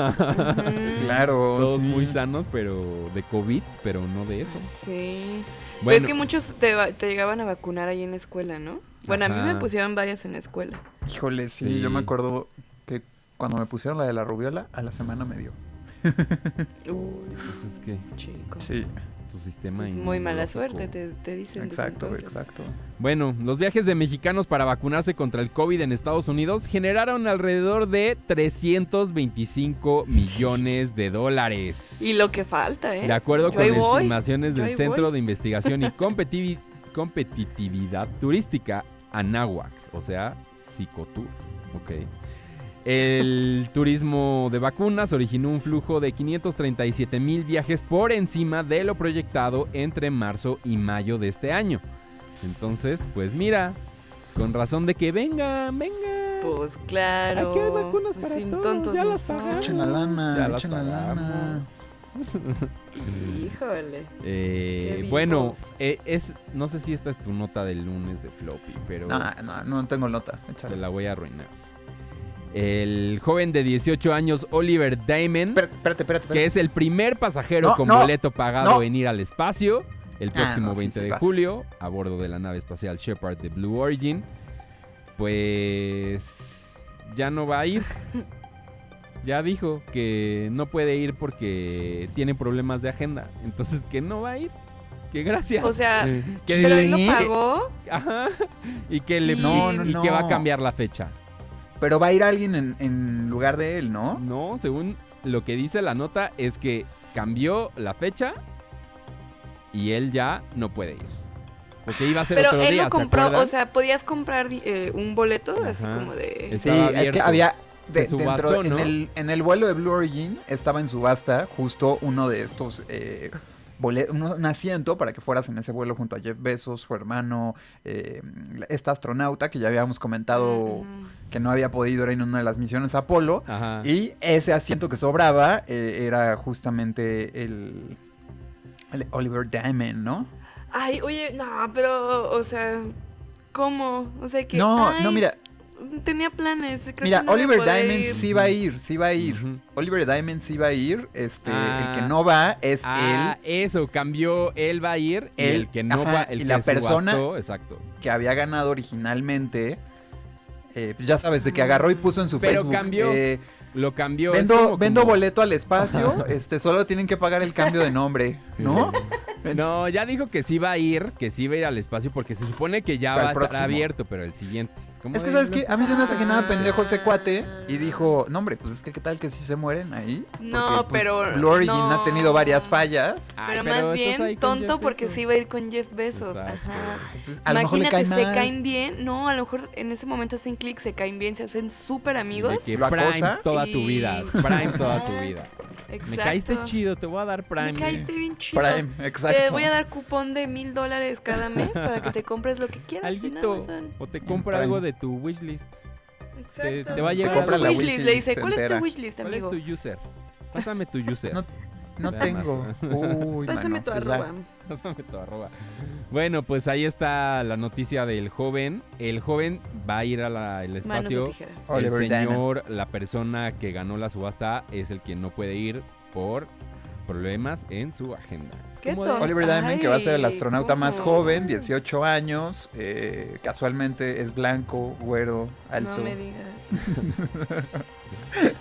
Speaker 7: Claro.
Speaker 5: Todos
Speaker 7: sí.
Speaker 5: muy sanos, pero de COVID, pero no de eso.
Speaker 6: Sí. Pero
Speaker 5: Bueno.
Speaker 6: es que muchos te, llegaban a vacunar ahí en la escuela, ¿no? Bueno, a mí me pusieron varias en la escuela.
Speaker 7: Híjole, sí,
Speaker 5: Sí.
Speaker 7: yo me acuerdo cuando me pusieron la de la rubiola, a la semana me dio. <laughs>
Speaker 6: Uy,
Speaker 5: Pues es que
Speaker 6: chico.
Speaker 7: Sí,
Speaker 5: tu sistema
Speaker 6: Es muy mala suerte, te, te dicen.
Speaker 7: exacto, exacto.
Speaker 5: Bueno, los viajes de mexicanos para vacunarse contra el COVID en Estados Unidos generaron alrededor de 325 millones de dólares.
Speaker 6: Y lo que falta, ¿eh?
Speaker 5: De acuerdo
Speaker 6: Yo
Speaker 5: con
Speaker 6: voy,
Speaker 5: estimaciones
Speaker 6: yo
Speaker 5: del Centro
Speaker 6: voy.
Speaker 5: de Investigación y <laughs> Competitividad Turística, ANAHUAC, o sea, Psicotur. Ok. El turismo de vacunas originó un flujo de 537 mil viajes por encima de lo proyectado entre marzo y mayo de este año. Entonces, pues mira, con razón de que vengan, vengan.
Speaker 6: Pues claro.
Speaker 5: Aquí hay vacunas
Speaker 6: pues
Speaker 5: para
Speaker 6: sin
Speaker 5: todos,
Speaker 6: tontos
Speaker 5: ya
Speaker 6: no
Speaker 5: las pagamos.
Speaker 7: Echen la lana,
Speaker 5: Ya las
Speaker 7: echen la lana.
Speaker 6: Híjole.
Speaker 5: Eh, bueno, eh, es, no sé si esta es tu nota del lunes de Floppy, pero
Speaker 7: No, no, no tengo nota.
Speaker 5: te la voy a arruinar. El joven de 18 años, Oliver Damon,
Speaker 7: Espérate, espérate, espérate.
Speaker 5: que es el primer pasajero
Speaker 7: No,
Speaker 5: con
Speaker 7: no,
Speaker 5: boleto pagado
Speaker 7: no.
Speaker 5: en ir al espacio el
Speaker 7: Ah,
Speaker 5: próximo
Speaker 7: no, sí,
Speaker 5: 20
Speaker 7: sí,
Speaker 5: de julio a bordo de la nave espacial Shepard de Blue Origin. Pues ya no va a ir. <laughs> Ya dijo que no puede ir porque tiene problemas de agenda. Entonces que no va a ir. Que gracias.
Speaker 6: O sea, <laughs>
Speaker 5: que
Speaker 6: pero él lo
Speaker 7: ¿Qué?
Speaker 6: pagó.
Speaker 5: Ajá. Y que le
Speaker 7: No,
Speaker 5: y-
Speaker 7: no,
Speaker 5: y que va a cambiar la fecha.
Speaker 7: Pero va a ir alguien en, en lugar de él, ¿no?
Speaker 5: No, según lo que dice la nota es que cambió la fecha y él ya no puede ir. Porque iba a ser
Speaker 6: Pero
Speaker 5: otro
Speaker 6: él
Speaker 5: día,
Speaker 6: lo
Speaker 5: ¿se
Speaker 6: compró, o sea, podías comprar eh, un boleto así como de...
Speaker 5: Es-
Speaker 7: Sí, es que había. de-
Speaker 5: Se subastó,
Speaker 7: dentro,
Speaker 5: ¿no?
Speaker 7: en, el, en el vuelo de Blue Origin estaba en subasta justo uno de estos. eh, un, un asiento para que fueras en ese vuelo junto a Jeff Bezos, su hermano, eh, esta astronauta que ya habíamos comentado que no había podido ir en una de las misiones Apolo.
Speaker 5: Ajá.
Speaker 7: Y ese asiento que sobraba eh, era justamente el, Oliver Diamond, ¿no?
Speaker 6: Ay, oye, no, pero, o sea, ¿cómo? O sea que...
Speaker 7: No,
Speaker 6: ay,
Speaker 7: no, mira,
Speaker 6: Tenía planes. creo
Speaker 7: Mira,
Speaker 6: que no
Speaker 7: Oliver Diamond
Speaker 6: ir.
Speaker 7: sí va a ir, sí va a ir. Oliver Diamond sí va a ir. Este, el que
Speaker 5: Ah.
Speaker 7: no va es
Speaker 5: Ah,
Speaker 7: él,
Speaker 5: eso, cambió, él va a ir y el que no
Speaker 7: ajá,
Speaker 5: va, el
Speaker 7: y
Speaker 5: que
Speaker 7: la persona-
Speaker 5: subastó, exacto.
Speaker 7: que había ganado originalmente. Eh, pues ya sabes, de que agarró y puso en su
Speaker 5: Pero
Speaker 7: Facebook.
Speaker 5: cambió.
Speaker 7: eh,
Speaker 5: Lo cambió.
Speaker 7: vendo,
Speaker 5: como-
Speaker 7: vendo
Speaker 5: como-
Speaker 7: boleto al espacio. este, solo tienen que pagar el cambio de nombre, ¿no? <laughs>
Speaker 5: No, ya dijo que sí va a ir, que sí va a ir al espacio porque se supone que ya
Speaker 7: Para
Speaker 5: va a estar
Speaker 7: próximo.
Speaker 5: abierto, pero el siguiente. Es, como
Speaker 7: Es que, ¿sabes qué? A mí se me hace que nada pendejo ese cuate. Y dijo, no, hombre, pues es que qué tal que sí se mueren ahí.
Speaker 6: No,
Speaker 7: pues,
Speaker 6: pero
Speaker 7: Blue Origin
Speaker 6: no.
Speaker 7: ha tenido varias fallas.
Speaker 5: Ay,
Speaker 6: Pero,
Speaker 5: pero
Speaker 6: más bien tonto porque sí iba a ir con Jeff Bezos.
Speaker 5: Exacto.
Speaker 6: Ajá.
Speaker 7: Pues, a lo mejor le
Speaker 6: Imagínate,
Speaker 7: cae
Speaker 6: se
Speaker 7: mal.
Speaker 6: caen bien. No, a lo mejor en ese momento hacen clic, se caen bien, se hacen súper amigos.
Speaker 7: ¿Lo
Speaker 5: Prime toda tu
Speaker 6: Y-
Speaker 5: vida. Prime toda tu <laughs> vida.
Speaker 6: Exacto.
Speaker 5: Me caíste chido, te voy a dar Prime.
Speaker 6: Me caíste bien chido.
Speaker 7: Prime, exacto.
Speaker 6: Te voy a dar cupón de mil dólares cada mes para que te <laughs> compres lo que quieras en
Speaker 5: Alguito.
Speaker 6: Amazon.
Speaker 5: O te compra
Speaker 7: Prime.
Speaker 5: algo de tu wishlist.
Speaker 6: Exacto.
Speaker 5: te va a llegar
Speaker 6: ¿Cuál es
Speaker 7: Compra
Speaker 6: tu
Speaker 7: la
Speaker 6: wishlist? Le dice, ¿cuál es tu wishlist,
Speaker 5: ¿Cuál es
Speaker 6: amigo?
Speaker 5: tu user? Pásame tu user.
Speaker 7: No, tengo. <laughs> Uy,
Speaker 6: Pásame
Speaker 7: mano,
Speaker 6: tu
Speaker 7: pues
Speaker 6: arroba.
Speaker 5: Pásame tu arroba. Bueno, pues ahí está la noticia del joven. El joven va a ir al espacio. el señor, la persona que ganó la subasta, es el que no puede ir por problemas en su agenda.
Speaker 6: Qué.
Speaker 7: Oliver Diamond, que va a ser el astronauta más joven, 18 años, eh, casualmente es blanco, güero, alto.
Speaker 6: No me digas. <laughs>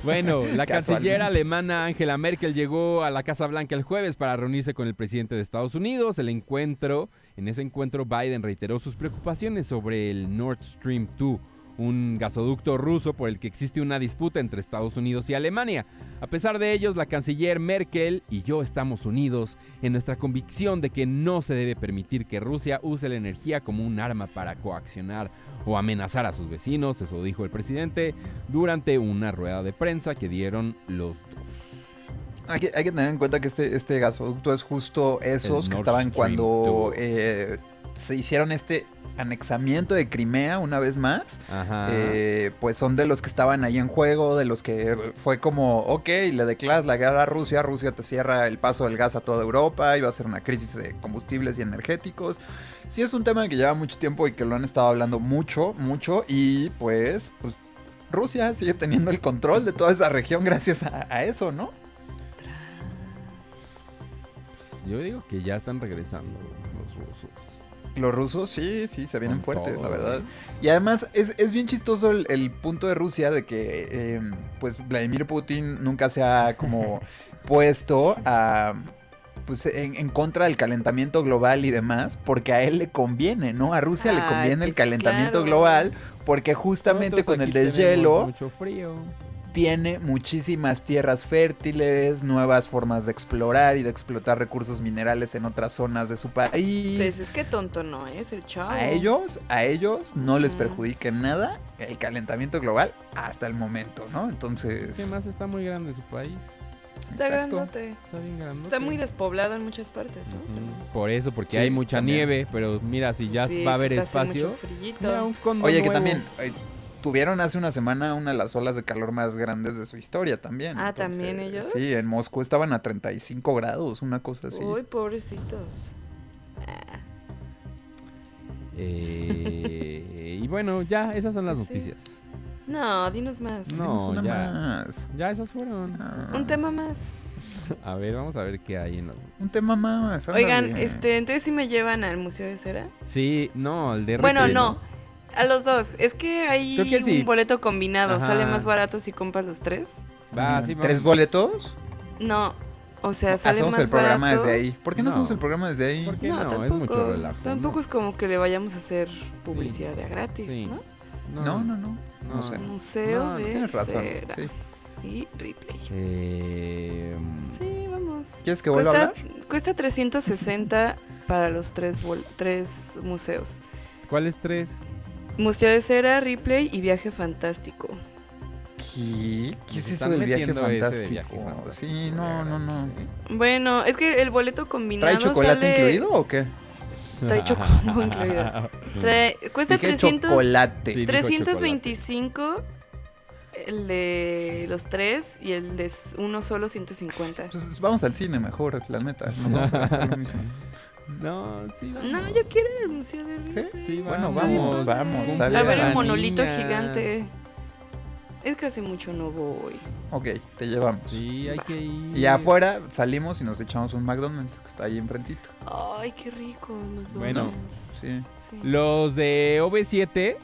Speaker 5: Bueno, la canciller alemana Angela Merkel llegó a la Casa Blanca el jueves para reunirse con el presidente de Estados Unidos. El encuentro, en ese encuentro Biden reiteró sus preocupaciones sobre el Nord Stream 2, un gasoducto ruso por el que existe una disputa entre Estados Unidos y Alemania. A pesar de ellos, la canciller Merkel y yo estamos unidos en nuestra convicción de que no se debe permitir que Rusia use la energía como un arma para coaccionar o amenazar a sus vecinos, eso dijo el presidente durante una rueda de prensa que dieron los dos.
Speaker 7: Hay que, hay que tener en cuenta que este, este gasoducto es justo esos que estaban cuando
Speaker 5: 2.
Speaker 7: eh, se hicieron este anexamiento de Crimea una vez más.
Speaker 5: Ajá.
Speaker 7: Eh, pues son de los que estaban ahí en juego, de los que fue como, ok, le declaras la guerra a Rusia, Rusia te cierra el paso del gas a toda Europa, iba a ser una crisis de combustibles y energéticos. Sí es un tema que lleva mucho tiempo y que lo han estado hablando mucho, mucho y pues, pues Rusia sigue teniendo el control de toda esa región gracias a, a eso, ¿no?
Speaker 5: Yo digo que ya están regresando los rusos.
Speaker 7: Los rusos sí, sí, se vienen fuertes, la verdad. Y además es, es bien chistoso el, el punto de Rusia de que eh, pues Vladimir Putin nunca se ha como <laughs> puesto a pues en, en contra del calentamiento global y demás, porque a él le conviene, ¿no? A Rusia le
Speaker 6: Ay,
Speaker 7: conviene el
Speaker 6: pues,
Speaker 7: calentamiento
Speaker 6: claro.
Speaker 7: global, porque justamente
Speaker 5: Nosotros
Speaker 7: con el deshielo
Speaker 5: Mucho frío.
Speaker 7: Tiene muchísimas tierras fértiles, nuevas formas de explorar y de explotar recursos minerales en otras zonas de su país.
Speaker 6: Pues es que tonto no es el chavo.
Speaker 7: A ellos, a ellos no les perjudica en nada el calentamiento global hasta el momento, ¿no? Entonces,
Speaker 5: ¿Qué más está muy grande su país?
Speaker 6: Está
Speaker 7: exacto.
Speaker 6: grandote.
Speaker 5: Está bien grandote.
Speaker 6: Está muy despoblado en muchas partes, ¿no?
Speaker 5: Por eso, porque
Speaker 7: Sí,
Speaker 5: hay mucha
Speaker 7: también.
Speaker 5: nieve, pero mira, si ya
Speaker 6: Sí,
Speaker 5: va a haber
Speaker 6: está haciendo
Speaker 5: espacio.
Speaker 6: mucho
Speaker 5: mira, un
Speaker 7: Oye, que también eh, tuvieron hace una semana una de las olas de calor más grandes de su historia también.
Speaker 6: Ah, ¿también ellos?
Speaker 7: Sí, en Moscú estaban a 35 grados, una cosa así.
Speaker 6: Uy, pobrecitos. Ah,
Speaker 5: Eh, <laughs> y bueno, ya, esas son las
Speaker 6: sí.
Speaker 5: noticias.
Speaker 6: No, dinos más.
Speaker 5: No,
Speaker 7: una
Speaker 5: ya.
Speaker 7: más.
Speaker 5: Ya esas fueron.
Speaker 7: Ah,
Speaker 6: Un tema más.
Speaker 5: A ver, vamos a ver qué hay en los...
Speaker 7: un tema más.
Speaker 6: Oigan, este, entonces sí me llevan al Museo de Cera.
Speaker 5: Sí, no, el de
Speaker 6: Bueno, no. A los dos. Es que hay
Speaker 5: Creo que sí.
Speaker 6: un boleto combinado.
Speaker 5: Ajá.
Speaker 6: Sale más barato si compras los tres.
Speaker 5: Va, sí,
Speaker 7: ¿Tres boletos?
Speaker 6: No. O sea, sale
Speaker 7: Hacemos
Speaker 6: más
Speaker 7: el programa
Speaker 6: barato.
Speaker 7: desde ahí. ¿Por qué no,
Speaker 5: No.
Speaker 7: hacemos el programa desde ahí?
Speaker 5: ¿Por qué
Speaker 6: No,
Speaker 5: no?
Speaker 6: tampoco.
Speaker 5: Es mucho relajo.
Speaker 6: Tampoco
Speaker 5: ¿no?
Speaker 6: es como que le vayamos a hacer publicidad de a gratis,
Speaker 5: Sí.
Speaker 6: ¿no?
Speaker 7: No, no, no. No,
Speaker 5: No.
Speaker 7: sé.
Speaker 6: Museo
Speaker 5: No,
Speaker 6: de
Speaker 7: Tienes razón.
Speaker 6: Cera.
Speaker 7: Sí.
Speaker 6: Y replay.
Speaker 5: Eh,
Speaker 6: Sí, vamos.
Speaker 7: ¿Quieres que vuelva a
Speaker 6: cuesta,
Speaker 7: hablar?
Speaker 6: cuesta 360 para los tres, bol- tres museos.
Speaker 5: ¿Cuáles tres?
Speaker 6: Museo de Cera, Ripley y Viaje Fantástico.
Speaker 7: ¿Qué? ¿Qué es eso del viaje fantástico?
Speaker 5: viaje fantástico.
Speaker 7: Sí, no, no, no.
Speaker 6: Bueno, es que el boleto combinado
Speaker 7: ¿Trae chocolate
Speaker 6: sale-
Speaker 7: incluido o qué?
Speaker 6: Trae <laughs> chocolate incluido. Trae- cuesta
Speaker 7: Dije
Speaker 6: 300,
Speaker 7: chocolate.
Speaker 5: Sí, dijo
Speaker 6: 325 el de los tres y el de uno solo 150.
Speaker 7: Pues vamos al cine mejor, la neta. Nos vamos a gastar lo mismo. <laughs>
Speaker 5: No, sí, vamos.
Speaker 6: No, yo quiero ir al museo de
Speaker 7: ¿Sí?
Speaker 6: Ripley.
Speaker 5: Sí,
Speaker 7: Bueno,
Speaker 5: vamos.
Speaker 7: vamos, vamos. Está
Speaker 6: A ver el monolito
Speaker 5: niña.
Speaker 6: gigante. Es que hace mucho no voy.
Speaker 7: Ok, te llevamos.
Speaker 5: Sí, hay que ir.
Speaker 7: Y afuera salimos y nos echamos un McDonald's que está ahí enfrentito.
Speaker 6: Ay, qué rico. McDonald's.
Speaker 5: Bueno.
Speaker 7: Sí.
Speaker 6: Sí.
Speaker 5: Los de OV7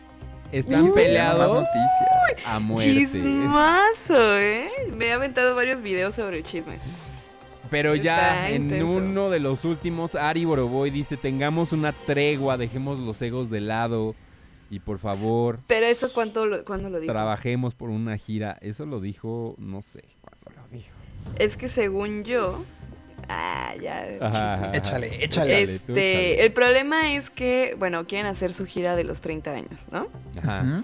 Speaker 5: están
Speaker 7: Uy,
Speaker 5: peleados
Speaker 7: más noticias.
Speaker 5: a muerte.
Speaker 6: Chismazo, ¿eh? Me he aventado varios videos sobre el chisme.
Speaker 5: Pero ya
Speaker 6: Está
Speaker 5: en
Speaker 6: intenso.
Speaker 5: uno de los últimos, Ari Boroboy dice, tengamos una tregua, dejemos los egos de lado y por favor
Speaker 6: Pero eso, ¿cuánto lo, ¿cuándo lo dijo?
Speaker 5: trabajemos por una gira. Eso lo dijo, no sé cuándo lo dijo.
Speaker 6: Es que según yo... Ah, ya.
Speaker 5: Ajá.
Speaker 7: Échale, échale.
Speaker 5: Tú,
Speaker 6: Este,
Speaker 5: échale.
Speaker 6: el problema es que, bueno, quieren hacer su gira de los 30 años, ¿no?
Speaker 5: Ajá.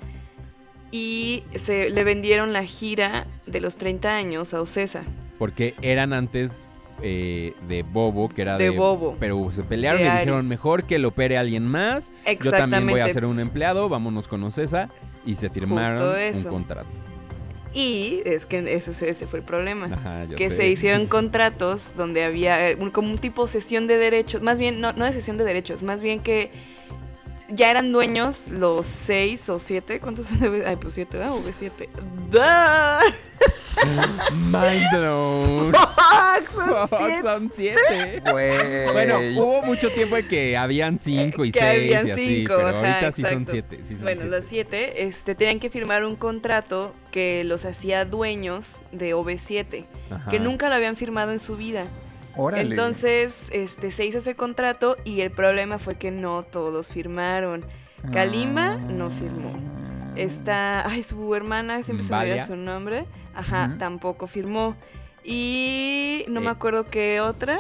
Speaker 6: Y se le vendieron la gira de los 30 años a Ocesa.
Speaker 5: Porque eran antes eh, de Bobo, que era
Speaker 6: De
Speaker 5: de,
Speaker 6: Bobo.
Speaker 5: Pero se pelearon
Speaker 6: De
Speaker 5: y
Speaker 6: Ari.
Speaker 5: dijeron, mejor que lo opere alguien más. Yo también voy a ser un empleado, vámonos con Ocesa. Y se firmaron un contrato.
Speaker 6: Y es que ese, ese fue el problema.
Speaker 5: Ajá,
Speaker 6: que
Speaker 5: sé.
Speaker 6: se hicieron <laughs> contratos donde había eh, un- como un tipo sesión de derechos, más bien, no, no de sesión de derechos, más bien que ya eran dueños los seis o siete, ¿cuántos son? de- <laughs> Ay, pues siete, ¿verdad? O siete. ¡Da!
Speaker 5: Mind blown. <laughs>
Speaker 6: Fuck, son
Speaker 5: Fuck,
Speaker 6: siete.
Speaker 5: son siete.
Speaker 7: Güey.
Speaker 5: Bueno, hubo mucho tiempo en que habían cinco y
Speaker 6: que
Speaker 5: seis
Speaker 6: habían
Speaker 5: y así,
Speaker 6: cinco,
Speaker 5: pero
Speaker 6: ajá,
Speaker 5: ahorita sí son
Speaker 6: exacto.
Speaker 5: siete. sí son
Speaker 6: bueno,
Speaker 5: siete.
Speaker 6: los siete este, tenían que firmar un contrato que los hacía dueños de OV7,
Speaker 5: Ajá.
Speaker 6: que nunca lo habían firmado en su vida.
Speaker 7: Órale.
Speaker 6: Entonces, este, se hizo ese contrato y el problema fue que no todos firmaron. Kalimba no firmó. Está, ay, su hermana, siempre se me olvida su nombre. Ajá,
Speaker 5: Ujú.
Speaker 6: tampoco firmó. Y no me
Speaker 5: Eh.
Speaker 6: acuerdo qué otra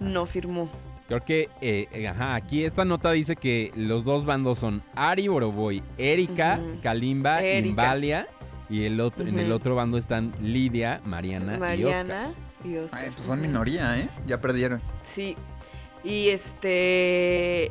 Speaker 6: no firmó.
Speaker 5: Creo que, eh, ajá, aquí esta nota dice que los dos bandos son Ari Boroboy, Erika. Kalimba,
Speaker 6: Erika.
Speaker 5: Imbalia. Y el otro, en el otro bando están Lidia, Mariana, y Oscar.
Speaker 6: Mariana y Oscar.
Speaker 7: Ay, pues son minoría, ¿eh? Ya perdieron.
Speaker 6: Sí. Y este.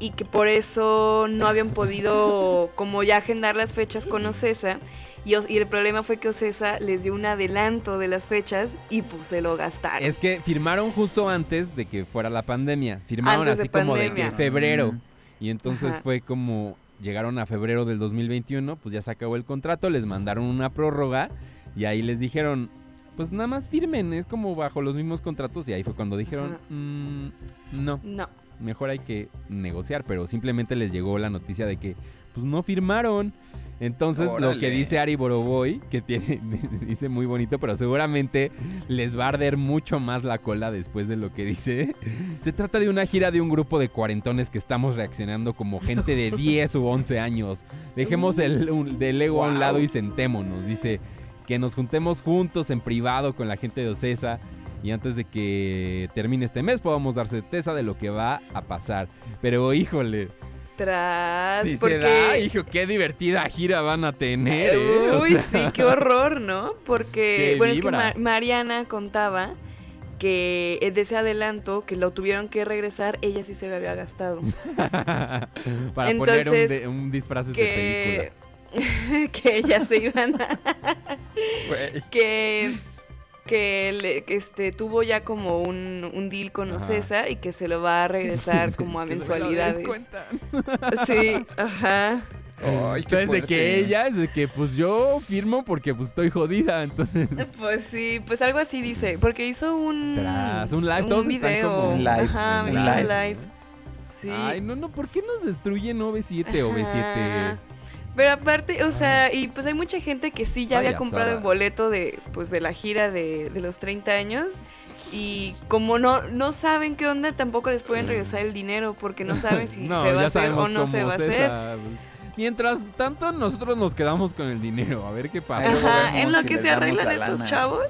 Speaker 6: Y que por eso no habían podido como ya agendar las fechas con Ocesa. Y, el problema fue que Ocesa les dio un adelanto de las fechas y pues se lo gastaron.
Speaker 5: Es que firmaron justo antes de que fuera la pandemia. Firmaron
Speaker 6: Antes de
Speaker 5: así como de que febrero.
Speaker 7: Mm.
Speaker 5: Y entonces
Speaker 6: Ajá.
Speaker 5: fue como llegaron a febrero del 2021, pues ya se acabó el contrato, les mandaron una prórroga y ahí les dijeron, pues nada más firmen, es como bajo los mismos contratos y ahí fue cuando dijeron. "Mm, no,
Speaker 6: No.
Speaker 5: mejor hay que negociar, pero simplemente les llegó la noticia de que pues no firmaron. Entonces lo que dice Ari Boroboy, que tiene, <laughs> dice muy bonito, pero seguramente les va a arder mucho más la cola después de lo que dice. Se trata de una gira de un grupo de cuarentones que estamos reaccionando como gente de <laughs> 10 u 11 años. Dejemos el un- del ego a un lado y sentémonos. Dice que nos juntemos juntos en privado con la gente de Ocesa y antes de que termine este mes podamos dar certeza de lo que va a pasar. Pero híjole,
Speaker 6: Tras.
Speaker 5: si
Speaker 6: porque...
Speaker 5: se da, hijo, qué divertida gira van a tener, ¿eh? O
Speaker 6: Uy,
Speaker 5: sea,
Speaker 6: sí, qué horror, ¿no? Porque, bueno, es que Mariana contaba que eh, de ese adelanto que lo tuvieron que regresar, ella sí se lo había gastado. <laughs>
Speaker 5: Para poner un,
Speaker 6: Entonces,
Speaker 5: un disfraz de película. <laughs>
Speaker 6: que ellas se iban a... que que le- que, este tuvo ya como un, un deal con
Speaker 5: Ajá.
Speaker 6: Ocesa y que se lo va a regresar <laughs> como a
Speaker 5: Que se me lo
Speaker 6: mensualidades. Sí, <laughs> ajá.
Speaker 7: Ay, qué
Speaker 5: Entonces de que ella es de que pues yo firmo porque pues estoy jodida, entonces <laughs>
Speaker 6: Pues sí, pues algo así dice, porque hizo un
Speaker 5: Tras, un live, todos están
Speaker 6: video,
Speaker 5: como-
Speaker 7: Un live,
Speaker 6: ajá,
Speaker 7: un
Speaker 6: hizo un
Speaker 7: live.
Speaker 6: live. Sí.
Speaker 5: Ay, no, no, ¿por qué nos destruyen OV7 o
Speaker 6: Ajá.
Speaker 5: OV7?
Speaker 6: Pero aparte, o sea, y pues hay mucha gente que sí ya había comprado el boleto de, pues, de la gira de, de los 30 años. Y como no, no saben qué onda, tampoco les pueden regresar el dinero porque no <laughs> saben si
Speaker 5: no,
Speaker 6: se va a hacer o no se va a hacer.
Speaker 5: Mientras tanto, nosotros nos quedamos con el dinero, a ver qué pasa.
Speaker 6: Ajá, en lo
Speaker 7: si
Speaker 6: que se arreglan
Speaker 7: la
Speaker 6: estos chavos.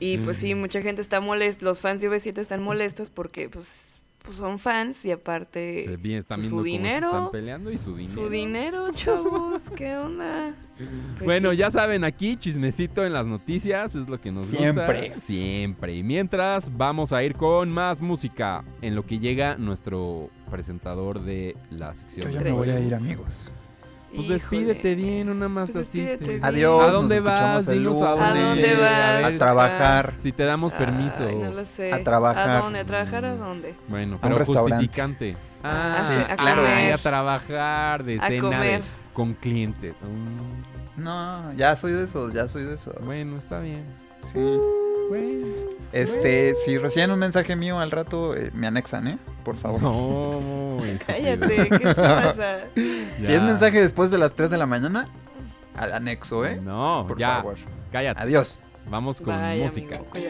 Speaker 6: Y pues
Speaker 5: Mm.
Speaker 6: sí, mucha gente está molesta, los fans de V7 están molestos porque pues, pues son fans y aparte
Speaker 5: Se están
Speaker 6: pues, su dinero,
Speaker 5: se están peleando y su dinero.
Speaker 6: su dinero, chavos, ¿qué onda? <laughs> Pues
Speaker 5: bueno,
Speaker 6: sí.
Speaker 5: ya saben, aquí chismecito en las noticias es lo que nos
Speaker 7: Siempre.
Speaker 5: gusta. Siempre. Y mientras, vamos a ir con más música en lo que llega nuestro presentador de la sección.
Speaker 7: Yo ya me voy a ir, amigos.
Speaker 5: Pues despídete bien, una más
Speaker 6: Pues
Speaker 5: así. te-.
Speaker 7: Adiós,
Speaker 5: ¿A
Speaker 7: nos
Speaker 5: dónde vas?
Speaker 7: escuchamos el lunes.
Speaker 5: dónde.
Speaker 6: ¿A dónde vas?
Speaker 7: A trabajar.
Speaker 5: Si te damos permiso.
Speaker 6: Ay, no lo sé.
Speaker 7: A trabajar.
Speaker 6: ¿A dónde? ¿A trabajar a dónde?
Speaker 5: Bueno,
Speaker 7: A un
Speaker 5: pero
Speaker 7: restaurante.
Speaker 5: justificante. Ah,
Speaker 6: sí,
Speaker 7: a claro.
Speaker 6: comer.
Speaker 5: a trabajar de
Speaker 6: A
Speaker 5: cena de-
Speaker 6: comer.
Speaker 5: con clientes. Mm,
Speaker 7: No, ya soy de esos, ya soy de esos.
Speaker 5: bueno, está bien.
Speaker 7: Sí.
Speaker 5: Bueno.
Speaker 7: Este, si reciben un mensaje mío al rato, eh, me anexan, ¿eh? Por favor.
Speaker 5: No, <laughs>
Speaker 6: Cállate, ¿qué te pasa? <laughs>
Speaker 7: Si es mensaje después de las 3 de la mañana, al anexo, ¿eh?
Speaker 5: No,
Speaker 7: Por
Speaker 5: ya.
Speaker 7: favor.
Speaker 5: Cállate.
Speaker 7: Adiós.
Speaker 5: Vamos con
Speaker 6: Vaya,
Speaker 5: música.
Speaker 6: amigo.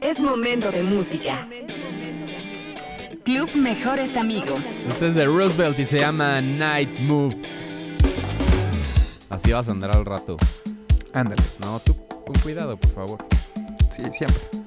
Speaker 3: Es momento de música. Club Mejores Amigos.
Speaker 5: Este es de Roosevelt y se llama Night Moves. Así vas a andar al rato.
Speaker 7: Ándale.
Speaker 5: No, tú con cuidado, por favor.
Speaker 7: Sí, siempre.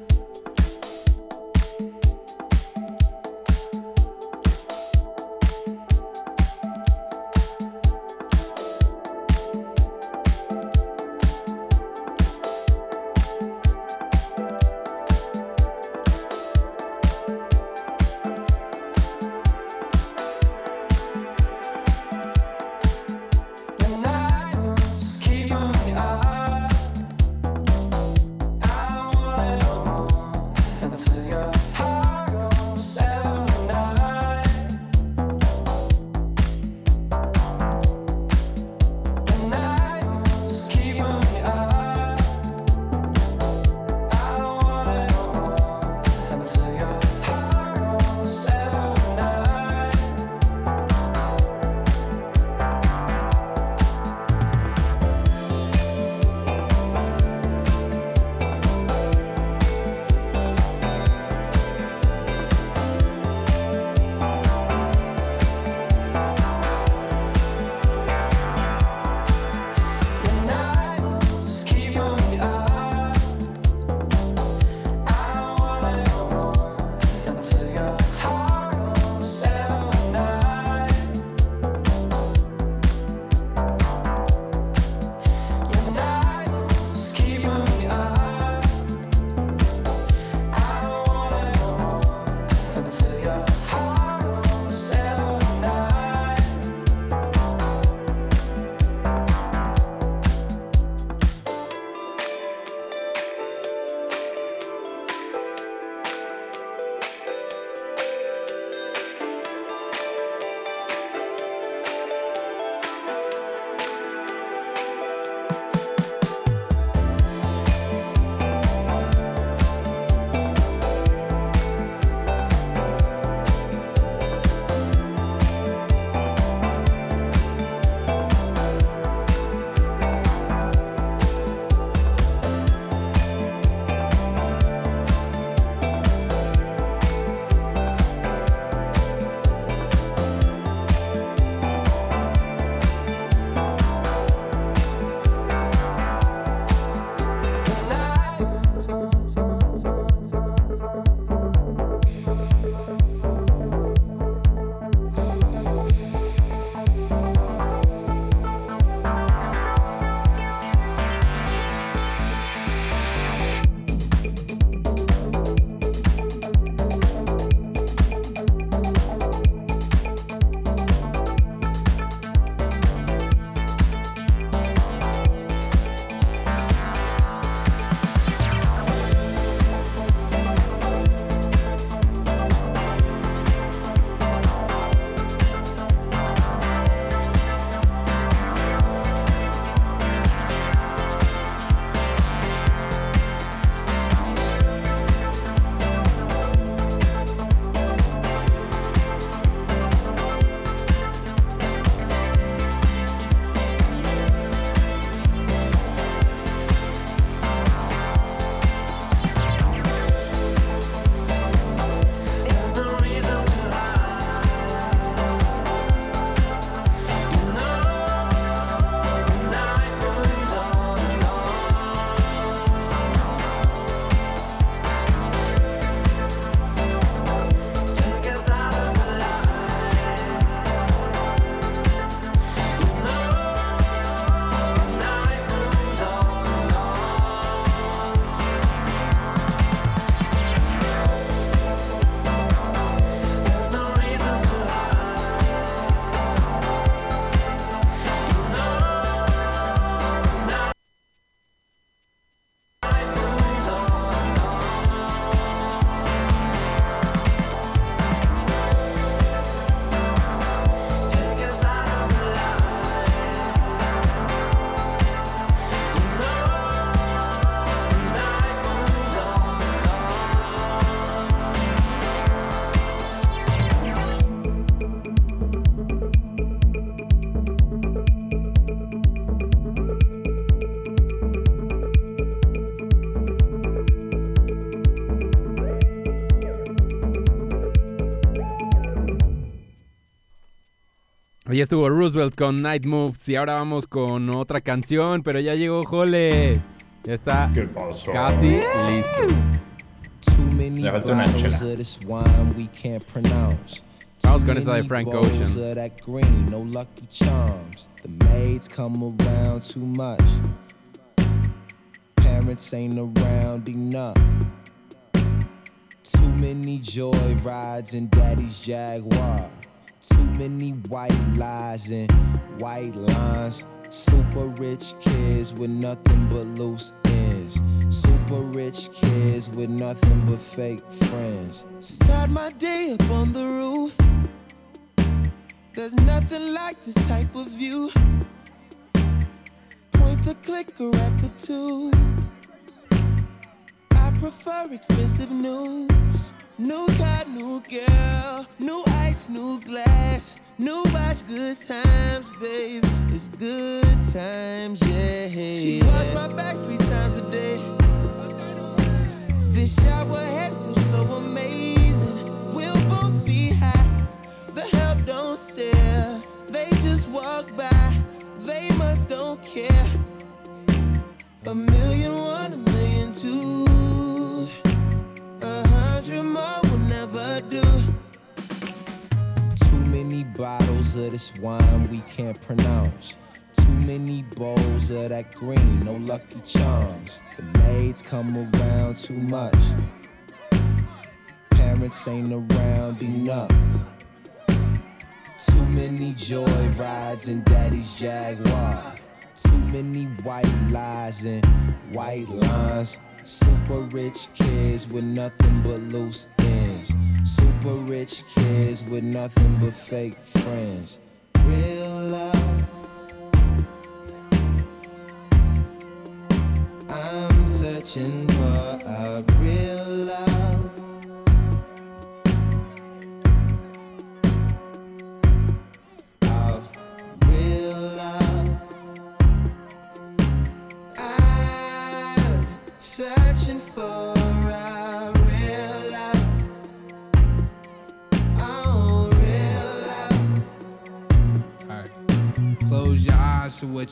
Speaker 5: Hoy estuvo Roosevelt con Night Moves y ahora vamos con otra canción, pero ya llegó Jole. Ya está casi listo.
Speaker 22: Too many
Speaker 5: Le falta una. Vamos con esta de Frank Ocean.
Speaker 22: of that green, no lucky charms. The maids come around too much. Parents ain't around enough. Too many joy rides in daddy's Jaguar. Too many white lies and white lines. Super rich kids with nothing but loose ends. Super rich kids with nothing but fake friends. Start my day up on the roof. There's nothing like this type of view. Point the clicker at the tube. Prefer expensive news. New car, new girl, new ice, new glass, new watch, good times, babe. It's good times, yeah. She wash my back three times a day. This shower head feels so amazing. We'll both be high. The help don't stare. They just walk by. They must don't care. A million one, a million two. Too many bottles of this wine we can't pronounce. Too many bowls of that green, no lucky charms. The maids come around too much. Parents ain't around enough. Too many joy rides in daddy's Jaguar. Too many white lies and white lines. Super rich kids with nothing but loose ends. Super rich kids with nothing but fake friends. Real love. I'm searching for a real love.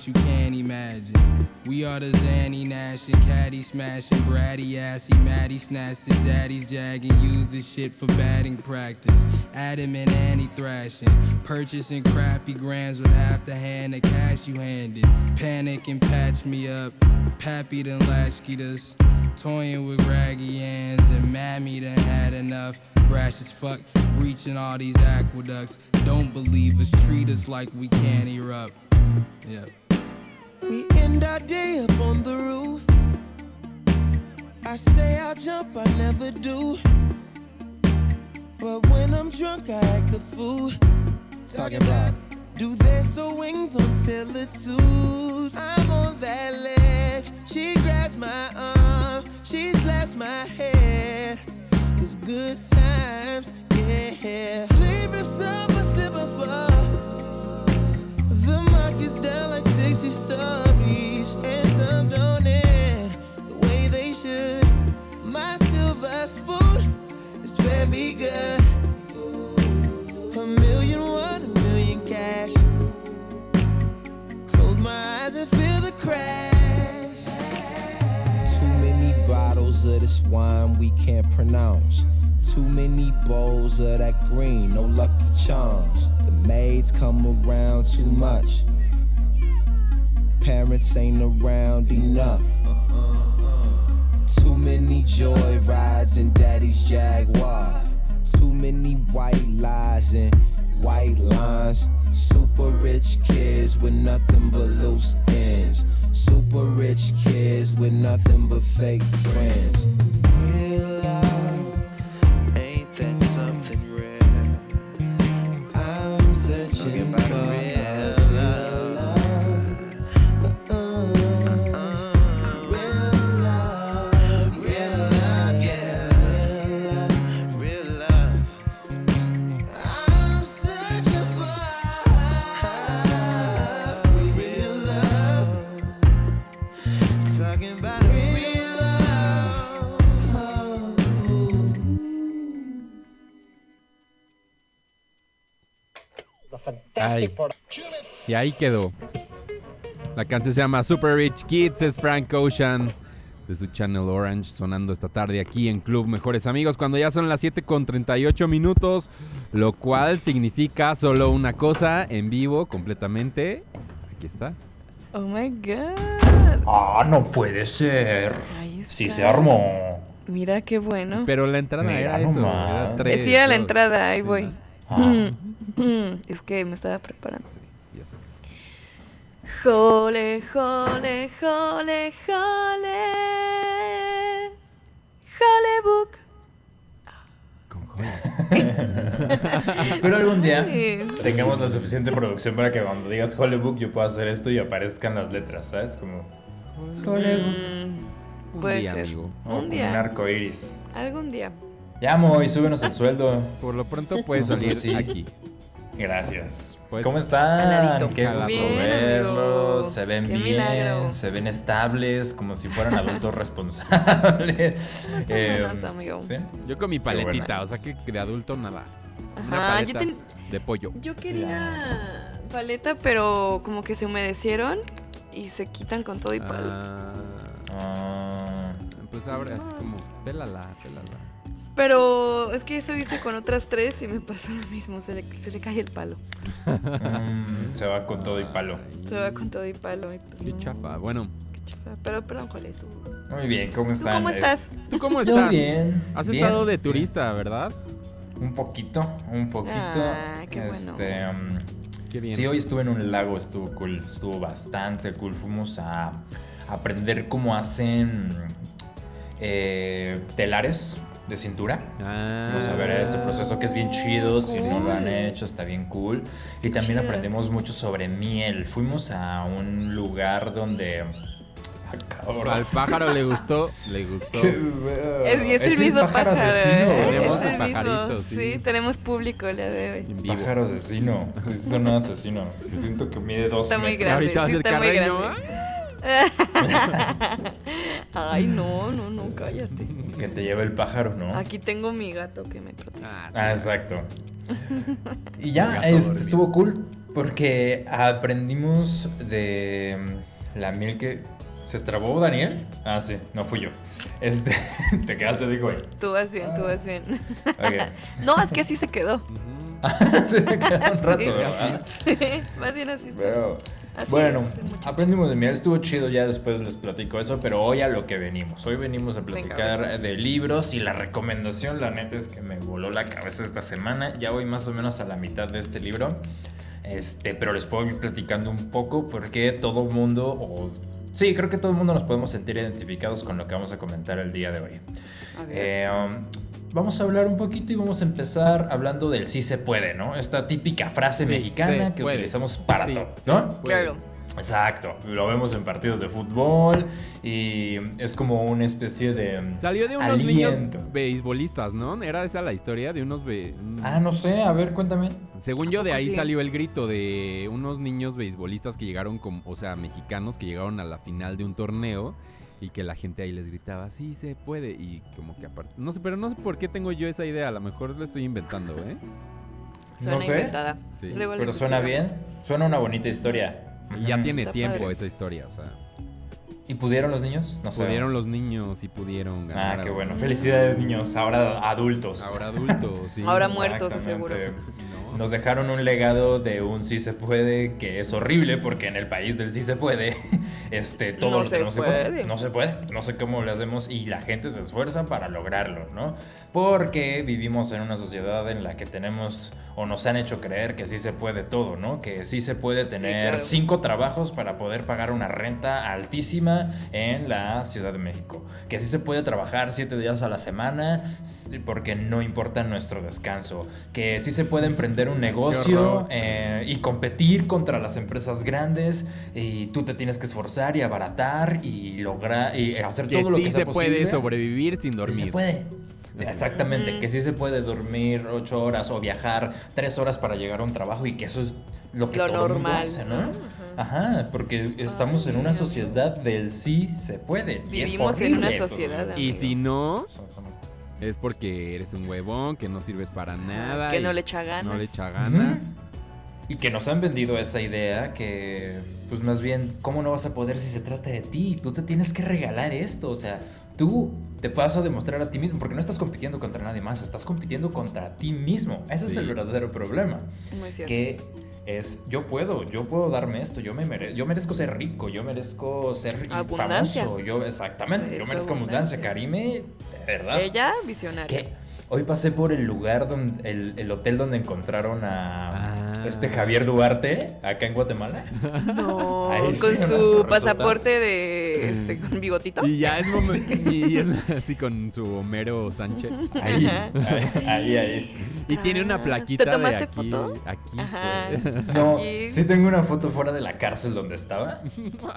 Speaker 23: You can't imagine. We are the Zanny Nash and Caddy smashing, Bratty assy, Maddie snatched his daddy's jag and used the shit for batting practice. Adam and Annie thrashing, purchasing crappy grams with half the hand of cash you handed. Panic and patch me up, Pappy done latchkeyed us. Toying with raggy hands and Mammy done had enough. Brash as fuck, breaching all these aqueducts. Don't believe us, treat us like we can't erupt. Yeah.
Speaker 22: We end our day up on the roof. I say I'll jump, I never do. But when I'm drunk, I act a fool. Talking about do they sew wings until it suits? I'm on that ledge. She grabs my arm, she slaps my head. It's good times, yeah. Sleeve rips up, I slip and fall. Like 60 stories, and some don't a million cash. Close my eyes and feel the crash. Too many bottles of this wine we can't pronounce. Too many bowls of that green, no lucky charms. The maids come around too much. Parents ain't around enough. Too many joy rides in daddy's Jaguar. Too many white lies and white lines. Super rich kids with nothing but loose ends. Super rich kids with nothing but fake friends. Real love, ain't that something rare? I'm searching for
Speaker 5: Ay. Y ahí quedó. La canción se llama Super Rich Kids, es Frank Ocean de su Channel Orange sonando esta tarde aquí en Club Mejores Amigos cuando ya son las 7 con 38 minutos, lo cual significa solo una cosa en vivo completamente. Aquí está.
Speaker 6: Oh my god.
Speaker 24: Ah, no puede ser. Sí se armó.
Speaker 6: Mira qué bueno.
Speaker 5: Pero la entrada
Speaker 24: Mira
Speaker 5: era eso.
Speaker 24: nomás.
Speaker 5: Era tres,
Speaker 6: Sí, era la
Speaker 5: dos.
Speaker 6: entrada, ahí voy.
Speaker 24: Ah. <laughs>
Speaker 6: es que me estaba preparando.
Speaker 5: Ya sé.
Speaker 6: Jole, jole, jole, jole. Jolebook.
Speaker 24: Espero <laughs> algún día
Speaker 6: Sí.
Speaker 24: tengamos la suficiente producción para que cuando digas Hollywood yo pueda hacer esto y aparezcan las letras, ¿sabes? Como Hollywood.
Speaker 5: Un
Speaker 6: Puede
Speaker 5: día,
Speaker 6: ser.
Speaker 5: amigo.
Speaker 24: O
Speaker 6: Un
Speaker 24: como un
Speaker 6: día.
Speaker 24: arco iris.
Speaker 6: Algún día.
Speaker 24: Llamo y súbenos el sueldo.
Speaker 5: Por lo pronto puedes salir
Speaker 24: sí.
Speaker 5: aquí.
Speaker 24: Gracias.
Speaker 5: Pues,
Speaker 24: ¿Cómo están? Qué gusto
Speaker 6: Bien,
Speaker 24: verlos.
Speaker 6: amigo.
Speaker 24: Se ven
Speaker 6: Qué
Speaker 24: bien,
Speaker 6: milagro.
Speaker 24: se ven estables, como si fueran adultos <laughs> responsables. <laughs> Eh,
Speaker 6: Vámonos, amigo.
Speaker 24: ¿sí?
Speaker 5: Yo con mi paletita, o sea que de adulto nada. Una
Speaker 6: Ajá, yo
Speaker 5: de pollo.
Speaker 6: Yo quería paleta, pero como que se humedecieron y se quitan con todo y palo.
Speaker 5: Ah,
Speaker 24: Ah,
Speaker 5: pues ahora es como, pélala, pélala.
Speaker 6: Pero es que eso hice con otras tres y me pasó lo mismo, se le, se le cae el palo.
Speaker 24: mm, se va con todo y palo.
Speaker 6: Se va con todo y palo. Y pues,
Speaker 5: Qué
Speaker 6: no,
Speaker 5: chafa. Bueno,
Speaker 6: qué chafa. Pero perdón, Jole, tú.
Speaker 24: Muy bien, ¿cómo
Speaker 6: ¿Tú
Speaker 24: están?
Speaker 6: cómo
Speaker 24: Es-
Speaker 6: estás?
Speaker 5: ¿tú cómo
Speaker 24: Yo
Speaker 5: estás?
Speaker 24: bien.
Speaker 5: Has
Speaker 24: bien,
Speaker 5: estado de
Speaker 24: bien.
Speaker 5: turista, ¿verdad?
Speaker 24: Un poquito, un poquito.
Speaker 6: Ah, qué bueno.
Speaker 24: este, um,
Speaker 5: Qué bien.
Speaker 24: Sí, hoy estuve en un lago, estuvo cool, estuvo bastante cool. Fuimos a aprender cómo hacen eh, telares de cintura.
Speaker 5: Ah.
Speaker 24: Vamos a ver ese proceso que es bien chido, si no lo han
Speaker 6: Cool.
Speaker 24: hecho está bien cool. Y también
Speaker 6: chido.
Speaker 24: aprendimos mucho sobre miel. Fuimos a un lugar donde... Ah, cabrón.
Speaker 5: Al pájaro le gustó, le gustó.
Speaker 24: Qué feo.
Speaker 6: Es, y es el mismo pájaro.
Speaker 24: asesino.
Speaker 6: ¿eh?
Speaker 5: Tenemos
Speaker 6: Es
Speaker 5: el
Speaker 6: el
Speaker 5: pajarito,
Speaker 6: mismo.
Speaker 5: sí.
Speaker 6: Sí, tenemos público el día de hoy.
Speaker 24: Pájaro asesino. Sí, son un asesino. Siento que mide dos
Speaker 6: Está muy
Speaker 24: metros.
Speaker 6: grande.
Speaker 5: Ahorita va a
Speaker 6: sí,
Speaker 5: ser
Speaker 6: muy
Speaker 5: Carreño. <laughs>
Speaker 6: Ay, no, no, no, cállate.
Speaker 24: Que te lleve el pájaro, ¿no?
Speaker 6: Aquí tengo mi gato que me protege.
Speaker 5: Ah, sí.
Speaker 24: Ah, exacto. <laughs> Y ya, este, estuvo cool porque aprendimos de mm, la miel que se trabó Daniel. Ah, sí, no fui yo. Este, <laughs> te quedaste, digo, ahí.
Speaker 6: Tú vas bien, tú vas bien.
Speaker 24: Ok.
Speaker 6: No, es que así se quedó.
Speaker 24: se quedó un rato,
Speaker 6: Sí.
Speaker 24: ¿verdad?
Speaker 6: Sí, más bien así está.
Speaker 24: Pero,
Speaker 6: Así
Speaker 24: bueno,
Speaker 6: es,
Speaker 24: aprendimos de miel, estuvo chido, ya después les platico eso, pero hoy a lo que venimos. Hoy venimos a platicar de libros y la recomendación, la neta es que me voló la cabeza esta semana. Ya voy más o menos a la mitad de este libro, este, pero les puedo ir platicando un poco porque todo el mundo, o sí, creo que todo el mundo nos podemos sentir identificados con lo que vamos a comentar el día de hoy.
Speaker 6: A ver.
Speaker 24: Eh, um, vamos a hablar un poquito y vamos a empezar hablando del sí se puede, ¿no? Esta típica frase
Speaker 5: Sí,
Speaker 24: mexicana que
Speaker 5: puede.
Speaker 24: utilizamos para
Speaker 5: Sí,
Speaker 24: todo, ¿no?
Speaker 6: Claro.
Speaker 24: Exacto, lo vemos en partidos de fútbol y es como una especie de
Speaker 5: Salió de unos
Speaker 24: aliento.
Speaker 5: niños beisbolistas, ¿no? Era esa la historia de unos... be-
Speaker 24: Ah, no sé, a ver, cuéntame.
Speaker 5: Según yo, de ahí
Speaker 6: sí?
Speaker 5: salió el grito de unos niños beisbolistas que llegaron, como, o sea, mexicanos que llegaron a la final de un torneo y que la gente ahí les gritaba, sí se puede. Y como que aparte, no sé, pero no sé por qué tengo yo esa idea, a lo mejor lo estoy inventando, ¿eh?
Speaker 6: Suena
Speaker 24: no sé.
Speaker 5: Sí.
Speaker 24: Pero suena bien, suena una bonita historia.
Speaker 5: Y ya tiene
Speaker 6: Está
Speaker 5: tiempo
Speaker 6: padre.
Speaker 5: esa historia, o sea,
Speaker 24: ¿Y pudieron los niños? No
Speaker 5: pudieron
Speaker 24: sabemos.
Speaker 5: los niños y pudieron ganar.
Speaker 24: Ah, qué bueno. Felicidades, niños. Ahora adultos.
Speaker 5: Ahora adultos, sí.
Speaker 6: Ahora muertos, seguro.
Speaker 5: No.
Speaker 24: Nos dejaron un legado de un sí se puede que es horrible porque en el país del sí se puede, <laughs> este, todo
Speaker 6: No
Speaker 24: lo
Speaker 6: se
Speaker 24: tenemos en contra.
Speaker 6: puede.
Speaker 24: No se puede. No sé cómo lo hacemos y la gente se esfuerza para lograrlo, ¿no? Porque vivimos en una sociedad en la que tenemos o nos han hecho creer que sí se puede todo, ¿no? Que sí se puede tener
Speaker 6: claro.
Speaker 24: cinco trabajos para poder pagar una renta altísima en la Ciudad de México. Que sí se puede trabajar siete días a la semana porque no importa nuestro descanso. Que sí se puede emprender un negocio eh, y competir contra las empresas grandes y tú te tienes que esforzar y abaratar y lograr y hacer
Speaker 5: Que
Speaker 24: todo lo
Speaker 5: sí
Speaker 24: que
Speaker 5: se
Speaker 24: sea
Speaker 5: puede
Speaker 24: posible.
Speaker 5: sobrevivir sin
Speaker 24: Sí
Speaker 5: dormir.
Speaker 24: se puede. Exactamente, que sí se puede dormir ocho horas o viajar tres horas para llegar a un trabajo y que eso es lo que
Speaker 6: Lo
Speaker 24: todo el mundo
Speaker 6: normal,
Speaker 24: hace, ¿no?
Speaker 6: ¿no?
Speaker 24: Ajá, porque estamos en una sociedad del sí se puede. y es
Speaker 6: Vivimos en una sociedad.
Speaker 5: Y si no, es porque eres un huevón, que no sirves para nada.
Speaker 6: Que no le echa ganas.
Speaker 5: No le echa ganas.
Speaker 24: Y que nos han vendido esa idea que, pues más bien, ¿cómo no vas a poder si se trata de ti? Tú te tienes que regalar esto, o sea, tú te vas a demostrar a ti mismo, porque no estás compitiendo contra nadie más, estás compitiendo contra ti mismo. Ese es el verdadero problema.
Speaker 6: Muy cierto.
Speaker 24: Que es, yo puedo, yo puedo darme esto, yo, me mere- yo merezco ser rico, yo merezco ser
Speaker 6: Abundancia.
Speaker 24: famoso, yo, exactamente, yo
Speaker 6: Merezco
Speaker 24: merezco abundancia,
Speaker 6: abundancia.
Speaker 24: Karime, de verdad.
Speaker 6: Ella, visionaria.
Speaker 24: ¿Qué? Hoy pasé por el lugar donde el, el hotel donde encontraron a
Speaker 5: Ah.
Speaker 24: este Javier Duarte acá en Guatemala.
Speaker 6: No, <laughs>
Speaker 24: Ahí
Speaker 6: con su pasaporte de este con bigotito.
Speaker 5: Y ya es momento. <laughs> Y es así con su Homero Sánchez.
Speaker 24: Ahí, ahí, ahí, ahí.
Speaker 5: Y tiene una
Speaker 6: Ah,
Speaker 5: plaquita
Speaker 6: ¿te tomaste
Speaker 5: de aquí.
Speaker 6: foto?
Speaker 5: Aquí.
Speaker 6: Ajá.
Speaker 24: No,
Speaker 6: Aquí.
Speaker 24: sí tengo una foto fuera de la cárcel donde estaba,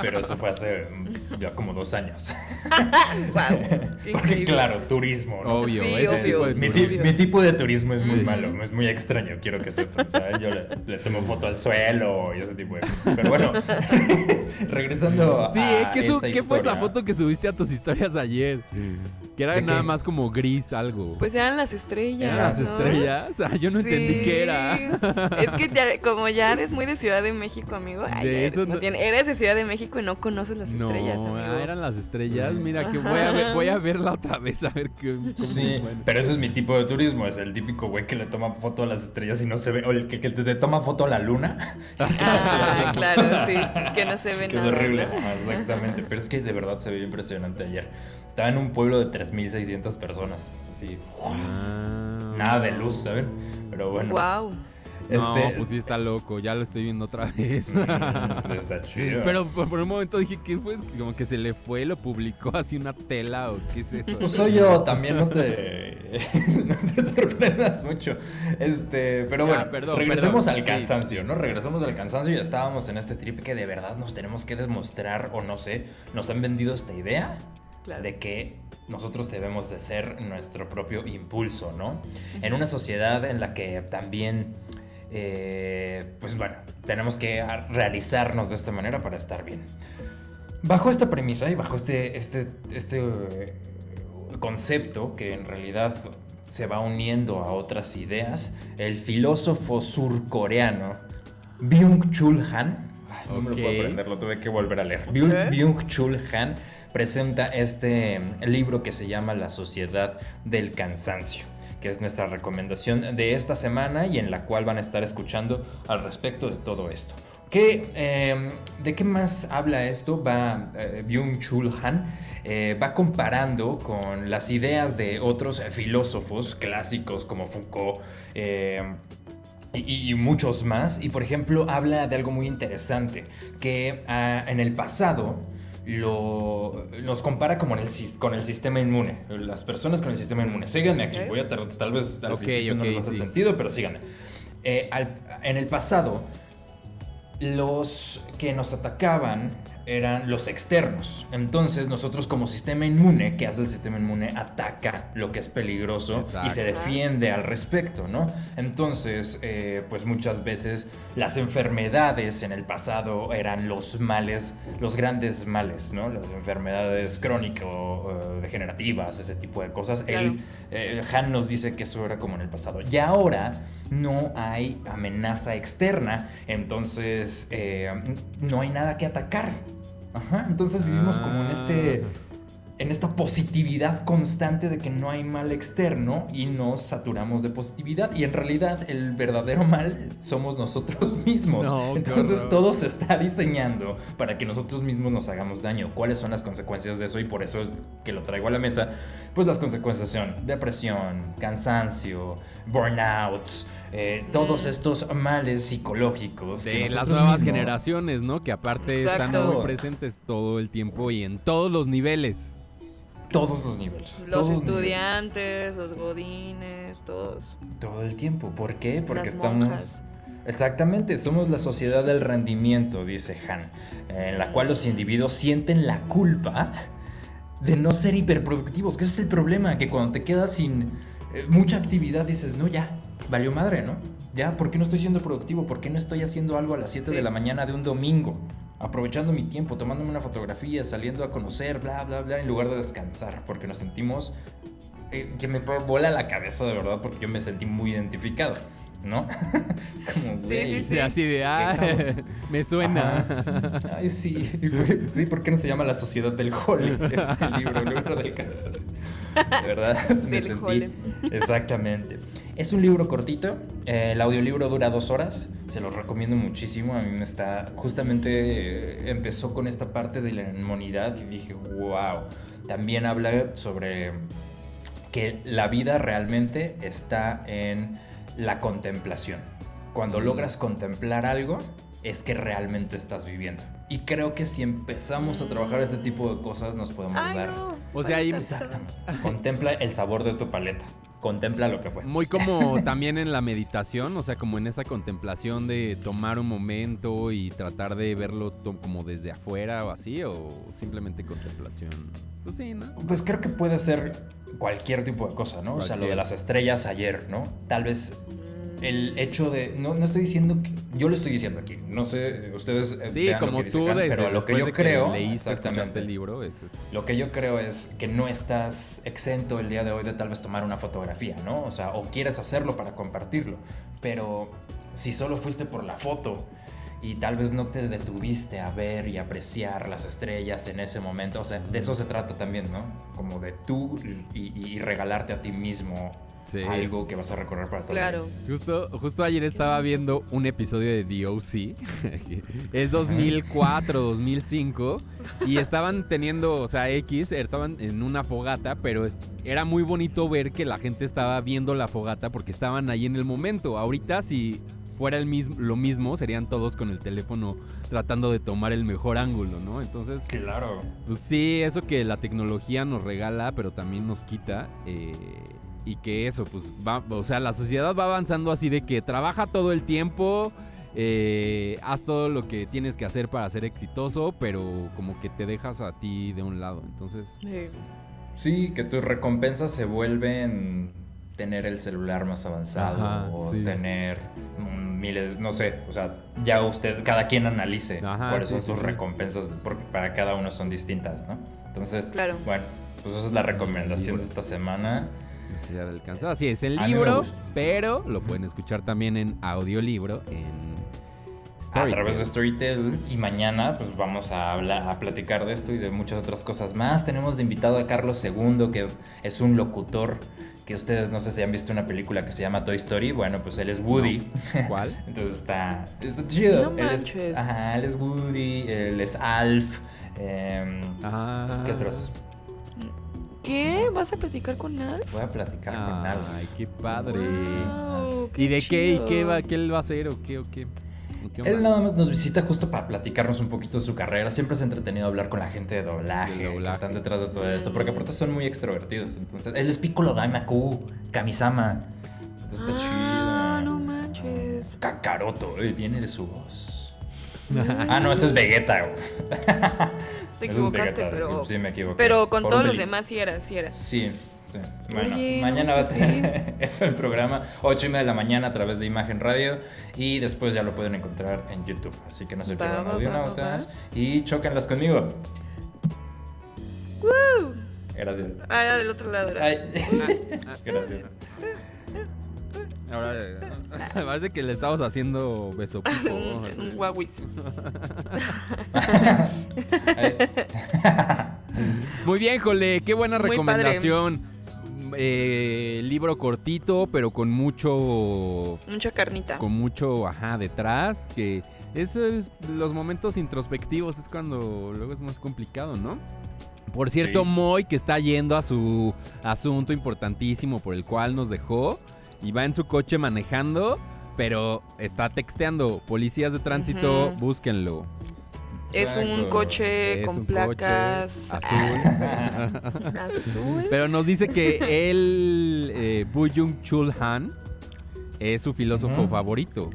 Speaker 24: pero eso fue hace mm, ya como dos años. <laughs> Porque
Speaker 6: increíble.
Speaker 24: claro, turismo, ¿no?
Speaker 5: Obvio,
Speaker 6: Sí,
Speaker 5: ese
Speaker 6: obvio.
Speaker 5: tipo de
Speaker 24: Mi,
Speaker 5: turismo.
Speaker 24: ti- mi tipo de turismo es muy
Speaker 5: Sí.
Speaker 24: malo, es muy extraño, quiero que sepan. Yo le, le tomo foto al suelo y ese tipo de cosas. Pero bueno, <laughs> regresando
Speaker 5: Sí,
Speaker 24: a
Speaker 5: ¿eh? ¿Qué,
Speaker 24: esta
Speaker 5: qué fue esa foto que subiste a tus historias ayer? Que era
Speaker 24: ¿De
Speaker 5: nada
Speaker 24: qué?
Speaker 5: más como gris algo.
Speaker 6: Pues eran las estrellas.
Speaker 5: ¿Eran las
Speaker 6: ¿no?
Speaker 5: estrellas? Ah, yo no entendí qué era.
Speaker 6: Es que ya- como ya eres muy de Ciudad de México, amigo. Ay,
Speaker 5: De
Speaker 6: eres,
Speaker 5: eso no-
Speaker 6: bien, eres de Ciudad de México y no conoces las
Speaker 5: No,
Speaker 6: estrellas, amigo.
Speaker 5: ah, eran las estrellas. Mira, que voy a, ver, voy a verla otra vez a ver qué.
Speaker 24: Sí,
Speaker 5: bueno.
Speaker 24: pero ese es mi tipo de turismo, es el típico güey que le toma foto a las estrellas y no se ve, o el que, que te toma foto a la luna. <laughs>
Speaker 6: Ah, claro, sí, que no se ve
Speaker 24: Qué
Speaker 6: nada.
Speaker 24: horrible,
Speaker 6: ¿no?
Speaker 24: Ajá, exactamente, pero es que de verdad se veía impresionante ayer. Estaba en un pueblo de 3.600 personas, así,
Speaker 5: Ah.
Speaker 24: nada de luz, ¿saben? Pero bueno,
Speaker 6: Wow.
Speaker 5: No,
Speaker 24: este...
Speaker 5: pues sí está loco, ya lo estoy viendo otra vez. <laughs>
Speaker 24: mm, está chido.
Speaker 5: Pero por, por un momento dije que fue como que se le fue, lo publicó <laughs> así una tela o qué es eso.
Speaker 24: Pues soy yo, también no te, <laughs> no te sorprendas mucho. Este, pero
Speaker 5: Ya,
Speaker 24: bueno,
Speaker 5: perdón,
Speaker 24: regresemos
Speaker 5: perdón,
Speaker 24: al
Speaker 5: sí.
Speaker 24: cansancio, ¿no? Regresemos al cansancio y ya estábamos en este trip que de verdad nos tenemos que demostrar, o no sé, nos han vendido esta idea
Speaker 6: Claro.
Speaker 24: de que nosotros debemos de ser nuestro propio impulso, ¿no? En una sociedad en la que también, eh, pues bueno, tenemos que realizarnos de esta manera para estar bien. Bajo esta premisa y bajo este, este, este eh, concepto que en realidad se va uniendo a otras ideas, el filósofo surcoreano Byung-Chul Han, no me lo puedo
Speaker 5: Ok.
Speaker 24: aprender, lo tuve que volver a leer, Byung- Byung-Chul Han presenta este libro que se llama La Sociedad del Cansancio que es nuestra recomendación de esta semana y en la cual van a estar escuchando al respecto de todo esto. ¿Qué, eh, ¿De qué más habla esto? Va eh, Byung-Chul Han, eh, va comparando con las ideas de otros filósofos clásicos como Foucault, eh, y, muchos más. Y por ejemplo, habla de algo muy interesante, que ah, en el pasado lo, nos compara como en el, con el sistema inmune. Las personas con el sistema inmune. Síganme aquí, voy a tar- tal vez al
Speaker 5: Ok,
Speaker 24: principio no les hace
Speaker 5: sí.
Speaker 24: sentido, pero síganme. Eh, al- en el pasado, los que nos atacaban eran los externos. Entonces nosotros como sistema inmune, ¿qué hace el sistema inmune? Ataca lo que es peligroso y se defiende al respecto, ¿no? Entonces, eh, pues muchas veces las enfermedades en el pasado eran los males, los grandes males, ¿no? Las enfermedades crónico-degenerativas, ese tipo de cosas.
Speaker 6: Claro.
Speaker 24: Él, eh, Han nos dice que eso era como en el pasado. Y ahora no hay amenaza externa, entonces eh, no hay nada que atacar. Ajá, entonces vivimos como en este en esta positividad constante de que no hay mal externo y nos saturamos de positividad y en realidad el verdadero mal somos nosotros <laughs> mismos.
Speaker 5: No,
Speaker 24: Entonces todo se está diseñando para que nosotros mismos nos hagamos daño. ¿Cuáles son las consecuencias de eso? Y por eso es que lo traigo a la mesa. Pues las consecuencias son depresión, cansancio, burnouts, eh, todos estos males psicológicos. que
Speaker 5: De las nuevas
Speaker 24: mismos-
Speaker 5: generaciones, ¿no? Que aparte están muy presentes todo el tiempo y en todos los niveles.
Speaker 24: Todos los niveles.
Speaker 6: Los
Speaker 24: todos los niveles.
Speaker 6: estudiantes, los godines, todos.
Speaker 24: Todo el tiempo. ¿Por qué? Porque
Speaker 6: Las
Speaker 24: estamos...
Speaker 6: monjas.
Speaker 24: Exactamente, somos la sociedad del rendimiento, dice Han, en la cual los individuos sienten la culpa de no ser hiperproductivos, que ese es el problema, que cuando te quedas sin eh, mucha actividad dices, no, ya, valió madre, ¿no? Ya, ¿por qué no estoy siendo productivo? ¿Por qué no estoy haciendo algo a las 7 de
Speaker 6: Sí.
Speaker 24: la mañana de un domingo? Aprovechando mi tiempo, tomándome una fotografía, saliendo a conocer, bla, bla, bla, en lugar de descansar, porque nos sentimos eh, que me vuela la cabeza de verdad porque yo me sentí muy identificado. ¿no? <laughs> Como, güey.
Speaker 5: Sí, así de, ah, <laughs> me suena.
Speaker 24: Ajá. Ay, sí. Sí, ¿por qué no se llama La Sociedad del Hole? <laughs> Este libro, el libro del cáncer. De verdad, me
Speaker 6: Del
Speaker 24: sentí.
Speaker 6: Hole.
Speaker 24: Exactamente. Es un libro cortito. eh, el audiolibro dura dos horas. Se los recomiendo muchísimo. A mí me está. Justamente eh, empezó con esta parte de la inmunidad y dije, wow. También habla sobre que la vida realmente está en la contemplación. Cuando logras contemplar algo, es que realmente estás viviendo. Y creo que si empezamos a trabajar este tipo de cosas, nos podemos dar.
Speaker 5: O sea, ahí
Speaker 24: Exactamente. Contempla el sabor de tu paleta. Contempla lo que fue.
Speaker 5: muy como <laughs> también en la meditación, o sea, como en esa contemplación de tomar un momento y tratar de verlo como desde afuera o así, o simplemente contemplación. Pues sí, ¿no?
Speaker 24: Pues creo que puede ser cualquier tipo de cosa, ¿no? O sea, lo de las estrellas ayer, ¿no? Tal vez el hecho de. No, no estoy diciendo que. Yo lo estoy diciendo aquí. No sé, ustedes. eh,
Speaker 5: Sí, como
Speaker 24: que
Speaker 5: tú, desde
Speaker 24: pero lo que yo
Speaker 5: de que
Speaker 24: creo.
Speaker 5: leíste,
Speaker 24: exactamente.
Speaker 5: el libro, es- es-
Speaker 24: Lo que yo creo es que no estás exento el día de hoy de tal vez tomar una fotografía, ¿no? O sea, o quieres hacerlo para compartirlo. Pero si solo fuiste por la foto y tal vez no te detuviste a ver y apreciar las estrellas en ese momento, o sea, de eso se trata también, ¿no? Como de tú y- y regalarte a ti mismo
Speaker 5: Sí.
Speaker 24: algo que vas a recorrer para la vida.
Speaker 5: Justo, justo ayer estaba viendo un episodio de DOC. <laughs> es 2004, 2005. Y estaban teniendo, o sea, X, estaban en una fogata, pero era muy bonito ver que la gente estaba viendo la fogata porque estaban ahí en el momento. Ahorita, si fuera el mismo, lo mismo, serían todos con el teléfono tratando de tomar el mejor ángulo, ¿no? Entonces,
Speaker 24: Claro.
Speaker 5: pues sí, eso que la tecnología nos regala, pero también nos quita. eh, y que eso, pues va, o sea, la sociedad va avanzando así de que trabaja todo el tiempo, eh, haz todo lo que tienes que hacer para ser exitoso, pero como que te dejas a ti de un lado. Entonces,
Speaker 24: Sí, que tus recompensas se vuelven tener el celular más avanzado
Speaker 5: Ajá,
Speaker 24: o
Speaker 5: sí.
Speaker 24: tener miles, no sé, o sea, ya usted, cada quien analice
Speaker 5: Ajá,
Speaker 24: cuáles
Speaker 5: sí,
Speaker 24: son
Speaker 5: sí,
Speaker 24: sus
Speaker 5: sí.
Speaker 24: recompensas, porque para cada uno son distintas, ¿no? Entonces,
Speaker 6: Claro.
Speaker 24: bueno, pues esa es la recomendación de esta semana.
Speaker 5: Necesidad de alcanzar. Así es, el libro, pero lo pueden escuchar también en audiolibro, en
Speaker 24: A través de Storytel y mañana pues vamos a hablar, a platicar de esto y de muchas otras cosas más. Tenemos de invitado a Carlos II, que es un locutor que ustedes no sé si han visto una película que se llama Toy Story. Bueno, pues él es Woody. <laughs>
Speaker 5: ¿Cuál?
Speaker 24: Entonces está, está chido.
Speaker 6: No
Speaker 24: él, es, ajá, él es Woody, él es Alf. em, ¿Qué otros?
Speaker 6: ¿Qué? ¿Vas a platicar con Al?
Speaker 24: Voy a platicar con Alf.
Speaker 5: Ay, qué padre.
Speaker 6: Wow,
Speaker 5: ¿Y de qué? ¿Y qué, va, qué él va a hacer o qué? O qué? ¿O qué
Speaker 24: Él nada más nos visita justo para platicarnos un poquito de su carrera. Siempre es entretenido hablar con la gente de doblaje, que están detrás de todo esto, porque aparte son muy extrovertidos. Entonces, él es Piccolo Daimaku, Kamisama. Entonces está
Speaker 6: Ah,
Speaker 24: chido.
Speaker 6: no manches.
Speaker 24: Kakaroto, eh, viene de su voz. <laughs> ah, no, ese es Vegeta, güey. <laughs>
Speaker 6: Te equivocaste, pero.
Speaker 24: sí, sí, me equivoqué.
Speaker 6: Pero con
Speaker 24: Por
Speaker 6: todos los demás sí era, sí era.
Speaker 24: Sí, sí. Bueno,
Speaker 6: Oye, no,
Speaker 24: mañana va a ser <laughs> eso el programa, 8 y media de la mañana a través de Imagen Radio y después ya lo pueden encontrar en YouTube. Así que no se pierdan audionautas y chócanlas conmigo.
Speaker 6: ¡Woo!
Speaker 24: Gracias.
Speaker 6: Ah, era del otro lado. era.
Speaker 24: Ay. <laughs> Gracias.
Speaker 5: Ahora, parece <laughs> que le estamos haciendo beso <laughs> pico.
Speaker 6: un, un guauis. <laughs>
Speaker 5: Muy bien, Jole, qué buena
Speaker 6: Muy
Speaker 5: recomendación. Eh, libro cortito, pero con mucho.
Speaker 6: Mucha carnita.
Speaker 5: Con mucho, ajá, detrás. Que eso es los momentos introspectivos, es cuando luego es más complicado, ¿no? Por cierto,
Speaker 24: Sí.
Speaker 5: Moy, que está yendo a su asunto importantísimo por el cual nos dejó, y va en su coche manejando, pero está texteando. Policías de tránsito,
Speaker 6: Ujú.
Speaker 5: búsquenlo.
Speaker 6: Es un coche
Speaker 5: Es
Speaker 6: con
Speaker 5: un coche
Speaker 6: placas
Speaker 5: azul. <laughs>
Speaker 6: azul.
Speaker 5: Pero nos dice que él, eh, Buyung Chul Han, es su filósofo favorito.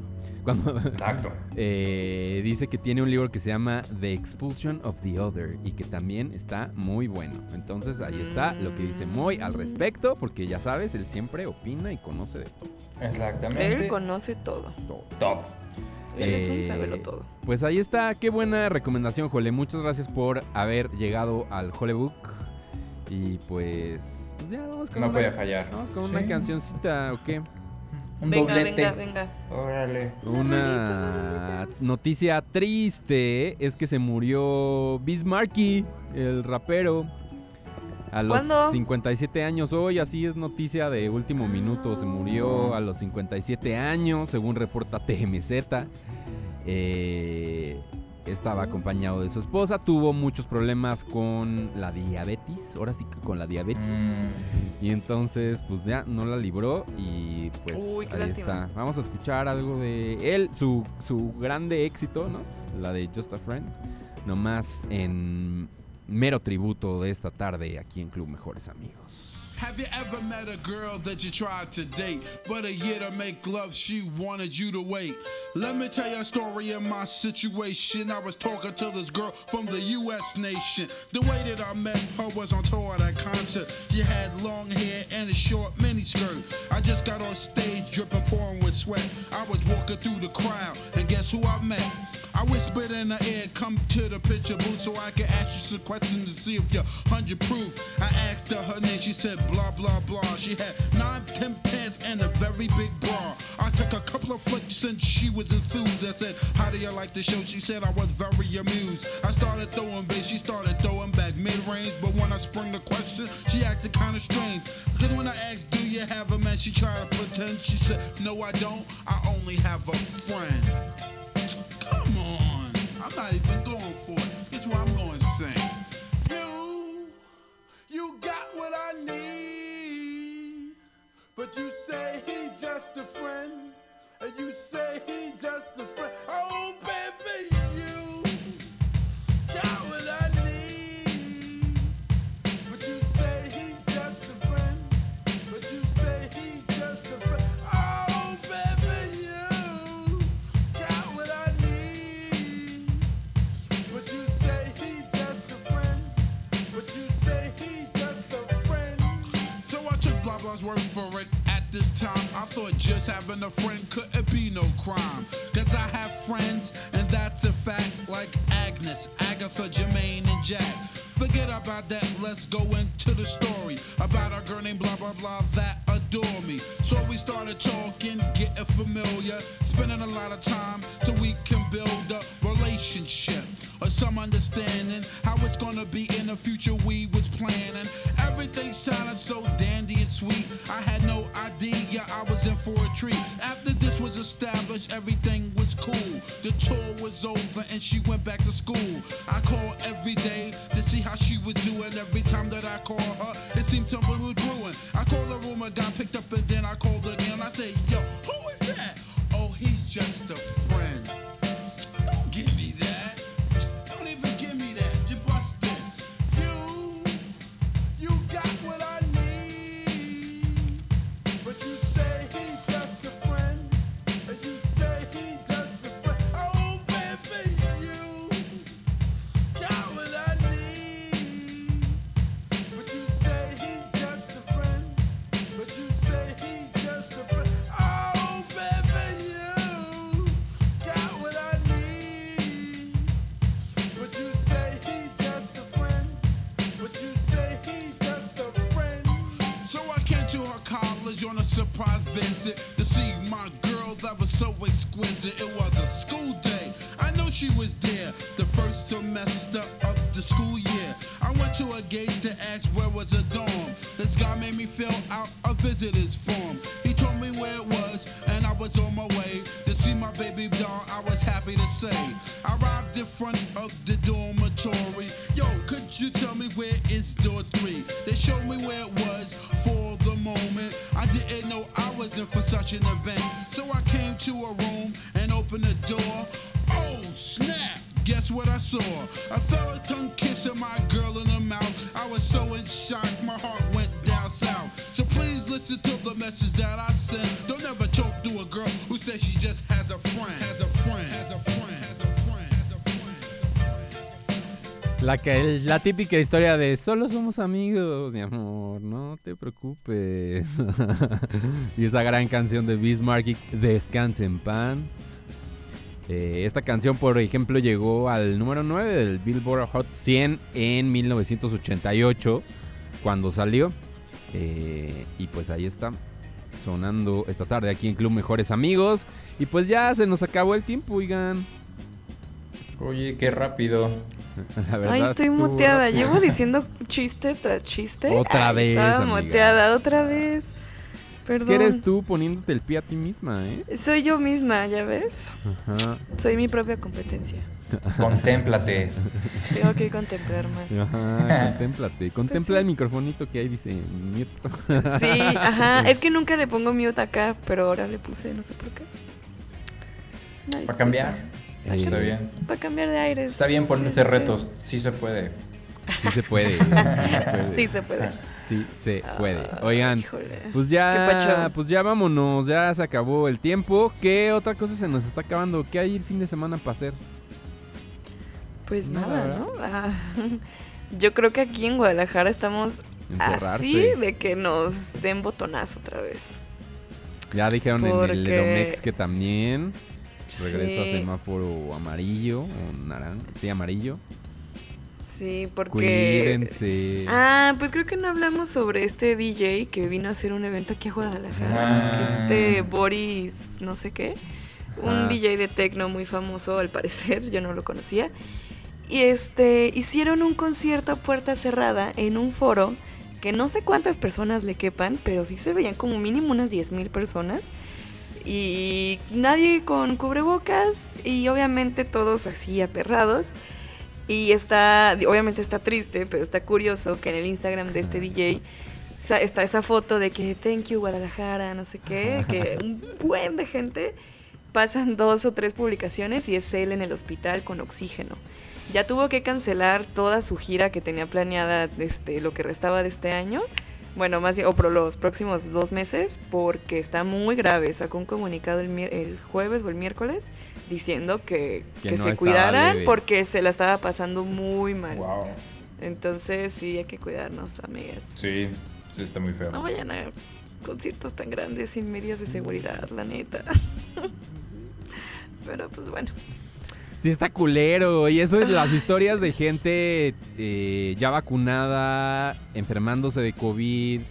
Speaker 5: Cuando,
Speaker 24: Exacto. <laughs>
Speaker 5: eh, dice que tiene un libro que se llama The Expulsion of the Other y que también está muy bueno. Entonces ahí está lo que dice Moy al respecto, porque ya sabes, él siempre opina y conoce de todo.
Speaker 24: Exactamente.
Speaker 6: Él conoce todo.
Speaker 24: Top.
Speaker 6: Él es un
Speaker 5: Eh,
Speaker 6: sabelo todo.
Speaker 5: Pues ahí está, qué buena recomendación, Jole. Muchas gracias por haber llegado al Holebook. Y pues, pues ya vamos con
Speaker 24: No
Speaker 5: una,
Speaker 24: podía fallar.
Speaker 5: Vamos con
Speaker 24: Sí.
Speaker 5: una cancioncita, ¿o qué?
Speaker 24: Un
Speaker 6: venga,
Speaker 24: doblete.
Speaker 6: venga, venga.
Speaker 24: Órale.
Speaker 5: Una noticia triste es que se murió Bismarcky, el rapero. A los
Speaker 6: ¿Cuándo?
Speaker 5: 57 años hoy, así es noticia de último minuto. Se murió a los 57 años, según reporta TMZ. Eh, estaba acompañado de su esposa. Tuvo muchos problemas con la diabetes. Ahora sí que con la diabetes.
Speaker 24: Mm.
Speaker 5: Y entonces, pues ya no la libró. Y pues
Speaker 6: Uy,
Speaker 5: ahí
Speaker 6: lástima.
Speaker 5: está. Vamos a escuchar algo de él, su, su grande éxito, ¿no? La de Just a Friend. Nomás en mero tributo de esta tarde aquí en Club Mejores Amigos.
Speaker 25: Have you ever met a girl that you tried to date, but a year to make love, she wanted you to wait? Let me tell you a story of my situation. I was talking to this girl from the U.S. nation. The way that I met her was on tour at a concert. She had long hair and a short miniskirt. I just got on stage, dripping, pouring with sweat. I was walking through the crowd, and guess who I met? I whispered in her ear, come to the picture booth so I can ask you some questions to see if you're 100 proof. I asked her her name, she said blah, blah, blah. She had nine, ten pants and a very big bra. I took a couple of flicks and she was enthused. I said, how do you like the show? She said I was very amused. I started throwing bass, she started throwing back mid-range. But when I sprung the question, she acted kind of strange. Cause when I asked, do you have a man? She tried to pretend. She said, no, I don't. I only have a friend. Come on. I'm not even going for it. This is what I'm going you say he just a friend. And you say he just a friend. Oh, baby, you got what I need. But you say he just a friend. But you say he just a friend. Oh, baby, you got what I need. But you say he just a friend. But you say he's just a friend. So I took blah blah's word for it. This time, I thought just having a friend couldn't be no crime. Cause I have friends, and that's a fact, like Agnes, Agatha, Jermaine, and Jack. Forget about that, let's go into the story about a girl named blah blah blah that adore me. So we started talking, getting familiar, spending a lot of time so we can build a relationship or some understanding how it's gonna be in the future we was planning. Everything sounded so dandy and sweet. I had no idea I was in for a treat. After this was established, everything was cool. The tour was over and she went back to school. I called every day to see how she was doing. Every time that I called her, it seemed something was brewing. I called the room, I got picked up, and then I called again. I said, Yo, who is that? Oh, he's just a This guy made me feel out
Speaker 5: La, típica historia de solo somos amigos, mi amor, no te preocupes. <laughs> y esa gran canción de Bismarck, Descanse en paz. Eh, esta canción, por ejemplo, llegó al número 9 del Billboard Hot 100 en 1988, cuando salió. Eh, y pues ahí está. sonando esta tarde aquí en Club Mejores Amigos. Y pues ya se nos acabó el tiempo, oigan.
Speaker 24: Oye, qué rápido. <laughs>
Speaker 5: La verdad,
Speaker 6: Ay, estoy muteada. Llevo diciendo chiste tras chiste.
Speaker 5: Otra
Speaker 6: Ay,
Speaker 5: vez,
Speaker 6: Estaba
Speaker 5: amiga.
Speaker 6: muteada otra vez.
Speaker 5: Es
Speaker 6: Perdón.
Speaker 5: que eres tú poniéndote el pie a ti misma, ¿eh?
Speaker 6: Soy yo misma, ¿ya ves?
Speaker 5: Ajá.
Speaker 6: Soy mi propia competencia. <laughs>
Speaker 24: Contémplate.
Speaker 6: Tengo que contemplar más.
Speaker 5: Ajá, contémplate. Contempla
Speaker 6: sí.
Speaker 5: el microfonito que ahí dice mute. <laughs>
Speaker 6: Sí, ajá. Es que nunca le pongo mute acá, pero ahora le puse, no sé por qué.
Speaker 24: Para cambiar.
Speaker 5: Ahí
Speaker 24: Está
Speaker 5: está.
Speaker 24: bien.
Speaker 6: Para cambiar de aires.
Speaker 24: Está bien ponerse retos. <laughs> Sí se puede.
Speaker 5: Sí se puede. Sí se puede.
Speaker 6: Sí se puede.
Speaker 5: Sí se puede. Oigan, pues ya, pues ya vámonos, ya se acabó el tiempo. ¿Qué otra cosa se nos está acabando? ¿Qué hay el fin de semana para hacer?
Speaker 6: Pues
Speaker 5: Nada.
Speaker 6: ¿no? Ah, <laughs> yo creo que aquí en Guadalajara estamos
Speaker 5: Encerrarse.
Speaker 6: así de que nos den botonazo otra vez.
Speaker 5: Ya dijeron en el Edomex que también regresa
Speaker 6: Sí.
Speaker 5: semáforo amarillo o naranja, sí, amarillo.
Speaker 6: Sí, porque...
Speaker 5: Cuídense.
Speaker 6: Ah, pues creo que no hablamos sobre este DJ que vino a hacer un evento aquí a Guadalajara.
Speaker 5: Ah.
Speaker 6: Este Boris, no sé qué. Un
Speaker 5: Ajá.
Speaker 6: DJ de techno muy famoso al parecer, <laughs> yo no lo conocía. Y este, hicieron un concierto a puerta cerrada en un foro que no sé cuántas personas le quepan, pero sí se veían como mínimo unas 10.000 personas. Y nadie con cubrebocas y obviamente todos así aperrados. Y está, obviamente está triste, pero está curioso que en el Instagram de este DJ está esa foto de que thank you Guadalajara, no sé qué, que un buen de gente pasan dos o tres publicaciones y es él en el hospital con oxígeno. Ya tuvo que cancelar toda su gira que tenía planeada desde lo que restaba de este año. Bueno, más bien, o por los próximos dos meses, porque está muy grave. Sacó un comunicado el, mier- el jueves o el miércoles diciendo que,
Speaker 5: Que
Speaker 6: que
Speaker 5: no
Speaker 6: se cuidaran
Speaker 5: leve.
Speaker 6: porque se la estaba pasando muy mal.
Speaker 24: Wow.
Speaker 6: Entonces sí hay que cuidarnos, amigas.
Speaker 24: Sí, sí está muy feo.
Speaker 6: No vayan a conciertos tan grandes sin medidas de seguridad, la neta. <laughs> Pero pues bueno.
Speaker 5: Sí, está culero. Y eso es las historias de gente eh, ya vacunada, enfermándose de COVID,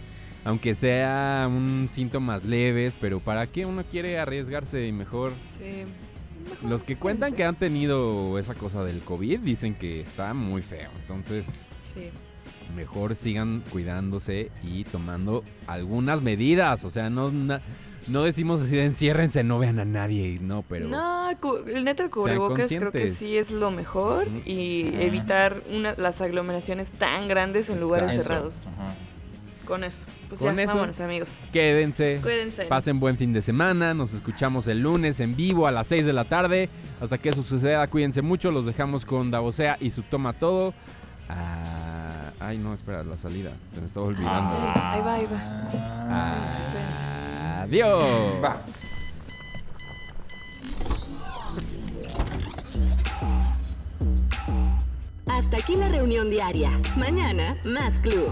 Speaker 5: aunque sea un síntomas leves, pero ¿para qué uno quiere arriesgarse y mejor?
Speaker 6: Sí.
Speaker 5: Los que cuentan que han tenido esa cosa del COVID dicen que está muy feo. Entonces,
Speaker 6: Sí.
Speaker 5: mejor sigan cuidándose y tomando algunas medidas. O sea, no, na- no decimos así de enciérrense, no vean a nadie, no, pero...
Speaker 6: No, el neta el cubrebocas creo que sí es lo mejor y evitar una, las aglomeraciones tan grandes en lugares
Speaker 5: Eso,
Speaker 6: cerrados. Con eso. Pues
Speaker 5: Con
Speaker 6: ya,
Speaker 5: eso,
Speaker 6: vámonos amigos.
Speaker 5: Quédense.
Speaker 6: Cuídense.
Speaker 5: Pasen buen fin de semana. Nos escuchamos el lunes en vivo a las 6 de la tarde. Hasta que eso suceda, cuídense mucho. Los dejamos con Davosea y su toma todo. Ah, ay, no, espera, la salida. Se me estaba olvidando.
Speaker 6: Ahí va, ahí va.
Speaker 5: Ah, Adiós.
Speaker 3: Hasta aquí la reunión diaria. Mañana, más club.